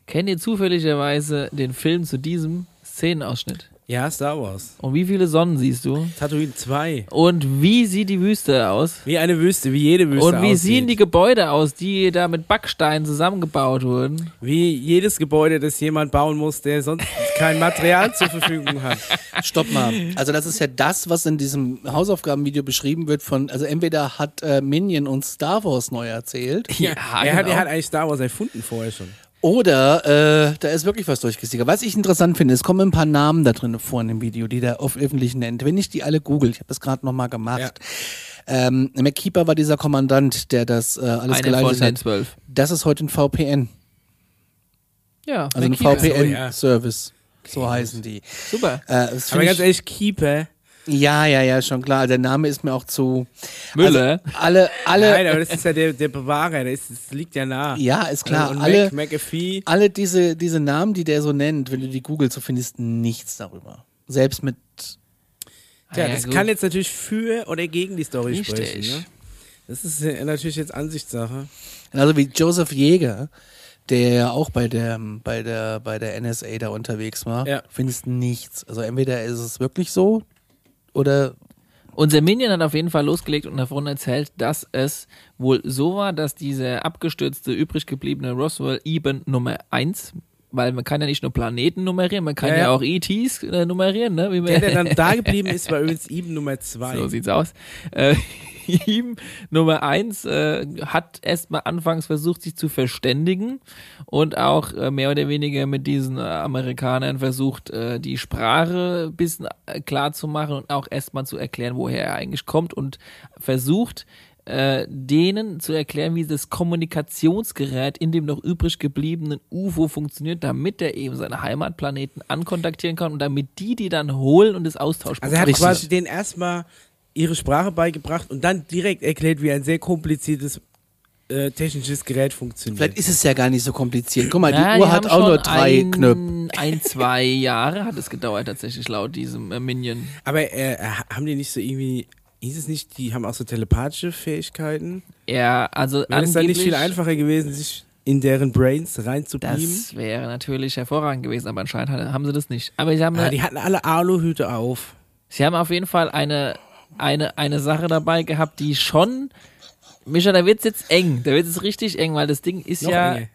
Kennt ihr zufälligerweise den Film zu diesem Szenenausschnitt? Ja, Star Wars. Und wie viele Sonnen siehst du? Tatooine 2. Und wie sieht die Wüste aus? Wie eine Wüste, wie jede Wüste Und wie aussieht. sehen die Gebäude aus, die da mit Backsteinen zusammengebaut wurden? Wie jedes Gebäude, das jemand bauen muss, der sonst kein Material zur Verfügung hat. Stopp mal. Also das ist ja das, was in diesem Hausaufgabenvideo beschrieben wird von, also entweder hat äh, Minion uns Star Wars neu erzählt Ja, er, hat, genau. er hat eigentlich Star Wars erfunden vorher schon. Oder äh, da ist wirklich was durchgesickert. Was ich interessant finde, es kommen ein paar Namen da drin vor in dem Video, die der oft öffentlich nennt. Wenn ich die alle google, ich habe das gerade nochmal gemacht. Ähm, McKeeper war dieser Kommandant, der das äh, alles Einer von geleitet den hat. zwölf. Das ist heute ein VPN, Ja, also ein. VPN-Service. So heißen die. Super. Äh, Aber ganz ich, ehrlich, Keeper. Ja, ja, ja, schon klar. Der Name ist mir auch zu. Müller. Also, alle, alle. Nein, aber das ist ja der, der Bewahrer, das, ist, das liegt ja nah. Ja, ist klar. Und alle, Mac, McAfee. alle diese, diese Namen, die der so nennt, wenn du die googelst, du findest nichts darüber. Selbst mit. Tja, Ah, ja, das gut. kann jetzt natürlich für oder gegen die Story Richtig. sprechen. Ne? Das ist äh, natürlich jetzt Ansichtssache. Also wie Joseph Jäger, der ja auch bei der, bei der, bei der NSA da unterwegs war, Ja. findest nichts. Also entweder ist es wirklich so oder Unser Minion hat auf jeden Fall losgelegt und davon erzählt, dass es wohl so war, dass dieser abgestürzte, übrig gebliebene Roswell eben Nummer 1, weil man kann ja nicht nur Planeten nummerieren, man kann Ja, ja, auch ETs äh, nummerieren, ne? Wie Der, der dann da geblieben ist, war übrigens Eben Nummer 2. So sieht's aus. Äh, ihm Nummer eins äh, hat erstmal anfangs versucht, sich zu verständigen und auch äh, mehr oder weniger mit diesen äh, Amerikanern versucht, äh, die Sprache ein bisschen äh, klar zu machen und auch erstmal zu erklären, woher er eigentlich kommt und versucht, äh, denen zu erklären, wie das Kommunikationsgerät in dem noch übrig gebliebenen UFO funktioniert, damit er eben seine Heimatplaneten ankontaktieren kann und damit die die dann holen und das austauschen. Also er hat Richtig. quasi denen erstmal ihre Sprache beigebracht und dann direkt erklärt, wie ein sehr kompliziertes äh, technisches Gerät funktioniert. vielleicht ist es ja gar nicht so kompliziert. Guck mal, Ja, die Uhr die hat auch nur drei ein, Knöpfe. Ein, zwei Jahre hat es gedauert tatsächlich laut diesem äh, Minion. Aber äh, haben die nicht so irgendwie, hieß es nicht, die haben auch so telepathische Fähigkeiten? Ja, also Wäre es dann nicht viel einfacher gewesen, sich in deren Brains reinzubeamen? Das wäre natürlich hervorragend gewesen, aber anscheinend haben sie das nicht. Aber sie haben, Ah, die hatten alle Aluhüte auf. sie haben auf jeden Fall eine, eine, eine Sache dabei gehabt, die schon. Mischa, da wird's jetzt eng. Da wird's jetzt richtig eng, weil das Ding ist Noch ja enger.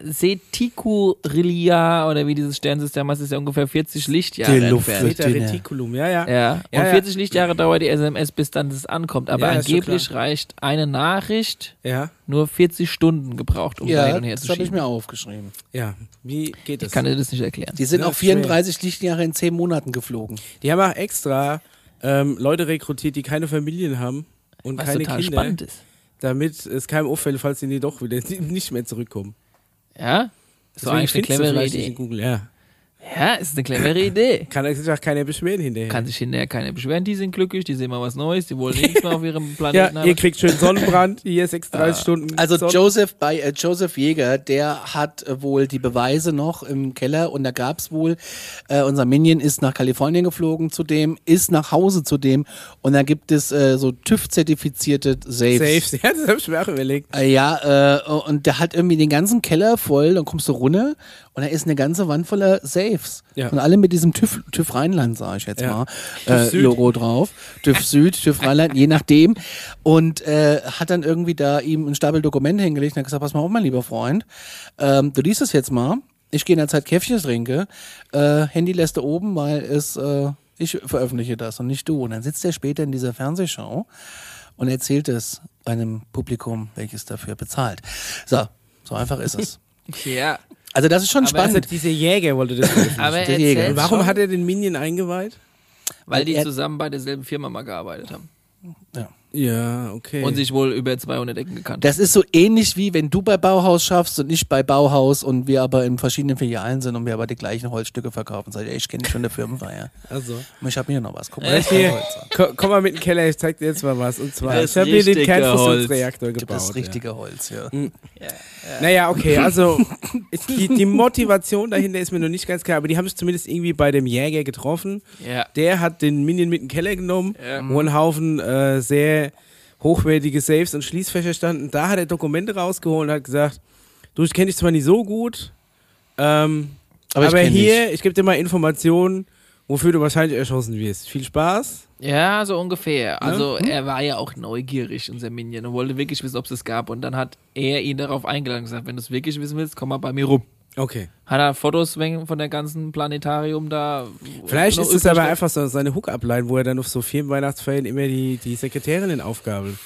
Ceticurilia oder wie dieses Sternsystem heißt, ist ja ungefähr 40 Lichtjahre Die Luft entfernt. wird-. Reticulum, ja, ja. Ja, und Ja, ja. 40 Lichtjahre dauert die SMS, bis dann das ankommt. Aber Ja, angeblich reicht eine Nachricht Ja, nur 40 Stunden gebraucht, um da Ja, hin und her das zu habe ich schieben. mir aufgeschrieben. ja. Wie geht das? Ich kann dir das nicht erklären. Die sind Ja, auch schwer. 34 Lichtjahre in 10 Monaten geflogen. Die haben auch extra ähm, Leute rekrutiert, die keine Familien haben und Was keine total Kinder, spannend ist. Damit es keinem auffällt, falls sie doch wieder nicht mehr zurückkommen. Ja? So Deswegen eigentlich eine clevere Idee. Google, ja. Ja, ist eine clevere Idee. Kann sich auch keiner beschweren hinterher. Kann sich hinterher keiner beschweren, die sind glücklich, die sehen mal was Neues, die wollen nichts mehr auf ihrem ja, Planeten ihr kriegt schön Sonnenbrand, hier 36 Ah. Stunden. Also Sonnen- Joseph bei äh, Joseph Jäger, der hat äh, wohl die Beweise noch im Keller und da gab's wohl, äh, unser Minion ist nach Kalifornien geflogen zu dem, ist nach Hause zu dem und da gibt es äh, so TÜV-zertifizierte Safes. Safe, ja, das habe ich mir auch überlegt. Äh, ja, äh, und der hat irgendwie den ganzen Keller voll, dann kommst du runter und da ist eine ganze Wand voller Safes. Ja. Und alle mit diesem TÜV, TÜV Rheinland, sag ich jetzt Ja. mal, äh. Logo drauf. TÜV Süd, TÜV Rheinland, je nachdem. Und äh, hat dann irgendwie da ihm einen Stapel Dokumente hingelegt und hat gesagt, pass mal auf, mein lieber Freund, ähm, du liest es jetzt mal. Ich gehe in der Zeit Käffchen trinke. Äh, Handy lässt du oben, weil es, äh, ich veröffentliche das und nicht du. Und dann sitzt er später in dieser Fernsehshow und erzählt es einem Publikum, welches dafür bezahlt. So, so einfach ist es. Ja. Also das ist schon Aber Also spannend. dieser Jäger wollte das veröffentlichen. Aber Der Jäger. Warum schon, hat er den Minion eingeweiht? weil die er- zusammen bei derselben Firma mal gearbeitet haben Ja, okay. und sich wohl über 200 Ecken gekannt Das ist so ähnlich wie wenn du bei Bauhaus schaffst und ich bei Bauhaus und wir aber in verschiedenen Filialen sind und wir aber die gleichen Holzstücke verkaufen. Sag ich, ey, ich kenne dich von der Firmenfeier. also. Und ich habe hier noch was. Guck mal, Ja, das hier, Holz an. ko- komm mal mit in den Keller, ich zeig dir jetzt mal was. Und zwar, Das ich habe hier den richtige Kernfusionsreaktor gebaut. Das ja. richtige Holz, ja. Naja, okay, also die, die Motivation dahinter ist mir noch nicht ganz klar, aber die haben sich zumindest irgendwie bei dem Jäger getroffen. Ja. Der hat den Minion mit in den Keller genommen, Ja. wo ein Haufen äh, sehr hochwertige Safes und Schließfächer standen. Da hat er Dokumente rausgeholt und hat gesagt, du, ich kenne dich zwar nicht so gut, ähm, Aber aber, ich hier, ich gebe dir mal Informationen, wofür du wahrscheinlich erschossen wirst. Viel Spaß. Ja, so ungefähr. Also Hm? er war ja auch neugierig, unser Minion, und wollte wirklich wissen, ob es es gab. Und dann hat er ihn darauf eingeladen und gesagt, wenn du es wirklich wissen willst, komm mal bei mir rum. Okay. Hat er Fotos von der ganzen Planetarium da. Vielleicht ist es aber einfach so seine Hook-Up-Line, wo er dann auf so vielen Weihnachtsfeiern immer die, die Sekretärinnen aufgabelt.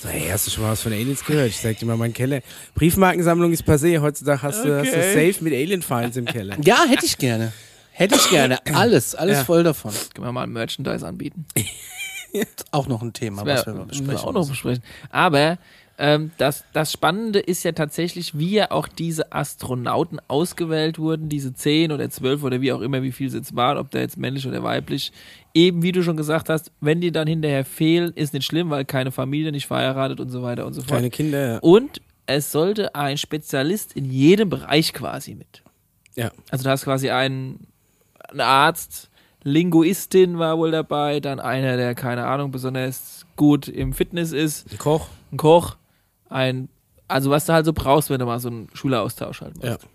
So, hey, hast du schon mal was von Aliens gehört? Ich zeig dir mal meinen Keller. Briefmarkensammlung ist passé. Heutzutage hast, du, hast du Okay. safe mit Alien-Files im Keller. Ja, hätte ich gerne. Hätte ich gerne. Alles, alles Ja. voll davon. Können wir mal ein Merchandise anbieten. Auch noch ein Thema, Das was wir wär- mal besprechen. auch noch besprechen. Aber ähm, das, das Spannende ist ja tatsächlich, wie ja auch diese Astronauten ausgewählt wurden, diese zehn oder zwölf oder wie auch immer, wie viel es jetzt waren, ob der jetzt männlich oder weiblich. Eben, wie du schon gesagt hast, wenn die dann hinterher fehlen, ist nicht schlimm, weil keine Familie, nicht verheiratet und so weiter und so fort. Kleine Kinder. Und es sollte ein Spezialist in jedem Bereich quasi mit. Ja. Also du hast quasi einen, einen Arzt, Linguistin war wohl dabei, dann einer, der, keine Ahnung, besonders gut im Fitness ist, Ein Koch. ein Koch, ein, also was du halt so brauchst, wenn du mal so einen Schüleraustausch halt machst. Ja.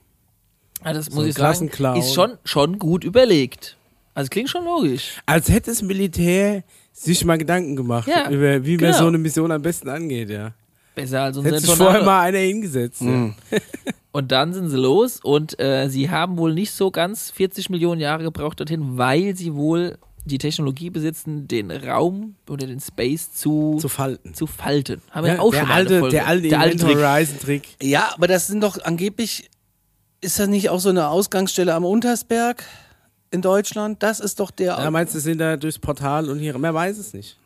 Ja, das So muss ich sagen, ist schon, schon gut überlegt. Also klingt schon logisch. Als hätte das Militär sich mal Gedanken gemacht, Ja, über wie man genau. so eine Mission am besten angeht, ja. Besser als Hätte unser sich vorher mal einer hingesetzt. Mhm. Und dann sind sie los und äh, sie haben wohl nicht so ganz 40 Millionen Jahre gebraucht dorthin, weil sie wohl die Technologie besitzen, den Raum oder den Space zu, zu, Zu falten. falten. Haben wir Ja, auch der, schon alte, Folge. der alte der alte. Horizon-Trick. Ja, aber das sind doch angeblich, ist das nicht auch so eine Ausgangsstelle am Untersberg in Deutschland? Das ist doch der. Ja, meinst du, sind da durchs Portal und hier, man weiß es nicht.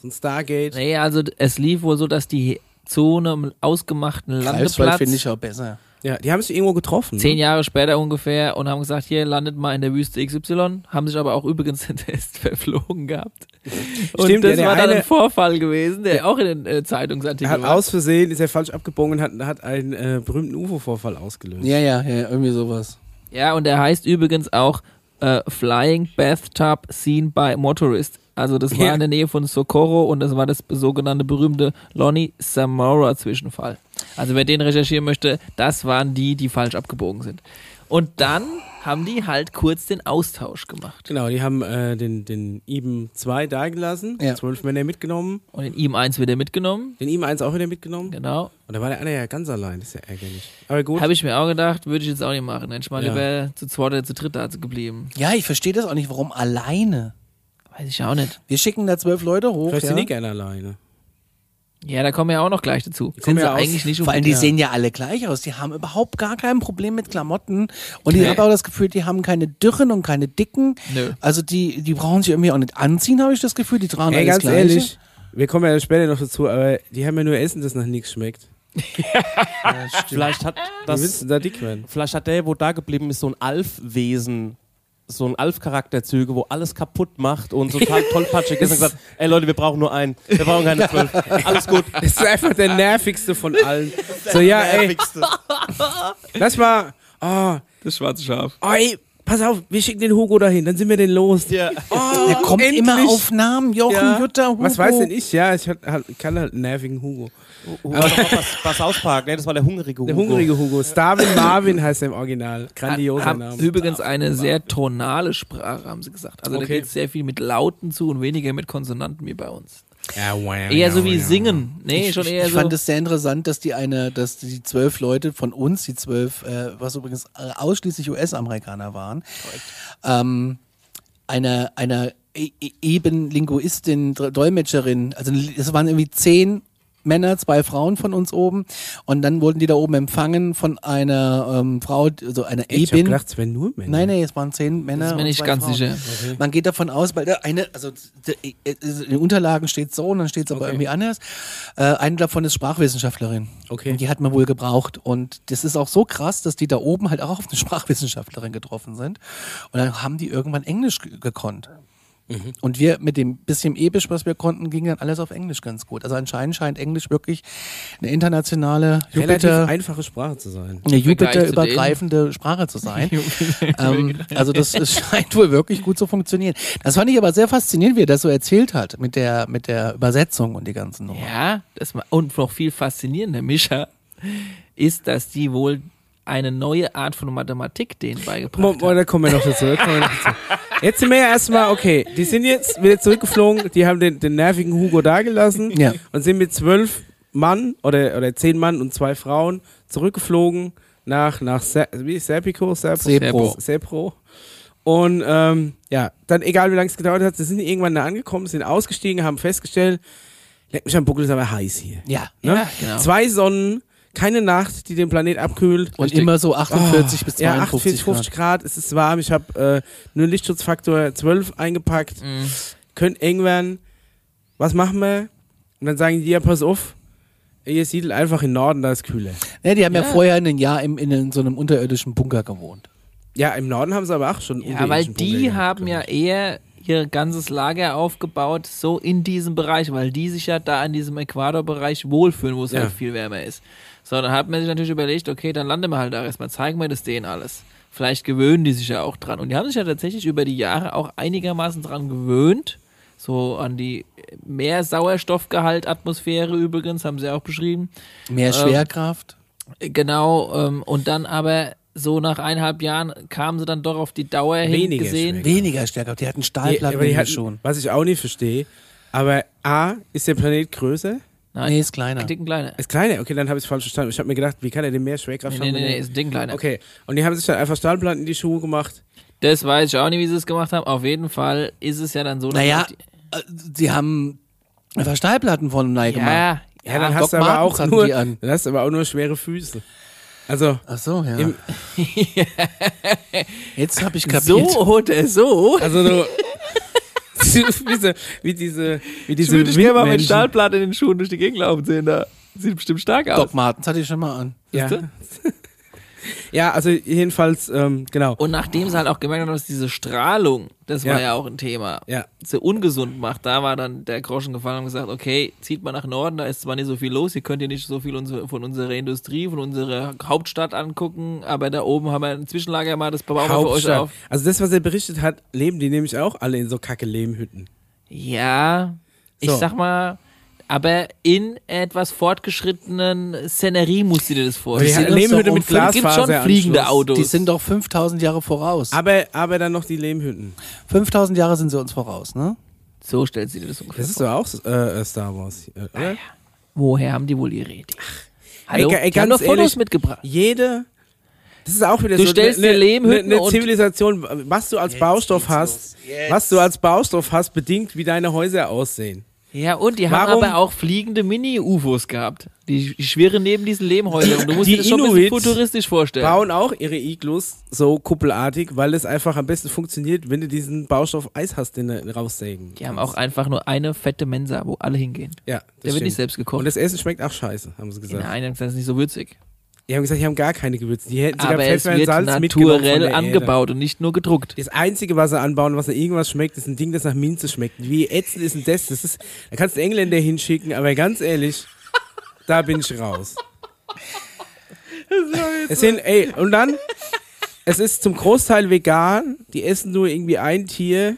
So ein Stargate. Nee, also es lief wohl so, dass die Zone am ausgemachten Greifswald Landeplatz finde ich auch besser. Ja, die haben sich irgendwo getroffen. zehn ne? Jahre später ungefähr und haben gesagt, hier landet mal in der Wüste XY, haben sich aber auch übrigens den Test verflogen gehabt. Und Stimmt, das ja, der war dann ein Vorfall gewesen, der auch in den äh, Zeitungsartikeln Er hat war. aus Versehen, ist er falsch abgebogen und hat, hat einen äh, berühmten UFO-Vorfall ausgelöst. Ja, ja, ja, irgendwie sowas. Ja, und der heißt übrigens auch äh, Flying Bathtub Seen by Motorist. Also das war Ja. in der Nähe von Socorro und das war das sogenannte berühmte Lonnie Zamora Zwischenfall. Also wer den recherchieren möchte, das waren die, die falsch abgebogen sind. Und dann haben die halt kurz den Austausch gemacht. Genau, die haben äh, den, den IBM 2 da gelassen, Ja. zwölf Männer mitgenommen, Und in ihm eins wieder mitgenommen. den IBM 1 auch wieder mitgenommen. Genau. Und da war der andere ja ganz allein, das ist ja ärgerlich. Aber gut. Habe ich mir auch gedacht, würde ich jetzt auch nicht machen. Ich mal Ja. lieber zu zweit oder zu dritt da geblieben. Ja, ich verstehe das auch nicht, warum alleine. Weiß ich auch nicht. Wir schicken da zwölf Leute hoch. Vielleicht Ja? sind die gerne alleine. Ja, da kommen wir auch noch gleich dazu. kommen Sind sie ja aus- eigentlich nicht Vor allem, die Ja. sehen ja alle gleich aus. Die haben überhaupt gar kein Problem mit Klamotten. Und ich Nee. habe auch das Gefühl, die haben keine Dürren und keine Dicken. Nö. Also die, die brauchen sich irgendwie auch nicht anziehen, habe ich das Gefühl. Die tragen Ey, alles ganz Gleiche. ehrlich, wir kommen ja später noch dazu, aber die haben ja nur Essen, das nach nichts schmeckt. Vielleicht hat das, da dick werden? vielleicht hat der, wo da geblieben ist, so ein Alf-Wesen, so ein Alf-Charakterzüge, wo alles kaputt macht und so total tollpatschig ist und gesagt, ey Leute, wir brauchen nur einen, wir brauchen keine zwölf, alles gut. Das ist einfach der nervigste von allen. So, ja, ey, lass mal. Oh, Das schwarze Schaf. oh, ey, pass auf, wir schicken den Hugo dahin, dann sind wir den los. Ja. Oh, Der kommt endlich. immer auf Namen. Jochen, Ja. Jutta, Hugo. Was weiß denn ich? Ja, ich kann halt einen nervigen Hugo. Hugo auch was, was ausparken, ne? Das war der hungrige Hugo. Der hungrige Hugo. Starvin Marvin heißt er im Original. Grandioser haben Name. übrigens eine sehr tonale Sprache, haben sie gesagt. Also da Okay. geht es sehr viel mit Lauten zu und weniger mit Konsonanten wie bei uns. Ja, wow, Eher so wie ja. singen. Nee, schon ich, eher ich so. fand es sehr interessant, dass die eine, dass die zwölf Leute von uns, die zwölf, äh, was übrigens äh, ausschließlich US-Amerikaner waren, ähm, eine, eine e e- eben Linguistin, Dolmetscherin, also es waren irgendwie zehn Männer, zwei Frauen von uns oben. Und dann wurden die da oben empfangen von einer ähm, Frau, also einer Ich hab Ebin. gedacht, es wären nur Männer. Nein, nein, es waren zehn Männer. Das nicht zwei ganz Frauen. sicher. Man geht davon aus, weil der eine, also der, äh, in den Unterlagen steht so und dann steht es aber Okay. irgendwie anders. Äh, eine davon ist Sprachwissenschaftlerin. Okay. Und die hat man wohl gebraucht. Und das ist auch so krass, dass die da oben halt auch auf eine Sprachwissenschaftlerin getroffen sind. Und dann haben die irgendwann Englisch ge- gekonnt. Mhm. Und wir mit dem bisschen Ebisch, was wir konnten, ging dann alles auf Englisch ganz gut. Also anscheinend scheint Englisch wirklich eine internationale Relativ Jupiter, einfache Sprache zu sein. eine Jupiter-übergreifende Sprache zu sein. ähm, also das, scheint wohl wirklich gut zu funktionieren. Das fand ich aber sehr faszinierend, wie er das so erzählt hat mit der, mit der Übersetzung und die ganzen Nummern. Ja, das ma- und noch viel faszinierender, Mischa, ist, dass die wohl eine neue Art von Mathematik denen beigebracht Mo, haben. mo, da kommen wir noch dazu. wir noch dazu. Jetzt sind wir ja erstmal, okay, die sind jetzt wieder zurückgeflogen, die haben den, den nervigen Hugo dagelassen Ja. und sind mit zwölf Mann oder, oder zehn Mann und zwei Frauen zurückgeflogen nach, nach Se wie Serpico? Serpo? Sepro. Sepro. Und ähm, ja, dann egal wie lange es gedauert hat, sie sind irgendwann da angekommen, sind ausgestiegen, haben festgestellt, leck mich am Buckel, ist aber heiß hier. Ja. Ne? Ja, genau. Zwei Sonnen, keine Nacht, die den Planet abkühlt. Und Richtig. immer so 48 bis 52 Ja, 48, 50 Grad. Grad, es ist warm. Ich habe äh, nur Lichtschutzfaktor 12 eingepackt. Mhm. Könnte eng werden. Was machen wir? Und dann sagen die, ja, pass auf, ihr siedelt einfach in Norden, da ist kühler. Ja, die haben ja, Ja. vorher ein Jahr im, in so einem unterirdischen Bunker gewohnt. Ja, im Norden haben sie aber auch schon Ja, weil die Bunker haben ja gehabt, eher ihr ganzes Lager aufgebaut, so in diesem Bereich, weil die sich ja da in diesem Äquatorbereich wohlfühlen, wo es Ja. halt viel wärmer ist. So, dann hat man sich natürlich überlegt, okay, dann landen wir halt da erstmal, zeigen wir das denen alles. Vielleicht gewöhnen die sich ja auch dran. Und die haben sich ja tatsächlich über die Jahre auch einigermaßen dran gewöhnt. So an die mehr Sauerstoffgehalt Atmosphäre übrigens, haben sie auch beschrieben. Mehr Ähm, Schwerkraft. Genau, ähm, und dann aber so nach eineinhalb Jahren kamen sie dann doch auf die Dauer hin Weniger gesehen. Schwerkraft. Weniger Schwerkraft. Die hatten Die, Stahlplatten die in hatten, schon. was ich auch nicht verstehe, aber A, ist der Planet größer? Nein, Nee, ist kleiner. ein Dicken kleiner. Ist kleiner? Okay, dann habe ich es falsch verstanden. Ich habe mir gedacht, wie kann er denn mehr Schwerkraft Nee, nee, haben? nee, nee, er- ist ein Dicken kleiner. Okay, und die haben sich dann einfach Stahlplatten in die Schuhe gemacht. Das weiß ich auch nicht, wie sie es gemacht haben. Auf jeden Fall ist es ja dann so, dass Naja, äh, sie haben einfach Stahlplatten von Nike gemacht. ja, Ja, dann Doc hast du aber Martens auch nur, die an. dann hast du aber auch nur schwere Füße. Also, Ach so, ja. Im- Jetzt habe ich kapiert. so oder so. also du, wie, so, wie diese, wie diese Ich würde gerne mal mit. Stahlplatte in den Schuhen durch die Gegend laufen sehen. Da sieht bestimmt stark aus. Doc Martens hatte ich schon mal an. Ja. Ja, also jedenfalls, ähm, genau. Und nachdem sie halt auch gemerkt haben, dass diese Strahlung, das war Ja. ja auch ein Thema, Ja. so ungesund macht, da war dann der Groschen gefallen und gesagt, okay, zieht mal nach Norden, da ist zwar nicht so viel los, ihr könnt hier nicht so viel von unserer Industrie, von unserer Hauptstadt angucken, aber da oben haben wir ein Zwischenlager mal, das bauen wir für euch auf. Also das, was er berichtet hat, leben die nämlich auch alle in so kacke Lehmhütten. Ja, ich So. sag mal, aber in etwas fortgeschrittenen Szenerie musst du dir das vorstellen. sind hatten Lehmhütte mit Es gibt schon fliegende Autos. Die sind doch 5000 Jahre voraus. Aber, aber dann noch die Lehmhütten. 5000 Jahre sind sie uns voraus, ne? so stellt sie dir das ungefähr Das ist doch auch äh, Star Wars, äh, oder? Woher haben die wohl ihre Idee? Hallo, Ey, ey, die haben ganz doch Fotos ehrlich, mitgebracht. Jede. Das ist auch wieder Du so stellst eine, dir Lehmhütten eine, eine und- Zivilisation, was du als Baustoff hast, was du als Baustoff hast, bedingt, wie deine Häuser aussehen. Ja, und die haben Warum- aber auch fliegende Mini-UFOs gehabt. Die, die schwirren neben diesen Lehmhäusern. Und du musst Die dir das schon ein bisschen futuristisch vorstellen. Bauen auch ihre Iglus so kuppelartig, weil es einfach am besten funktioniert, wenn du diesen Baustoff Eis hast, den du raussägen. Die haben auch einfach nur eine fette Mensa, wo alle hingehen. Ja, das Der wird stimmt. nicht selbst gekocht. Und das Essen schmeckt auch scheiße, haben sie gesagt. Nein, das ist nicht so würzig. Die haben gesagt, die haben gar keine Gewürze. Die hätten sogar Aber es Pfeffer und wird Salz mitgenommen von naturell der Erde. angebaut und nicht nur gedruckt. Das Einzige, was sie anbauen, was nach irgendwas schmeckt, ist ein Ding, das nach Minze schmeckt. Wie ätzend ist denn das? das ist, da kannst du Engländer hinschicken, aber ganz ehrlich, da bin ich raus. Es sind, ey, und dann, es ist zum Großteil vegan, die essen nur irgendwie ein Tier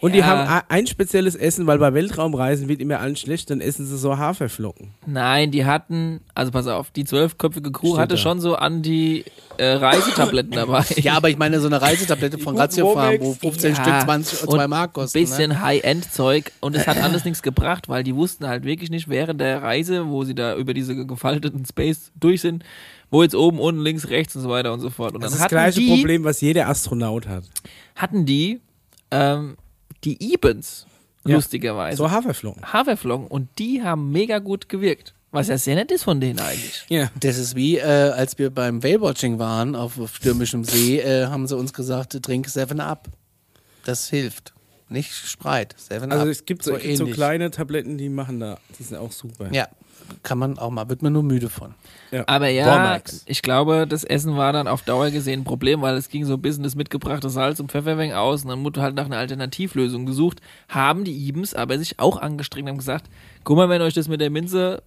und die Ja. haben a- ein spezielles Essen, weil bei Weltraumreisen wird immer allen schlecht, dann essen sie so Haferflocken. Nein, die hatten, also pass auf, die zwölfköpfige Crew Steht hatte da. schon so an die äh, Reisetabletten dabei. Ja, aber ich meine, so eine Reisetablette von Ratio Farm, wo Womex. 15 Ja, Stück 20 und und 2 Mark kosten. bisschen Ne? High-End-Zeug und es hat alles nichts gebracht, weil die wussten halt wirklich nicht während der Reise, wo sie da über diese gefalteten Space durch sind, wo jetzt oben, unten, links, rechts und so weiter und so fort. Und Das dann ist das gleiche die, Problem, was jeder Astronaut hat. hatten die ähm, die Ebens Ja. lustigerweise. So Haferflocken. Haferflocken und die haben mega gut gewirkt. Was ja sehr nett ist von denen eigentlich. Ja. Das ist wie, äh, als wir beim Whale-Watching waren auf, auf stürmischem See, äh, haben sie uns gesagt, trink Seven Up. Das hilft. Nicht Sprite, Seven Also Up. es gibt so, es gibt so ähnlich. kleine Tabletten, die machen da, die sind auch super. Ja, kann man auch mal, wird man nur müde von. Aber ja, Dormax. ich glaube, das Essen war dann auf Dauer gesehen ein Problem, weil es ging so ein bisschen das mitgebrachte Salz und Pfefferweng aus und dann wurde halt nach einer Alternativlösung gesucht. Haben die Ibens aber sich auch angestrengt und haben gesagt, guck mal, wenn euch das mit der Minze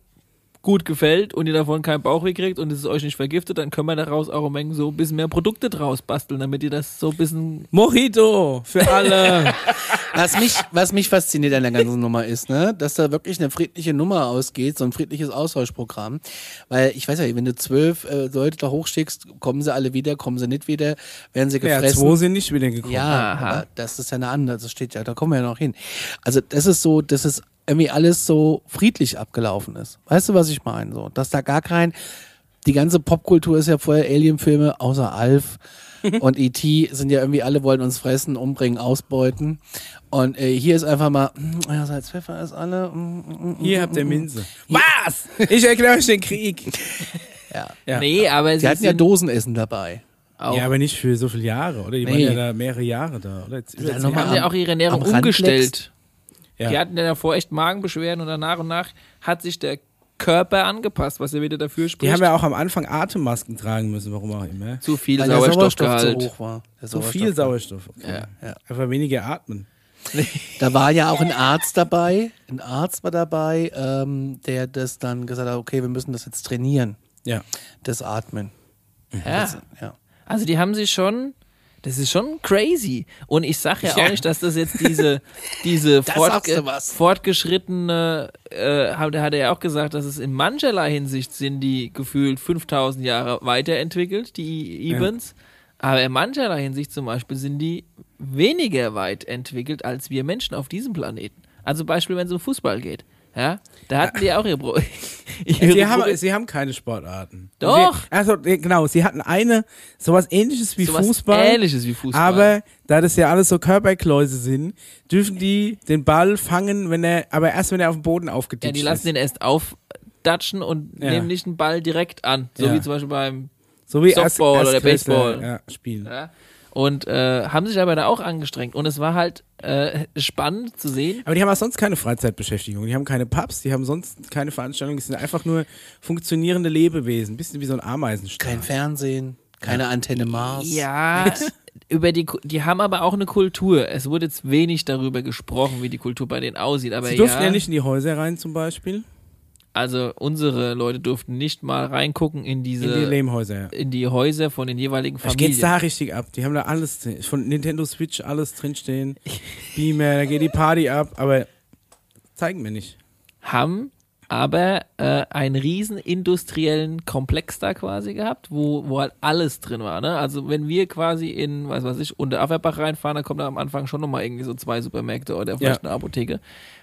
gut gefällt und ihr davon keinen Bauchweh kriegt und es ist euch nicht vergiftet, dann können wir daraus auch ein wenig so ein bisschen mehr Produkte draus basteln, damit ihr das so ein bisschen Mojito für alle. Was mich, was mich fasziniert an der ganzen Nummer ist, ne, dass da wirklich eine friedliche Nummer ausgeht, so ein friedliches Austauschprogramm. Weil ich weiß ja, wenn du zwölf äh, Leute da hochschickst, kommen sie alle wieder, kommen sie nicht wieder, werden sie ja, gefressen. zwei sind nicht wieder gekommen. Ja, das ist ja eine andere, das steht ja, da kommen wir ja noch hin. Also das ist so, dass es irgendwie alles so friedlich abgelaufen ist. Weißt du, was ich meine? So, dass da gar kein, die ganze Popkultur ist ja vorher Alien-Filme, außer Alf und E.T. sind ja irgendwie alle wollen uns fressen, umbringen, ausbeuten. Und äh, hier ist einfach mal, mm, ja, Salz, Pfeffer ist alle. mm, mm, mm, Hier habt ihr Minze. Was? Ich erkläre euch den Krieg. Ja. Ja. Nee, aber sie hatten ja Dosenessen dabei. auch, Ja, aber nicht für so viele Jahre, oder? Die waren Nee. ja da mehrere Jahre da, oder? Jetzt zehn nochmal haben ja Jahre. auch ihre Ernährung umgestellt. Ja. Die hatten ja davor echt Magenbeschwerden und dann nach und nach hat sich der Körper angepasst, was ja wieder dafür spricht. Die haben ja auch am Anfang Atemmasken tragen müssen, warum auch immer. zu viel Weil der Sauerstoffgehalt. zu hoch war. Der So viel Sauerstoff. Sauerstoff. Okay. Ja. Ja. Einfach weniger atmen. Da war ja auch ein Arzt dabei, ein Arzt war dabei, ähm, der das dann gesagt hat, okay, wir müssen das jetzt trainieren, Ja. das Atmen. Ja. Das, ja. Also die haben sich schon, das ist schon crazy. Und ich sage ja, Ja. auch nicht, dass das jetzt diese, diese fortge fortgeschrittene, äh, hat, hat er ja auch gesagt, dass es in mancherlei Hinsicht sind die gefühlt 5000 Jahre weiterentwickelt, die Events. Aber in mancherlei Hinsicht zum Beispiel sind die weniger weit entwickelt als wir Menschen auf diesem Planeten. Also Beispiel, wenn es um Fußball geht. Ja, da hatten die auch ihre, ihre Sie haben, sie haben keine Sportarten. Doch. Sie, also, äh, genau, sie hatten eine, sowas ähnliches wie sowas Fußball. Ähnliches wie Fußball. Aber da das ja alles so Körperkläuse sind, dürfen die den Ball fangen, wenn er, aber erst wenn er auf dem Boden Ja, aufgeditscht die lassen ist. den erst aufdatschen und Ja. nehmen nicht den Ball direkt an. So Ja. wie zum Beispiel beim so wie Softball oder Baseball. Ja, spielen. ja. Und äh, haben sich aber da auch angestrengt. Und es war halt äh, spannend zu sehen. Aber die haben auch sonst keine Freizeitbeschäftigung. Die haben keine Pubs, die haben sonst keine Veranstaltungen. Die sind einfach nur funktionierende Lebewesen. Bisschen wie so ein Ameisenstaat. Kein Fernsehen, keine Antenne Mars. Ja, über die, die haben aber auch eine Kultur. Es wurde jetzt wenig darüber gesprochen, wie die Kultur bei denen aussieht. Aber Sie durften ja, ja nicht in die Häuser rein zum Beispiel. Also unsere Leute durften nicht mal reingucken in diese In die Lehmhäuser, ja. in die Häuser von den jeweiligen Da geht's Familien. da richtig ab. Die haben da alles drin. Von Nintendo Switch alles drinstehen. Beamer, da geht die Party ab, aber zeigen wir nicht. haben aber äh, einen riesen industriellen Komplex da quasi gehabt, wo, wo halt alles drin war. Ne? Also wenn wir quasi in, weiß was ich, unter Afferbach reinfahren, dann kommt da am Anfang schon nochmal irgendwie so zwei Supermärkte oder vielleicht Ja. eine Apotheke.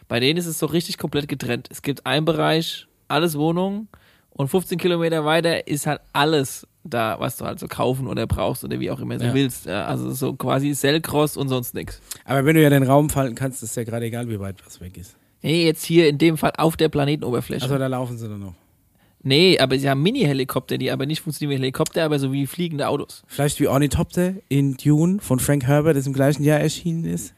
Bei denen ist es so richtig komplett getrennt. Es gibt einen Bereich, alles Wohnungen und 15 Kilometer weiter ist halt alles da, was du halt so kaufen oder brauchst oder wie auch immer du Ja. willst. Ja, also so quasi Cellcross und sonst nichts. Aber wenn du ja den Raum falten kannst, ist ja gerade egal, wie weit was weg ist. Nee, jetzt hier in dem Fall auf der Planetenoberfläche. Also da laufen sie dann noch. Nee, aber sie haben Mini-Helikopter, die aber nicht funktionieren wie Helikopter, aber so wie fliegende Autos. Vielleicht wie Ornithopter in Dune von Frank Herbert, das im gleichen Jahr erschienen ist.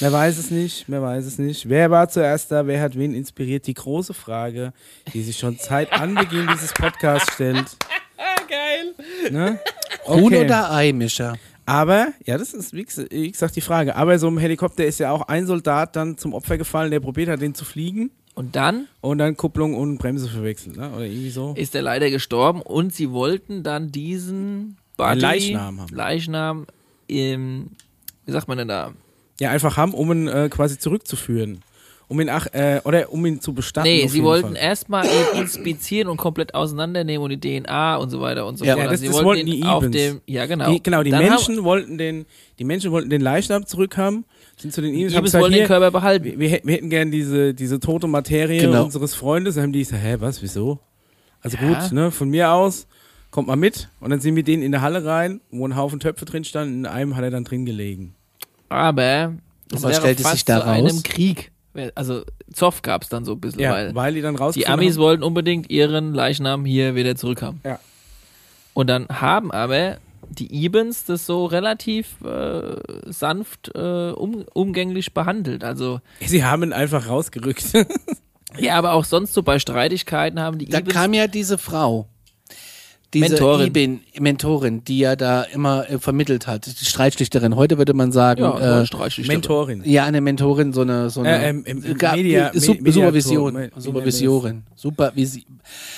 Wer weiß es nicht, wer weiß es nicht. Wer war zuerst da, wer hat wen inspiriert? Die große Frage, die sich schon seit Anbeginn dieses Podcasts stellt. Geil. Ne? Huhn Okay. oder Ei, Mischa? Aber, ja, das ist wie gesagt die Frage. Aber so im Helikopter ist ja auch ein Soldat dann zum Opfer gefallen, der probiert hat, den zu fliegen Und dann und dann Kupplung und Bremse verwechselt, ne? Oder irgendwie so. ist er leider gestorben und sie wollten dann diesen Buddy, Leichnam haben. Leichnam im, wie sagt man denn da? Ja, einfach haben, um ihn äh, quasi zurückzuführen. Um ihn ach, äh, oder um ihn zu bestatten. Nee, sie wollten erstmal ihn inspizieren und komplett auseinandernehmen und die DNA und so weiter und so Ja, fort. das- Also sie das wollten wollten die auf Evens. dem, ja genau. Die, genau, die Dann Menschen wollten den, die Menschen wollten den Leichnam zurückhaben, sind zu den die Evans gesagt, wollen den hier, Körper behalten. wir, wir, hätten- wir hätten gern diese, diese tote Materie Genau. unseres Freundes. Dann haben die gesagt, hä, was, wieso? Also Ja. gut, ne, von mir aus, kommt mal mit. Und dann sind wir denen in der Halle rein, wo ein Haufen Töpfe drin standen, in einem hat er dann drin gelegen. Aber Was wäre stellte fast sich da zu einem raus? Krieg. Also Zoff gab es dann so ein bisschen, Ja, weil weil die dann die rausgefunden Amis haben. wollten unbedingt ihren Leichnam hier wieder zurückhaben. Ja. Und dann haben aber die Ibens das so relativ äh, sanft äh, um, umgänglich behandelt. Also Sie haben ihn einfach rausgerückt. ja, aber auch sonst so bei Streitigkeiten haben die Da Ibens kam ja diese Frau. Diese Mentorin. Ibin, Mentorin, die ja da immer äh, vermittelt hat. Die Streitschlichterin. Heute würde man sagen, ja, äh, Streitschlichterin. Mentorin. ja, eine Mentorin, so eine, so eine Äh, ähm, ähm, Ga- Media- Su Me- Supervision, Mediator, Supervisiorin, Supervisi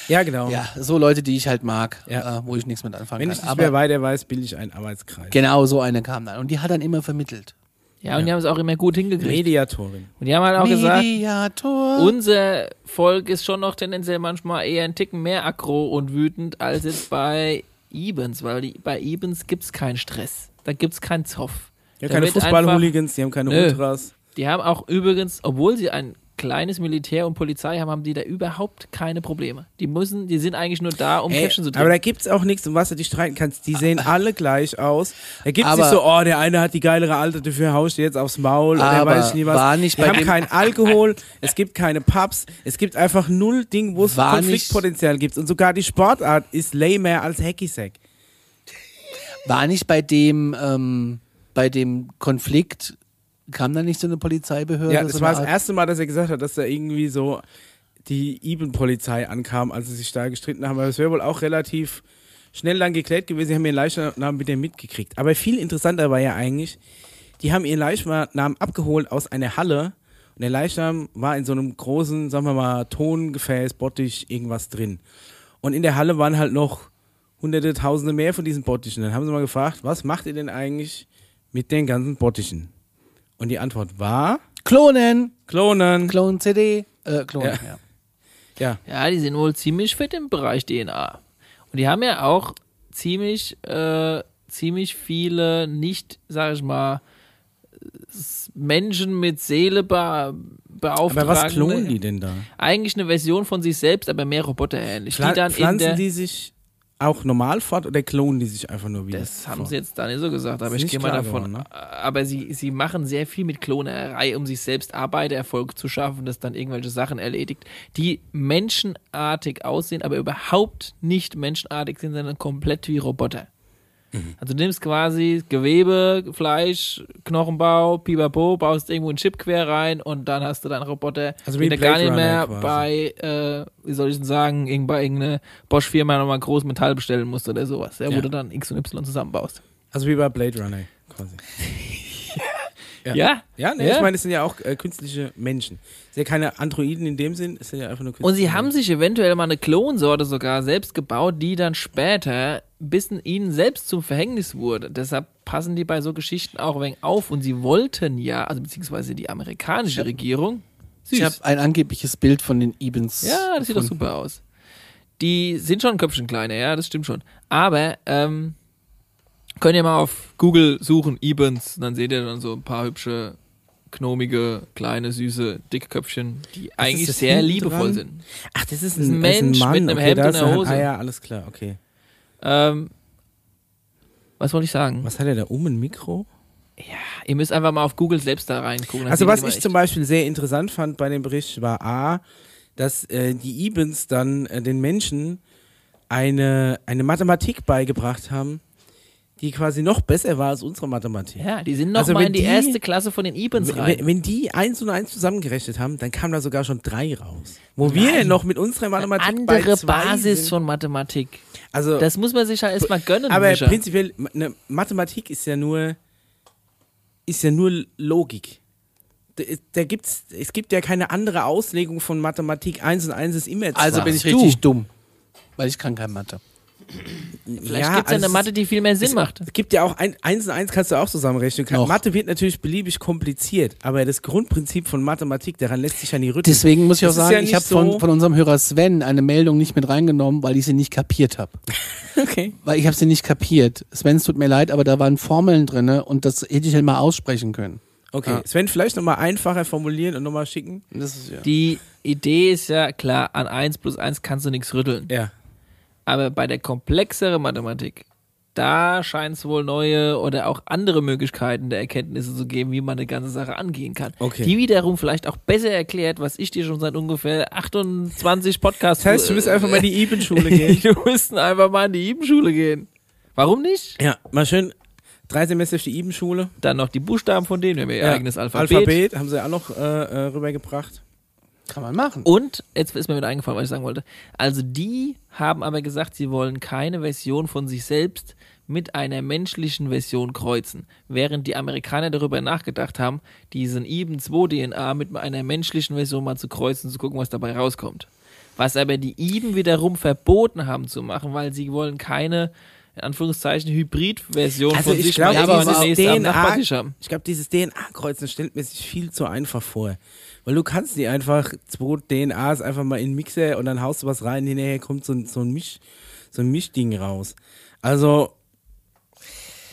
Ja, genau. ja, so Leute, die ich halt mag, Ja. äh, wo ich nichts mit anfangen Wenn ich kann. nicht mehr Aber weiter weiß, bilde ich einen Arbeitskreis. genau so eine kam dann und die hat dann immer vermittelt. Ja, und die haben es auch immer gut hingekriegt. Mediatorin. Und die haben halt auch gesagt, Mediator. unser Volk ist schon noch tendenziell manchmal eher ein Ticken mehr aggro und wütend als jetzt bei Ibens, weil die, bei Ibens gibt's keinen Stress. Da gibt's keinen Zoff. Ja, Da keine Fußball-Hooligans, die haben keine Nö. Ultras. Die haben auch übrigens, obwohl sie ein kleines Militär und Polizei haben, haben die da überhaupt keine Probleme. Die müssen, die sind eigentlich nur da, um Ey, Käffchen zu aber trinken. da gibt's auch nichts, um was du dich streiten kannst. Die sehen alle gleich aus. Da gibt's Aber- nicht so, oh, der eine hat die geilere Alte, dafür haust du jetzt aufs Maul oder Aber weiß ich nie was. war nicht Die bei haben keinen Alkohol, es gibt keine Pubs, es gibt einfach null Ding, wo es Konfliktpotenzial gibt. Und sogar die Sportart ist lamer als Hacky-Sack. War nicht bei dem, ähm, bei dem Konflikt, kam da nicht so eine Polizeibehörde? Ja, so das eine war das erste Mal, dass er gesagt hat, dass da irgendwie so die Iben-Polizei ankam, als sie sich da gestritten haben. Aber es wäre wohl auch relativ schnell dann geklärt gewesen. Sie haben ihren Leichnam mit dem mitgekriegt. Aber viel interessanter war ja eigentlich, die haben ihren Leichnam abgeholt aus einer Halle. Und der Leichnam war in so einem großen, sagen wir mal, Tongefäß, Bottich, irgendwas drin. Und in der Halle waren halt noch hunderte, tausende mehr von diesen Bottichen. Dann haben sie mal gefragt, was macht ihr denn eigentlich mit den ganzen Bottichen? Und die Antwort war, Klonen! klonen. Klon CD. Äh, Klonen, Ja. ja. Ja, Ja, die sind wohl ziemlich fit im Bereich DNA. Und die haben ja auch ziemlich, äh, ziemlich viele nicht, sag ich mal, Menschen mit Seele be beauftragen. aber was klonen die denn da? Eigentlich eine Version von sich selbst, aber mehr roboterähnlich. Pfla die dann in pflanzen der, die sich auch normal fort oder klonen die sich einfach nur wieder? Das haben fort? sie jetzt da nicht so gesagt, aber ich gehe mal davon. geworden, ne? Aber sie, sie machen sehr viel mit Klonerei, um sich selbst Arbeitererfolg zu schaffen, das dann irgendwelche Sachen erledigt, die menschenartig aussehen, aber überhaupt nicht menschenartig sind, sondern komplett wie Roboter. Mhm. Also du nimmst quasi Gewebe, Fleisch, Knochenbau, Pipapo, baust irgendwo einen Chip quer rein und dann hast du deinen Roboter, Also wie den du gar nicht mehr quasi. bei, äh, wie soll ich denn sagen, irgend- bei irgendeiner Bosch-Firma nochmal groß Metall bestellen musst oder sowas, ja, wo Ja. du dann X und Y zusammenbaust. Also wie bei Blade Runner quasi. Ja. Ja. Ja, ne, Ja. ich meine, es sind ja auch äh, künstliche Menschen. Es sind ja keine Androiden in dem Sinn, es sind ja einfach nur künstliche Und sie haben Menschen. sich eventuell mal eine Klonsorte sogar selbst gebaut, die dann später bis ihnen selbst zum Verhängnis wurde. Deshalb passen die bei so Geschichten auch ein wenig auf. Und sie wollten ja, also beziehungsweise die amerikanische Regierung, Ich habe süß. ein angebliches Bild von den Ibens. Ja, das sieht doch gefunden. super aus. Die sind schon ein Köpfchen kleiner, ja, das stimmt schon. Aber, ähm, könnt ihr mal auf Google suchen, Ebens, dann seht ihr dann so ein paar hübsche, knomige, kleine, süße Dickköpfchen, die eigentlich das sehr hinten liebevoll dran? sind. Ach, das ist Das ist ein, ein Mensch Mann. mit einem okay, Hemd und einer er- Hose. Ah ja, alles klar, okay. Ähm, was wollte ich sagen? Was hat er da um ein Mikro? Ihr müsst einfach mal auf Google selbst da reingucken. Also was ich zum Beispiel sehr interessant fand bei dem Bericht war A, dass äh, die Ibens dann äh, den Menschen eine, eine Mathematik beigebracht haben, die quasi noch besser war als unsere Mathematik. Ja, die sind noch Also mal wenn in die, die- erste Klasse von den Ibens Wenn, rein. wenn- wenn die eins und eins zusammengerechnet haben, dann kam da sogar schon drei raus. Wo wir noch mit unserer Mathematik Andere bei zwei Basis sind. von Mathematik. Also, Das muss man sich ja erstmal gönnen. aber Mischa. prinzipiell, ne, Mathematik ist ja nur, ist ja nur Logik. Da, da gibt's, es gibt ja keine andere Auslegung von Mathematik. Eins und eins ist immer zwei. Also bin ich Du. richtig dumm. Weil ich kann kein Mathe. Vielleicht Ja, gibt es ja also eine Mathe, die viel mehr Sinn es, macht. Es gibt ja auch ein, eins und eins kannst du auch zusammenrechnen. Noch. Mathe wird natürlich beliebig kompliziert, aber das Grundprinzip von Mathematik, daran lässt sich ja nie rütteln. Deswegen muss ich auch Das ist sagen, ja ich habe von, so- von unserem Hörer Sven eine Meldung nicht mit reingenommen, weil ich sie nicht kapiert habe. Okay. Weil ich habe sie nicht kapiert. Sven, es tut mir leid, aber da waren Formeln drin und das hätte ich halt mal aussprechen können. Okay. Ah. Sven, vielleicht nochmal einfacher formulieren und nochmal schicken. Das ist ja. Die Idee ist ja klar, an 1 plus 1 kannst du nichts rütteln. Ja. Aber bei der komplexeren Mathematik da scheint es wohl neue oder auch andere Möglichkeiten der Erkenntnisse zu geben, wie man eine ganze Sache angehen kann. Okay. Die wiederum vielleicht auch besser erklärt, was ich dir schon seit ungefähr 28 Podcasts Das heißt, du müsst einfach mal in die Ibenschule gehen. Du müssten einfach mal in die Ibenschule gehen. Warum nicht? ja, mal schön drei Semester auf die Ibenschule. Dann noch die Buchstaben von denen, wir haben ihr Ja, eigenes Alphabet. Alphabet haben sie auch noch äh, äh, rübergebracht. Kann man machen. Und, jetzt ist mir wieder eingefallen, was ich sagen wollte. Also die haben aber gesagt, sie wollen keine Version von sich selbst mit einer menschlichen Version kreuzen. Während die Amerikaner darüber nachgedacht haben, diesen Eben 2 DNA mit einer menschlichen Version mal zu kreuzen, zu gucken, was dabei rauskommt. Was aber die Eben wiederum verboten haben zu machen, weil sie wollen keine, in Anführungszeichen, Hybrid-Version Also von ich sich irgendwann demnächst am DNA, haben. ich glaube, dieses DNA-Kreuzen stellt mir sich viel zu einfach vor. Weil du kannst nicht einfach zwei DNAs einfach mal in den Mixer und dann haust du was rein, hinterher kommt so, ein- so ein Misch, so ein Mischding raus. Also,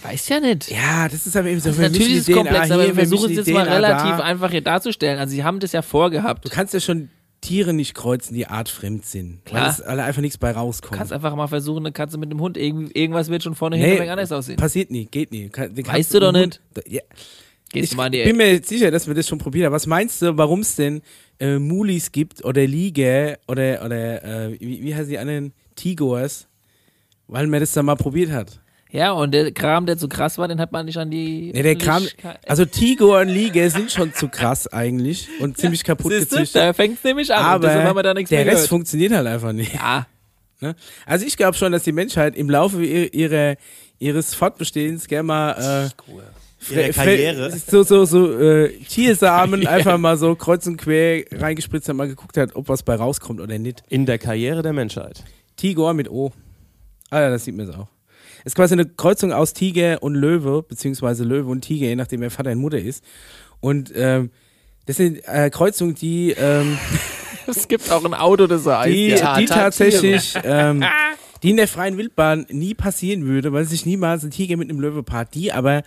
Weiß ja nicht. ja, das ist aber eben so. Also natürlich ist die es komplex, aber wir versuchen es jetzt die mal relativ da. einfach hier darzustellen. Also sie haben das ja vorgehabt. Du kannst ja schon Tiere nicht kreuzen, die artfremd sind. Weil Klar. es alle einfach nichts bei Du rauskommt. kannst einfach mal versuchen, eine Katze mit einem Hund, irgendwas wird schon vorne Nee, hinterher anders aussehen. Passiert nie, geht nie. Weißt du doch nicht. Ja. Gehst Ich mal die bin mir sicher, dass wir das schon probiert haben. Was meinst du, warum es denn äh, Mulis gibt oder Liege oder, oder äh, wie, wie heißen die anderen? Tigors? Weil man das da mal probiert hat. Ja, und der Kram, der zu krass war, den hat man nicht an die. Nee, der Kram, also Tigor und Liege sind schon zu krass eigentlich und ziemlich kaputt Siehst du, gezüchtet. da fängt es nämlich an. Aber da nichts der Rest gehört. funktioniert halt einfach nicht. Ja, Ne? Also ich glaube schon, dass die Menschheit im Laufe ihr, ihrer, ihres Fortbestehens gerne mal äh, Ihre fre- Karriere. fre- so so so äh, Tiersamen einfach mal so kreuz und quer reingespritzt hat, mal geguckt hat, ob was bei rauskommt oder nicht. In der Karriere der Menschheit. Tigor mit O. Ah ja, das sieht man jetzt auch. Es ist quasi eine Kreuzung aus Tiger und Löwe, beziehungsweise Löwe und Tiger, je nachdem wer Vater und Mutter ist. Und ähm, das sind äh, Kreuzungen, die ähm, es gibt auch ein Auto, das so heißt. die, ja. die tatsächlich, ähm, die in der freien Wildbahn nie passieren würde, weil sich niemals ein Tiger mit einem Löwe paart, die aber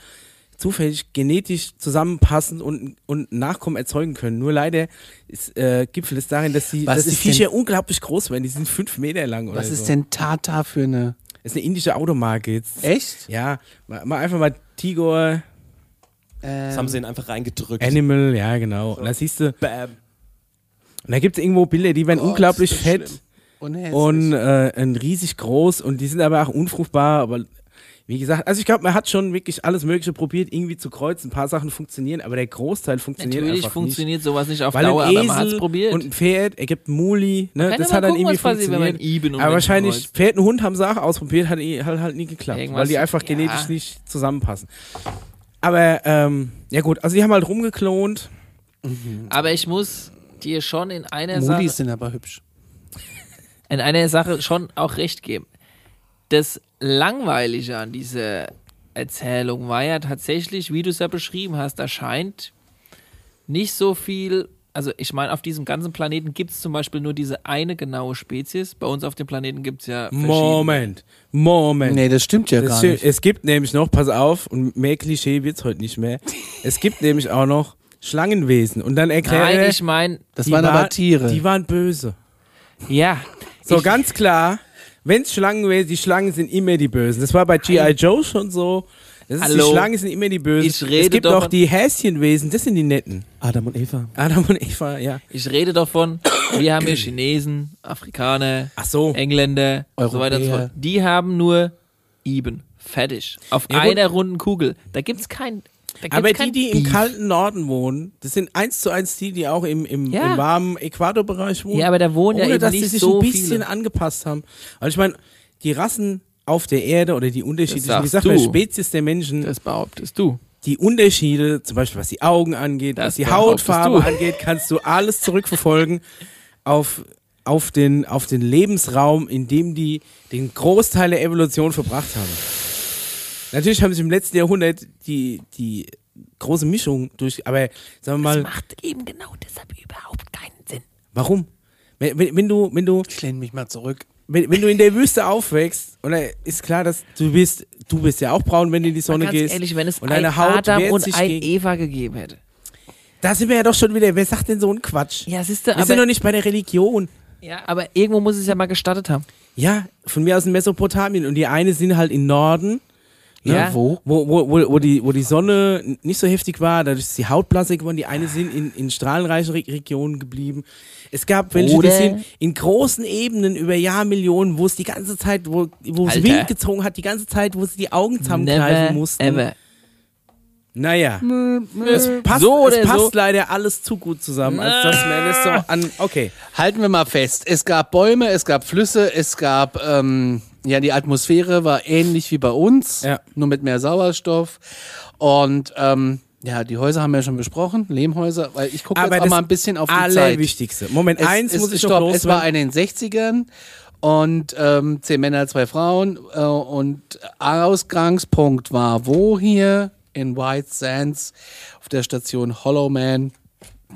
zufällig genetisch zusammenpassen und, und Nachkommen erzeugen können. Nur leider ist, äh, gipfelt es darin, dass die, Was dass die ist denn- Viecher unglaublich groß werden. Die sind fünf Meter lang oder Was so. ist denn Tata für eine. Das ist eine indische Automarke jetzt. Echt? Ja, mal, mal einfach mal Tigor, Das haben sie ihn einfach reingedrückt. Animal, ja genau. Und da siehst du, Bam. und da gibt es irgendwo Bilder, die werden Gott, unglaublich fett. schlimm. Und, hässlich. und äh, riesig groß und die sind aber auch unfruchtbar, aber wie gesagt, also ich glaube, man hat schon wirklich alles Mögliche probiert, irgendwie zu kreuzen. Ein paar Sachen funktionieren, aber der Großteil funktioniert Natürlich einfach funktioniert sowas nicht auf nicht. Weil Dauer, ein aber man hat es Esel probiert. und ein Pferd ergibt ein Muli, ne? das ja hat dann gucken, irgendwie funktioniert. Aber wahrscheinlich kreuzt. Pferd und Hund haben Sachen ausprobiert, hat eh- halt, halt nie geklappt, Irgendwas- weil die einfach ja. genetisch nicht zusammenpassen. Aber ähm, ja gut, also die haben halt rumgeklont. aber ich muss dir schon in einer Mulis Sache, sind aber hübsch. in einer Sache schon auch recht geben. Das Langweilige an dieser Erzählung war ja tatsächlich, wie du es ja beschrieben hast, da scheint nicht so viel. Also ich meine, auf diesem ganzen Planeten gibt es zum Beispiel nur diese eine genaue Spezies. Bei uns auf dem Planeten gibt es ja verschiedene. Moment, Moment. Nee, das stimmt ja Das gar stimmt. nicht. Es gibt nämlich noch, pass auf, und mehr Klischee wird's heute nicht mehr. Es gibt nämlich auch noch Schlangenwesen. Und dann erklärt Nein, ich meine, Das die waren aber Tiere. Die waren böse. ja. So ganz klar, wenn's Schlangenwesen, die Schlangen sind immer die Bösen. Das war bei G.I. Joe schon so. Das ist, Hallo. die Schlangen sind immer die Bösen. Ich rede es gibt von- die Häschenwesen, das sind die Netten. Adam und Eva. Adam und Eva, ja. Ich rede davon, wir haben hier Chinesen, Afrikaner, Ach so. Engländer, und so weiter und so Europäer. fort. Die haben nur Eben. Fertig. Auf Ja, einer runden Kugel. Da gibt's kein. Aber die, die im Beef. kalten Norden wohnen, das sind eins zu eins die, die auch im, im, Ja. im warmen Äquatorbereich wohnen. Ja, aber da wohnen ja ohne eben dass nicht die sich so ein bisschen viele. angepasst haben. Also ich meine, die Rassen auf der Erde oder die unterschiedlichen, wie sagst sagt man, du. Spezies der Menschen, Das behauptest du. die Unterschiede, zum Beispiel was die Augen angeht, Das was die Hautfarbe du. angeht, kannst du alles zurückverfolgen auf, auf, den, auf den Lebensraum, in dem die den Großteil der Evolution verbracht haben. Natürlich haben sich im letzten Jahrhundert die, die große Mischung durch, aber sagen wir Das mal, macht eben genau deshalb überhaupt keinen Sinn. warum? Wenn, wenn, wenn du, wenn du, Ich lehne mich mal zurück. wenn, wenn du in der Wüste aufwächst, und ist klar, dass du bist, du bist ja auch braun, wenn du in die Sonne Ganz gehst. ehrlich, wenn es und ein Haut Adam und sich ein gegen- Eva gegeben hätte. Da sind wir ja doch schon wieder, wer sagt denn so einen Quatsch? Ja, siehst du, Wir sind aber doch nicht bei der Religion. Ja, aber irgendwo muss es ja mal gestattet haben. Ja, von mir aus in Mesopotamien. Und die eine sind halt im Norden. Ne? Ja. Wo? Wo, wo, wo, wo, die, wo die Sonne nicht so heftig war, dadurch ist die Haut blassig geworden. Die eine sind in, in strahlenreichen Re Regionen geblieben. Es gab welche, die Oder- sind in großen Ebenen über Jahrmillionen, wo es die ganze Zeit, wo, wo es. Wind gezogen hat, die ganze Zeit, wo sie die Augen zusammenkneifen mussten. ever. Naja. Es passt, So oder es passt so. leider alles zu gut zusammen, als dass man das so an. Okay. Halten wir mal fest. Es gab Bäume, es gab Flüsse, es gab, ähm, ja, die Atmosphäre war ähnlich wie bei uns, Ja. nur mit mehr Sauerstoff. Und, ähm, ja, die Häuser haben wir ja schon besprochen, Lehmhäuser, weil ich gucke jetzt auch mal ein bisschen auf die Zeit. Allerwichtigste. Moment, Es, eins es, muss ich stopp, noch Es war in den 60ern und ähm, zehn Männer, zwei Frauen äh, und Ausgangspunkt war wo hier? In White Sands auf der Station Hollow Man.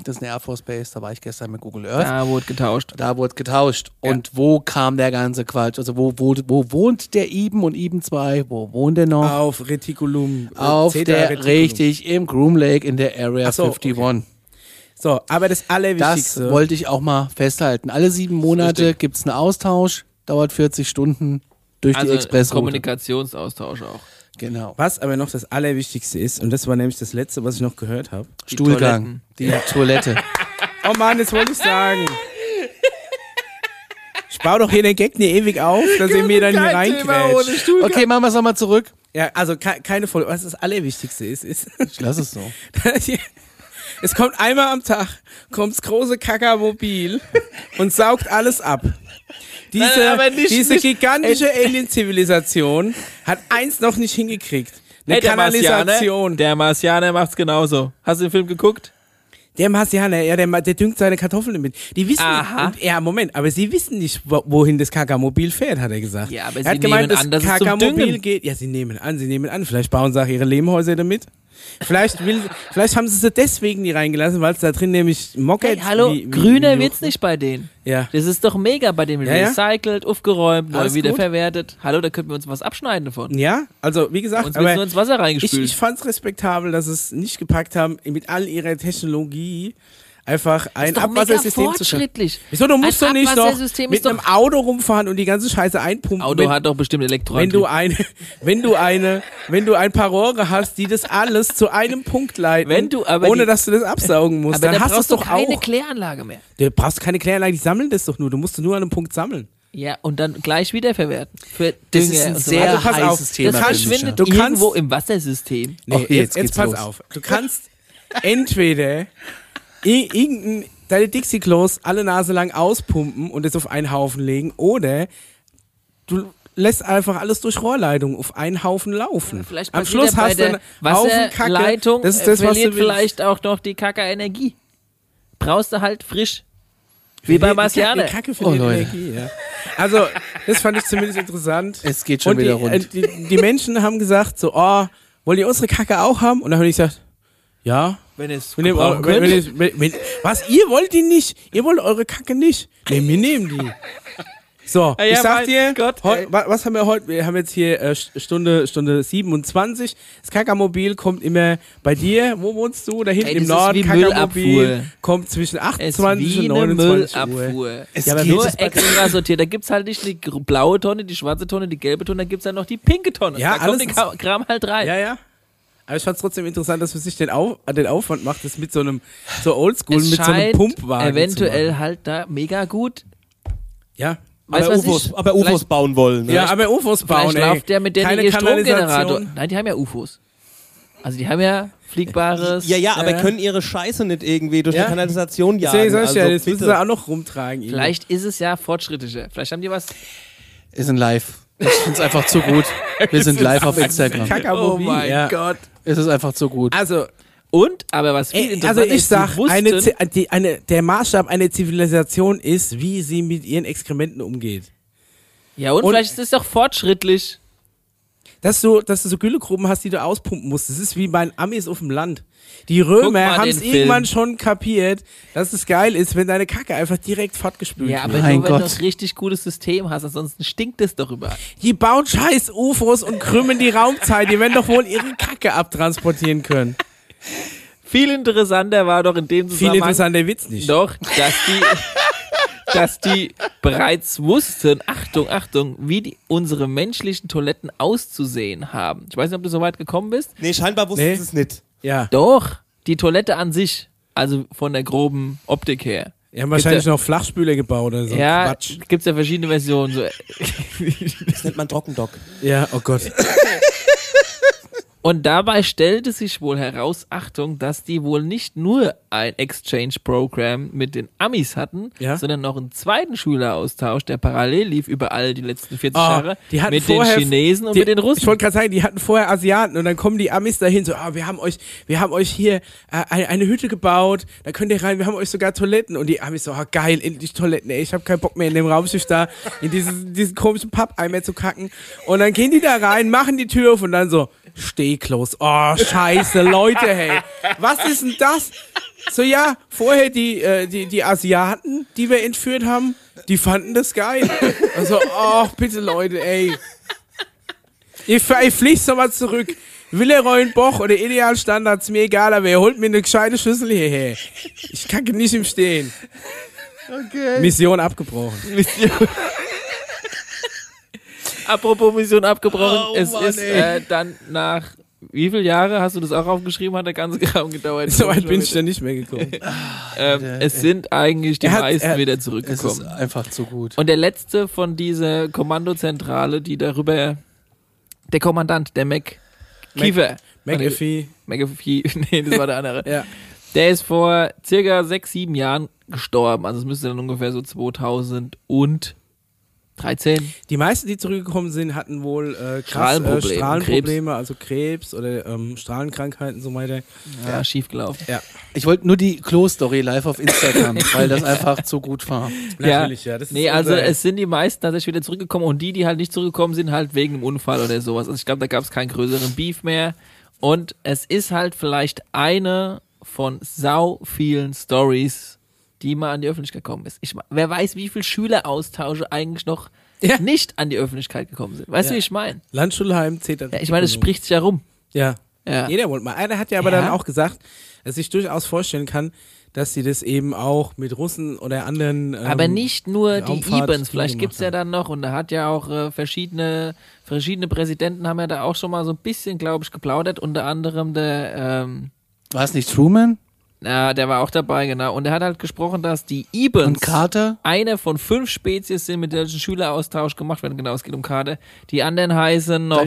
Das ist eine Air Force Base, da war ich gestern mit Google Earth. Da wurde getauscht. Da wurde getauscht. Und wo kam der ganze Quatsch? Also wo, wo, wo wohnt der Iben und Iben 2? Wo wohnt der noch? Auf Reticulum. äh, Auf Zeta der, Reticulum. richtig, im Groom Lake in der Area so, 51. So, aber das Das Allerwichtigste. wollte ich auch mal festhalten. Alle sieben Monate gibt es einen Austausch, dauert 40 Stunden durch die Also Expressroute. Kommunikationsaustausch auch. Genau. was aber noch das Allerwichtigste ist, und das war nämlich das Letzte, was ich noch gehört habe. Stuhlgang. Die Toilette. Oh Mann, das wollte ich sagen. Ich baue doch hier den Gag nie ewig auf, dass ihr mir dann hier reingrätscht. Okay, machen wir es nochmal zurück. Ja, also ke keine Folge. Was das Allerwichtigste ist, ist, Ich lasse es so. es kommt einmal am Tag, kommt das große Kakamobil und saugt alles ab. Diese, Nein, nicht- diese nicht- gigantische Alien-Zivilisation hat eins noch nicht hingekriegt. Eine Hey, der Kanalisation. Marsianer, der Marsianer macht's genauso. Hast du den Film geguckt? Der Marsianer, ja, der, der düngt seine Kartoffeln mit. Die wissen, Aha. und, ja, Moment, aber sie wissen nicht, wo, wohin das Kakamobil fährt, hat er gesagt. Ja, aber er sie hat gemeint, nehmen an, das dass es zum Kakamobil geht. Ja, sie nehmen an, sie nehmen an. Vielleicht bauen sie auch ihre Lehmhäuser damit. Vielleicht, will, vielleicht haben sie sie deswegen nie reingelassen, weil es da drin nämlich mockert. Hey, hallo, wie- wie- grüner wie- wird's nicht bei denen. Ja. Das ist doch mega bei denen. Ja, ja. Recycelt, aufgeräumt, neu wiederverwertet. Hallo, da könnten wir uns was abschneiden davon. Ja, also wie gesagt, Uns wird nur ins Wasser ich, reingespült. ich fand es respektabel, dass es nicht gepackt haben, mit all ihrer Technologie einfach ein doch mega Abwassersystem zu schaffen. Wieso, du musst Ein doch nicht noch mit einem Auto rumfahren und die ganze Scheiße einpumpen. Auto wenn, hat doch bestimmt wenn Elektroantrieb. du eine, wenn du eine, wenn du ein paar Rohre hast, die das alles zu einem Punkt leiten, Wenn du aber ohne die- dass du das absaugen musst, aber dann da hast du es doch keine auch. Kläranlage mehr. Du brauchst keine Kläranlage, die sammeln das doch nur. Du musst nur an einem Punkt sammeln. Ja, und dann gleich wiederverwerten. Für Das ist ein sehr. Also pass auf, heißes Thema. Das verschwindet Du kannst- irgendwo im Wassersystem. Nee, Oh, jetzt, jetzt jetzt, pass los. auf. Du kannst entweder irgendein, deine Dixie-Klos alle Nase lang auspumpen und es auf einen Haufen legen oder du lässt einfach alles durch Rohrleitung auf einen Haufen laufen. Vielleicht Am Schluss ja bei hast du einen Haufen Kacke. Das ist das, was du willst. vielleicht auch noch die Kacke Energie. Brauchst du halt frisch. Wie bei Die- Marsianer. Die Kacke für Oh, die Leute. Energie, ja. Also, das fand ich zumindest interessant. Es geht schon und die, wieder rund. äh, Die, die Menschen haben gesagt so, oh, wollt ihr unsere Kacke auch haben? Und dann habe ich gesagt, ja. Wenn es Wir nehmen eure, wenn, wenn, ich- wenn, wenn, was, ihr wollt die nicht? Ihr wollt eure Kacke nicht? Nee, wir nehmen die. So, Ja, ich sag dir, Gott, heu, was haben wir heute? Wir haben jetzt hier äh, St- Stunde, Stunde 27. Das Kakamobil kommt immer bei dir. Wo wohnst du? Da hinten Ey, im Norden. Müllabfuhr. kommt zwischen es 28 wie und eine 29 Uhr. Müllabfuhr. Es Ja, aber Nur extra sortiert. Da gibt's halt nicht die blaue Tonne, die schwarze Tonne, die gelbe Tonne, da gibt's dann noch die pinke Tonne. Ja, da kommt alles der Kram halt rein. Ja, ja. Aber ich fand es trotzdem interessant, dass man sich den, Auf, äh, den Aufwand macht, das mit so einem, so oldschool, es mit so einem Pumpwagen eventuell zu machen. halt da mega gut. Ja. Weißt du, aber, UFOs, ich- aber UFOs bauen wollen. Ne? Ja, aber UFOs bauen, Vielleicht läuft der mit denen Keine. Stromgenerator. Nein, die haben ja UFOs. Also die haben ja fliegbares. Ja, ja, aber Ja. können ihre Scheiße nicht irgendwie durch Ja. die Kanalisation jagen. Sag ich ja, also das müssen sie auch noch rumtragen. irgendwie. Vielleicht ist es ja fortschrittlicher. Vielleicht haben die was. Ist ein Live. Ich finde es einfach zu gut. Wir sind live auf Instagram. Kakamobil, ja. Oh Gott. Es ist einfach zu gut. Also, Und, aber was viel ey, interessanter also ich ist, sag, eine, die, eine, der Maßstab einer Zivilisation ist, wie sie mit ihren Exkrementen umgeht. Ja, und, und- vielleicht ist es doch fortschrittlich. Dass du, dass du so Güllegruben hast, die du auspumpen musst. Das ist wie bei den Amis auf dem Land. Die Römer haben es irgendwann schon kapiert, dass es geil ist, wenn deine Kacke einfach direkt fortgespült Ja, wird. aber Mein nur wenn du Gott. ein richtig gutes System hast, ansonsten stinkt es doch überall. Die bauen scheiß UFOs und krümmen die Raumzeit. Die werden doch wohl ihre Kacke abtransportieren können. Viel interessanter war doch in dem Viel Zusammenhang interessanter Witz nicht. doch, dass die, dass die bereits wussten, Achtung, Achtung, wie die, unsere menschlichen Toiletten auszusehen haben. Ich weiß nicht, ob du so weit gekommen bist. Nee, scheinbar wussten Nee. sie es nicht. Ja. Doch, die Toilette an sich, also von der groben Optik her. Die haben wahrscheinlich Gibt's noch Flachspüler gebaut oder so. ja, Quatsch. gibt's ja verschiedene Versionen. So. Das nennt man Trockendock. Ja, oh Gott. Und dabei stellte sich wohl heraus, Achtung, dass die wohl nicht nur ein Exchange-Programm mit den Amis hatten, Ja. sondern noch einen zweiten Schüleraustausch, der parallel lief über all die letzten 40 Ah, Jahre die hatten mit vorher- den Chinesen und Die, mit den Russen. Ich wollte gerade sagen, die hatten vorher Asiaten und dann kommen die Amis dahin so, ah, wir haben euch, wir haben euch hier äh, eine, eine Hütte gebaut, da könnt ihr rein, wir haben euch sogar Toiletten und die Amis so, ah, geil, endlich Toiletten, ey, ich habe keinen Bock mehr in dem Raumschiff da in diesen, diesen komischen Pappeimer zu kacken und dann gehen die da rein, machen die Tür auf und dann so, Stehklos, oh, scheiße, Leute, hey, was ist denn das? So, ja, vorher die, äh, die, die Asiaten, die wir entführt haben, die fanden das geil. Also, oh, bitte Leute, ey. Ihr, ihr fliegt doch mal zurück. Villeroy Boch oder Idealstandards, mir egal, aber ihr holt mir eine gescheite Schüssel hierher. Ich kacke nicht im Stehen. Okay. Mission abgebrochen. Mission. Apropos Mission abgebrochen, Oh es Mann, ist äh, dann nach wie viele Jahre hast du das auch aufgeschrieben? Hat der ganze Kram gedauert? So weit bin ich dann nicht mehr gekommen. ähm, es sind eigentlich die hat- meisten er- wieder Es ist zurückgekommen. einfach zu gut. Und der letzte von dieser Kommandozentrale, die darüber, der Kommandant, der Mac Kiefer, McAfee. McAfee, nee, das war der andere. Ja. Der ist vor circa sechs, sieben Jahren gestorben. Also es müsste dann ungefähr so 2013. Die meisten, die zurückgekommen sind, hatten wohl äh, krass, Strahlenprobleme, äh, Strahlenprobleme, also Krebs oder ähm, Strahlenkrankheiten und so weiter. Ja, schief gelaufen. Ja, Ich wollte nur die Klo-Story live auf Instagram, weil das einfach zu gut war. natürlich, ja. Das ist Nee, also es sind die meisten tatsächlich wieder zurückgekommen und die, die halt nicht zurückgekommen sind, halt wegen einem Unfall oder sowas. Also ich glaube, da gab es keinen größeren Beef mehr. Und es ist halt vielleicht eine von sau vielen Stories, die mal an die Öffentlichkeit gekommen ist. Ich, wer weiß, wie viele Schüleraustausche eigentlich noch Ja. nicht an die Öffentlichkeit gekommen sind. Weißt du, Ja. wie ich meine? Landschulheim zählt dann. Ja, ich meine, es spricht sich ja rum. Ja. Ja. Jeder wollte mal. Einer hat ja aber Ja. dann auch gesagt, dass ich durchaus vorstellen kann, dass sie das eben auch mit Russen oder anderen. Ähm, Aber nicht nur die Ibens, vielleicht gemacht gibt's ja dann noch, und da hat ja auch äh, verschiedene, verschiedene Präsidenten haben ja da auch schon mal so ein bisschen, glaube ich, geplaudert, unter anderem der, ähm, War es nicht Truman na, der war auch dabei, genau, und er hat halt gesprochen, dass die Ibens und Carter? eine von fünf Spezies sind, mit der ein Schüleraustausch gemacht werden, genau, es geht um Karte. Die anderen heißen noch.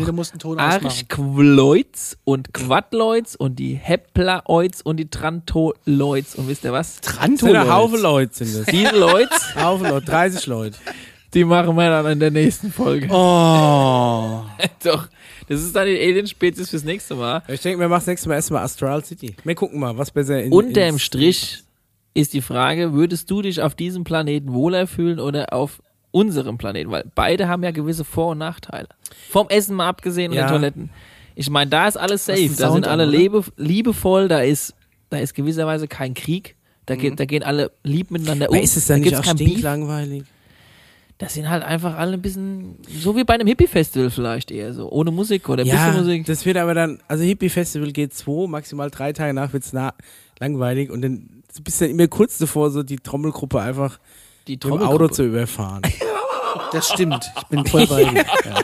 Archquloids und Quadloids und die Heploids und die Trantoloids. Und wisst ihr was? Ein Haufen Leute sind das. Diese Leute, Haufen Leute, 30 Leute. Die machen wir dann in der nächsten Folge. Oh. Doch, das ist dann die Alien-Spezies fürs nächste Mal. Ich denke, wir machen das nächste Mal erstmal Astral City. Wir gucken mal, was besser in Unterm Strich ist die Frage, würdest du dich auf diesem Planeten wohler fühlen oder auf unserem Planeten? Weil beide haben ja gewisse Vor- und Nachteile. Vom Essen mal abgesehen und Ja. den Toiletten. Ich meine, da ist alles safe. den Da sind alle lebe, liebevoll, da ist, da ist gewisserweise kein Krieg. Da, geht, da gehen alle lieb miteinander um. Aber ist es dann da nicht auch kein Beef. Das sind halt einfach alle ein bisschen, so wie bei einem Hippie-Festival vielleicht eher so. Ohne Musik oder ein Ja, bisschen Musik. das wird aber dann, also Hippie Festival geht zwei, maximal drei Tage nach wird's na langweilig und dann bist du dann immer kurz davor, so die Trommelgruppe einfach Die mit dem Auto Trommelgruppe. zu überfahren. Das stimmt. Ich bin voll bei dir. Ja.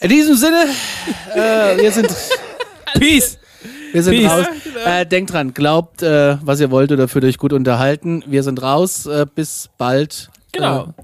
In diesem Sinne, äh, wir sind, Peace! wir sind Peace. raus. Äh, denkt dran, glaubt, äh, was ihr wollt oder fühlt euch gut unterhalten. Wir sind raus. Äh, bis bald. Genau.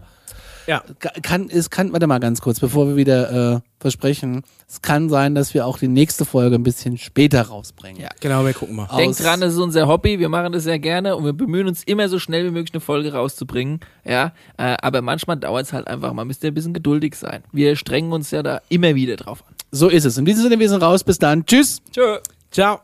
Ja. Äh, kann, es kann, warte mal ganz kurz, bevor wir wieder äh, versprechen. Es kann sein, dass wir auch die nächste Folge ein bisschen später rausbringen. Ja. Genau, wir gucken mal. Aus- Denkt dran, das ist unser Hobby. Wir machen das sehr gerne und wir bemühen uns immer so schnell wie möglich eine Folge rauszubringen. Ja, äh, aber manchmal dauert es halt einfach. Man müsste ein bisschen geduldig sein. Wir strengen uns ja da immer wieder drauf an. So ist es. In diesem Sinne, wir sind raus. Bis dann. Tschüss. Tschö. Ciao!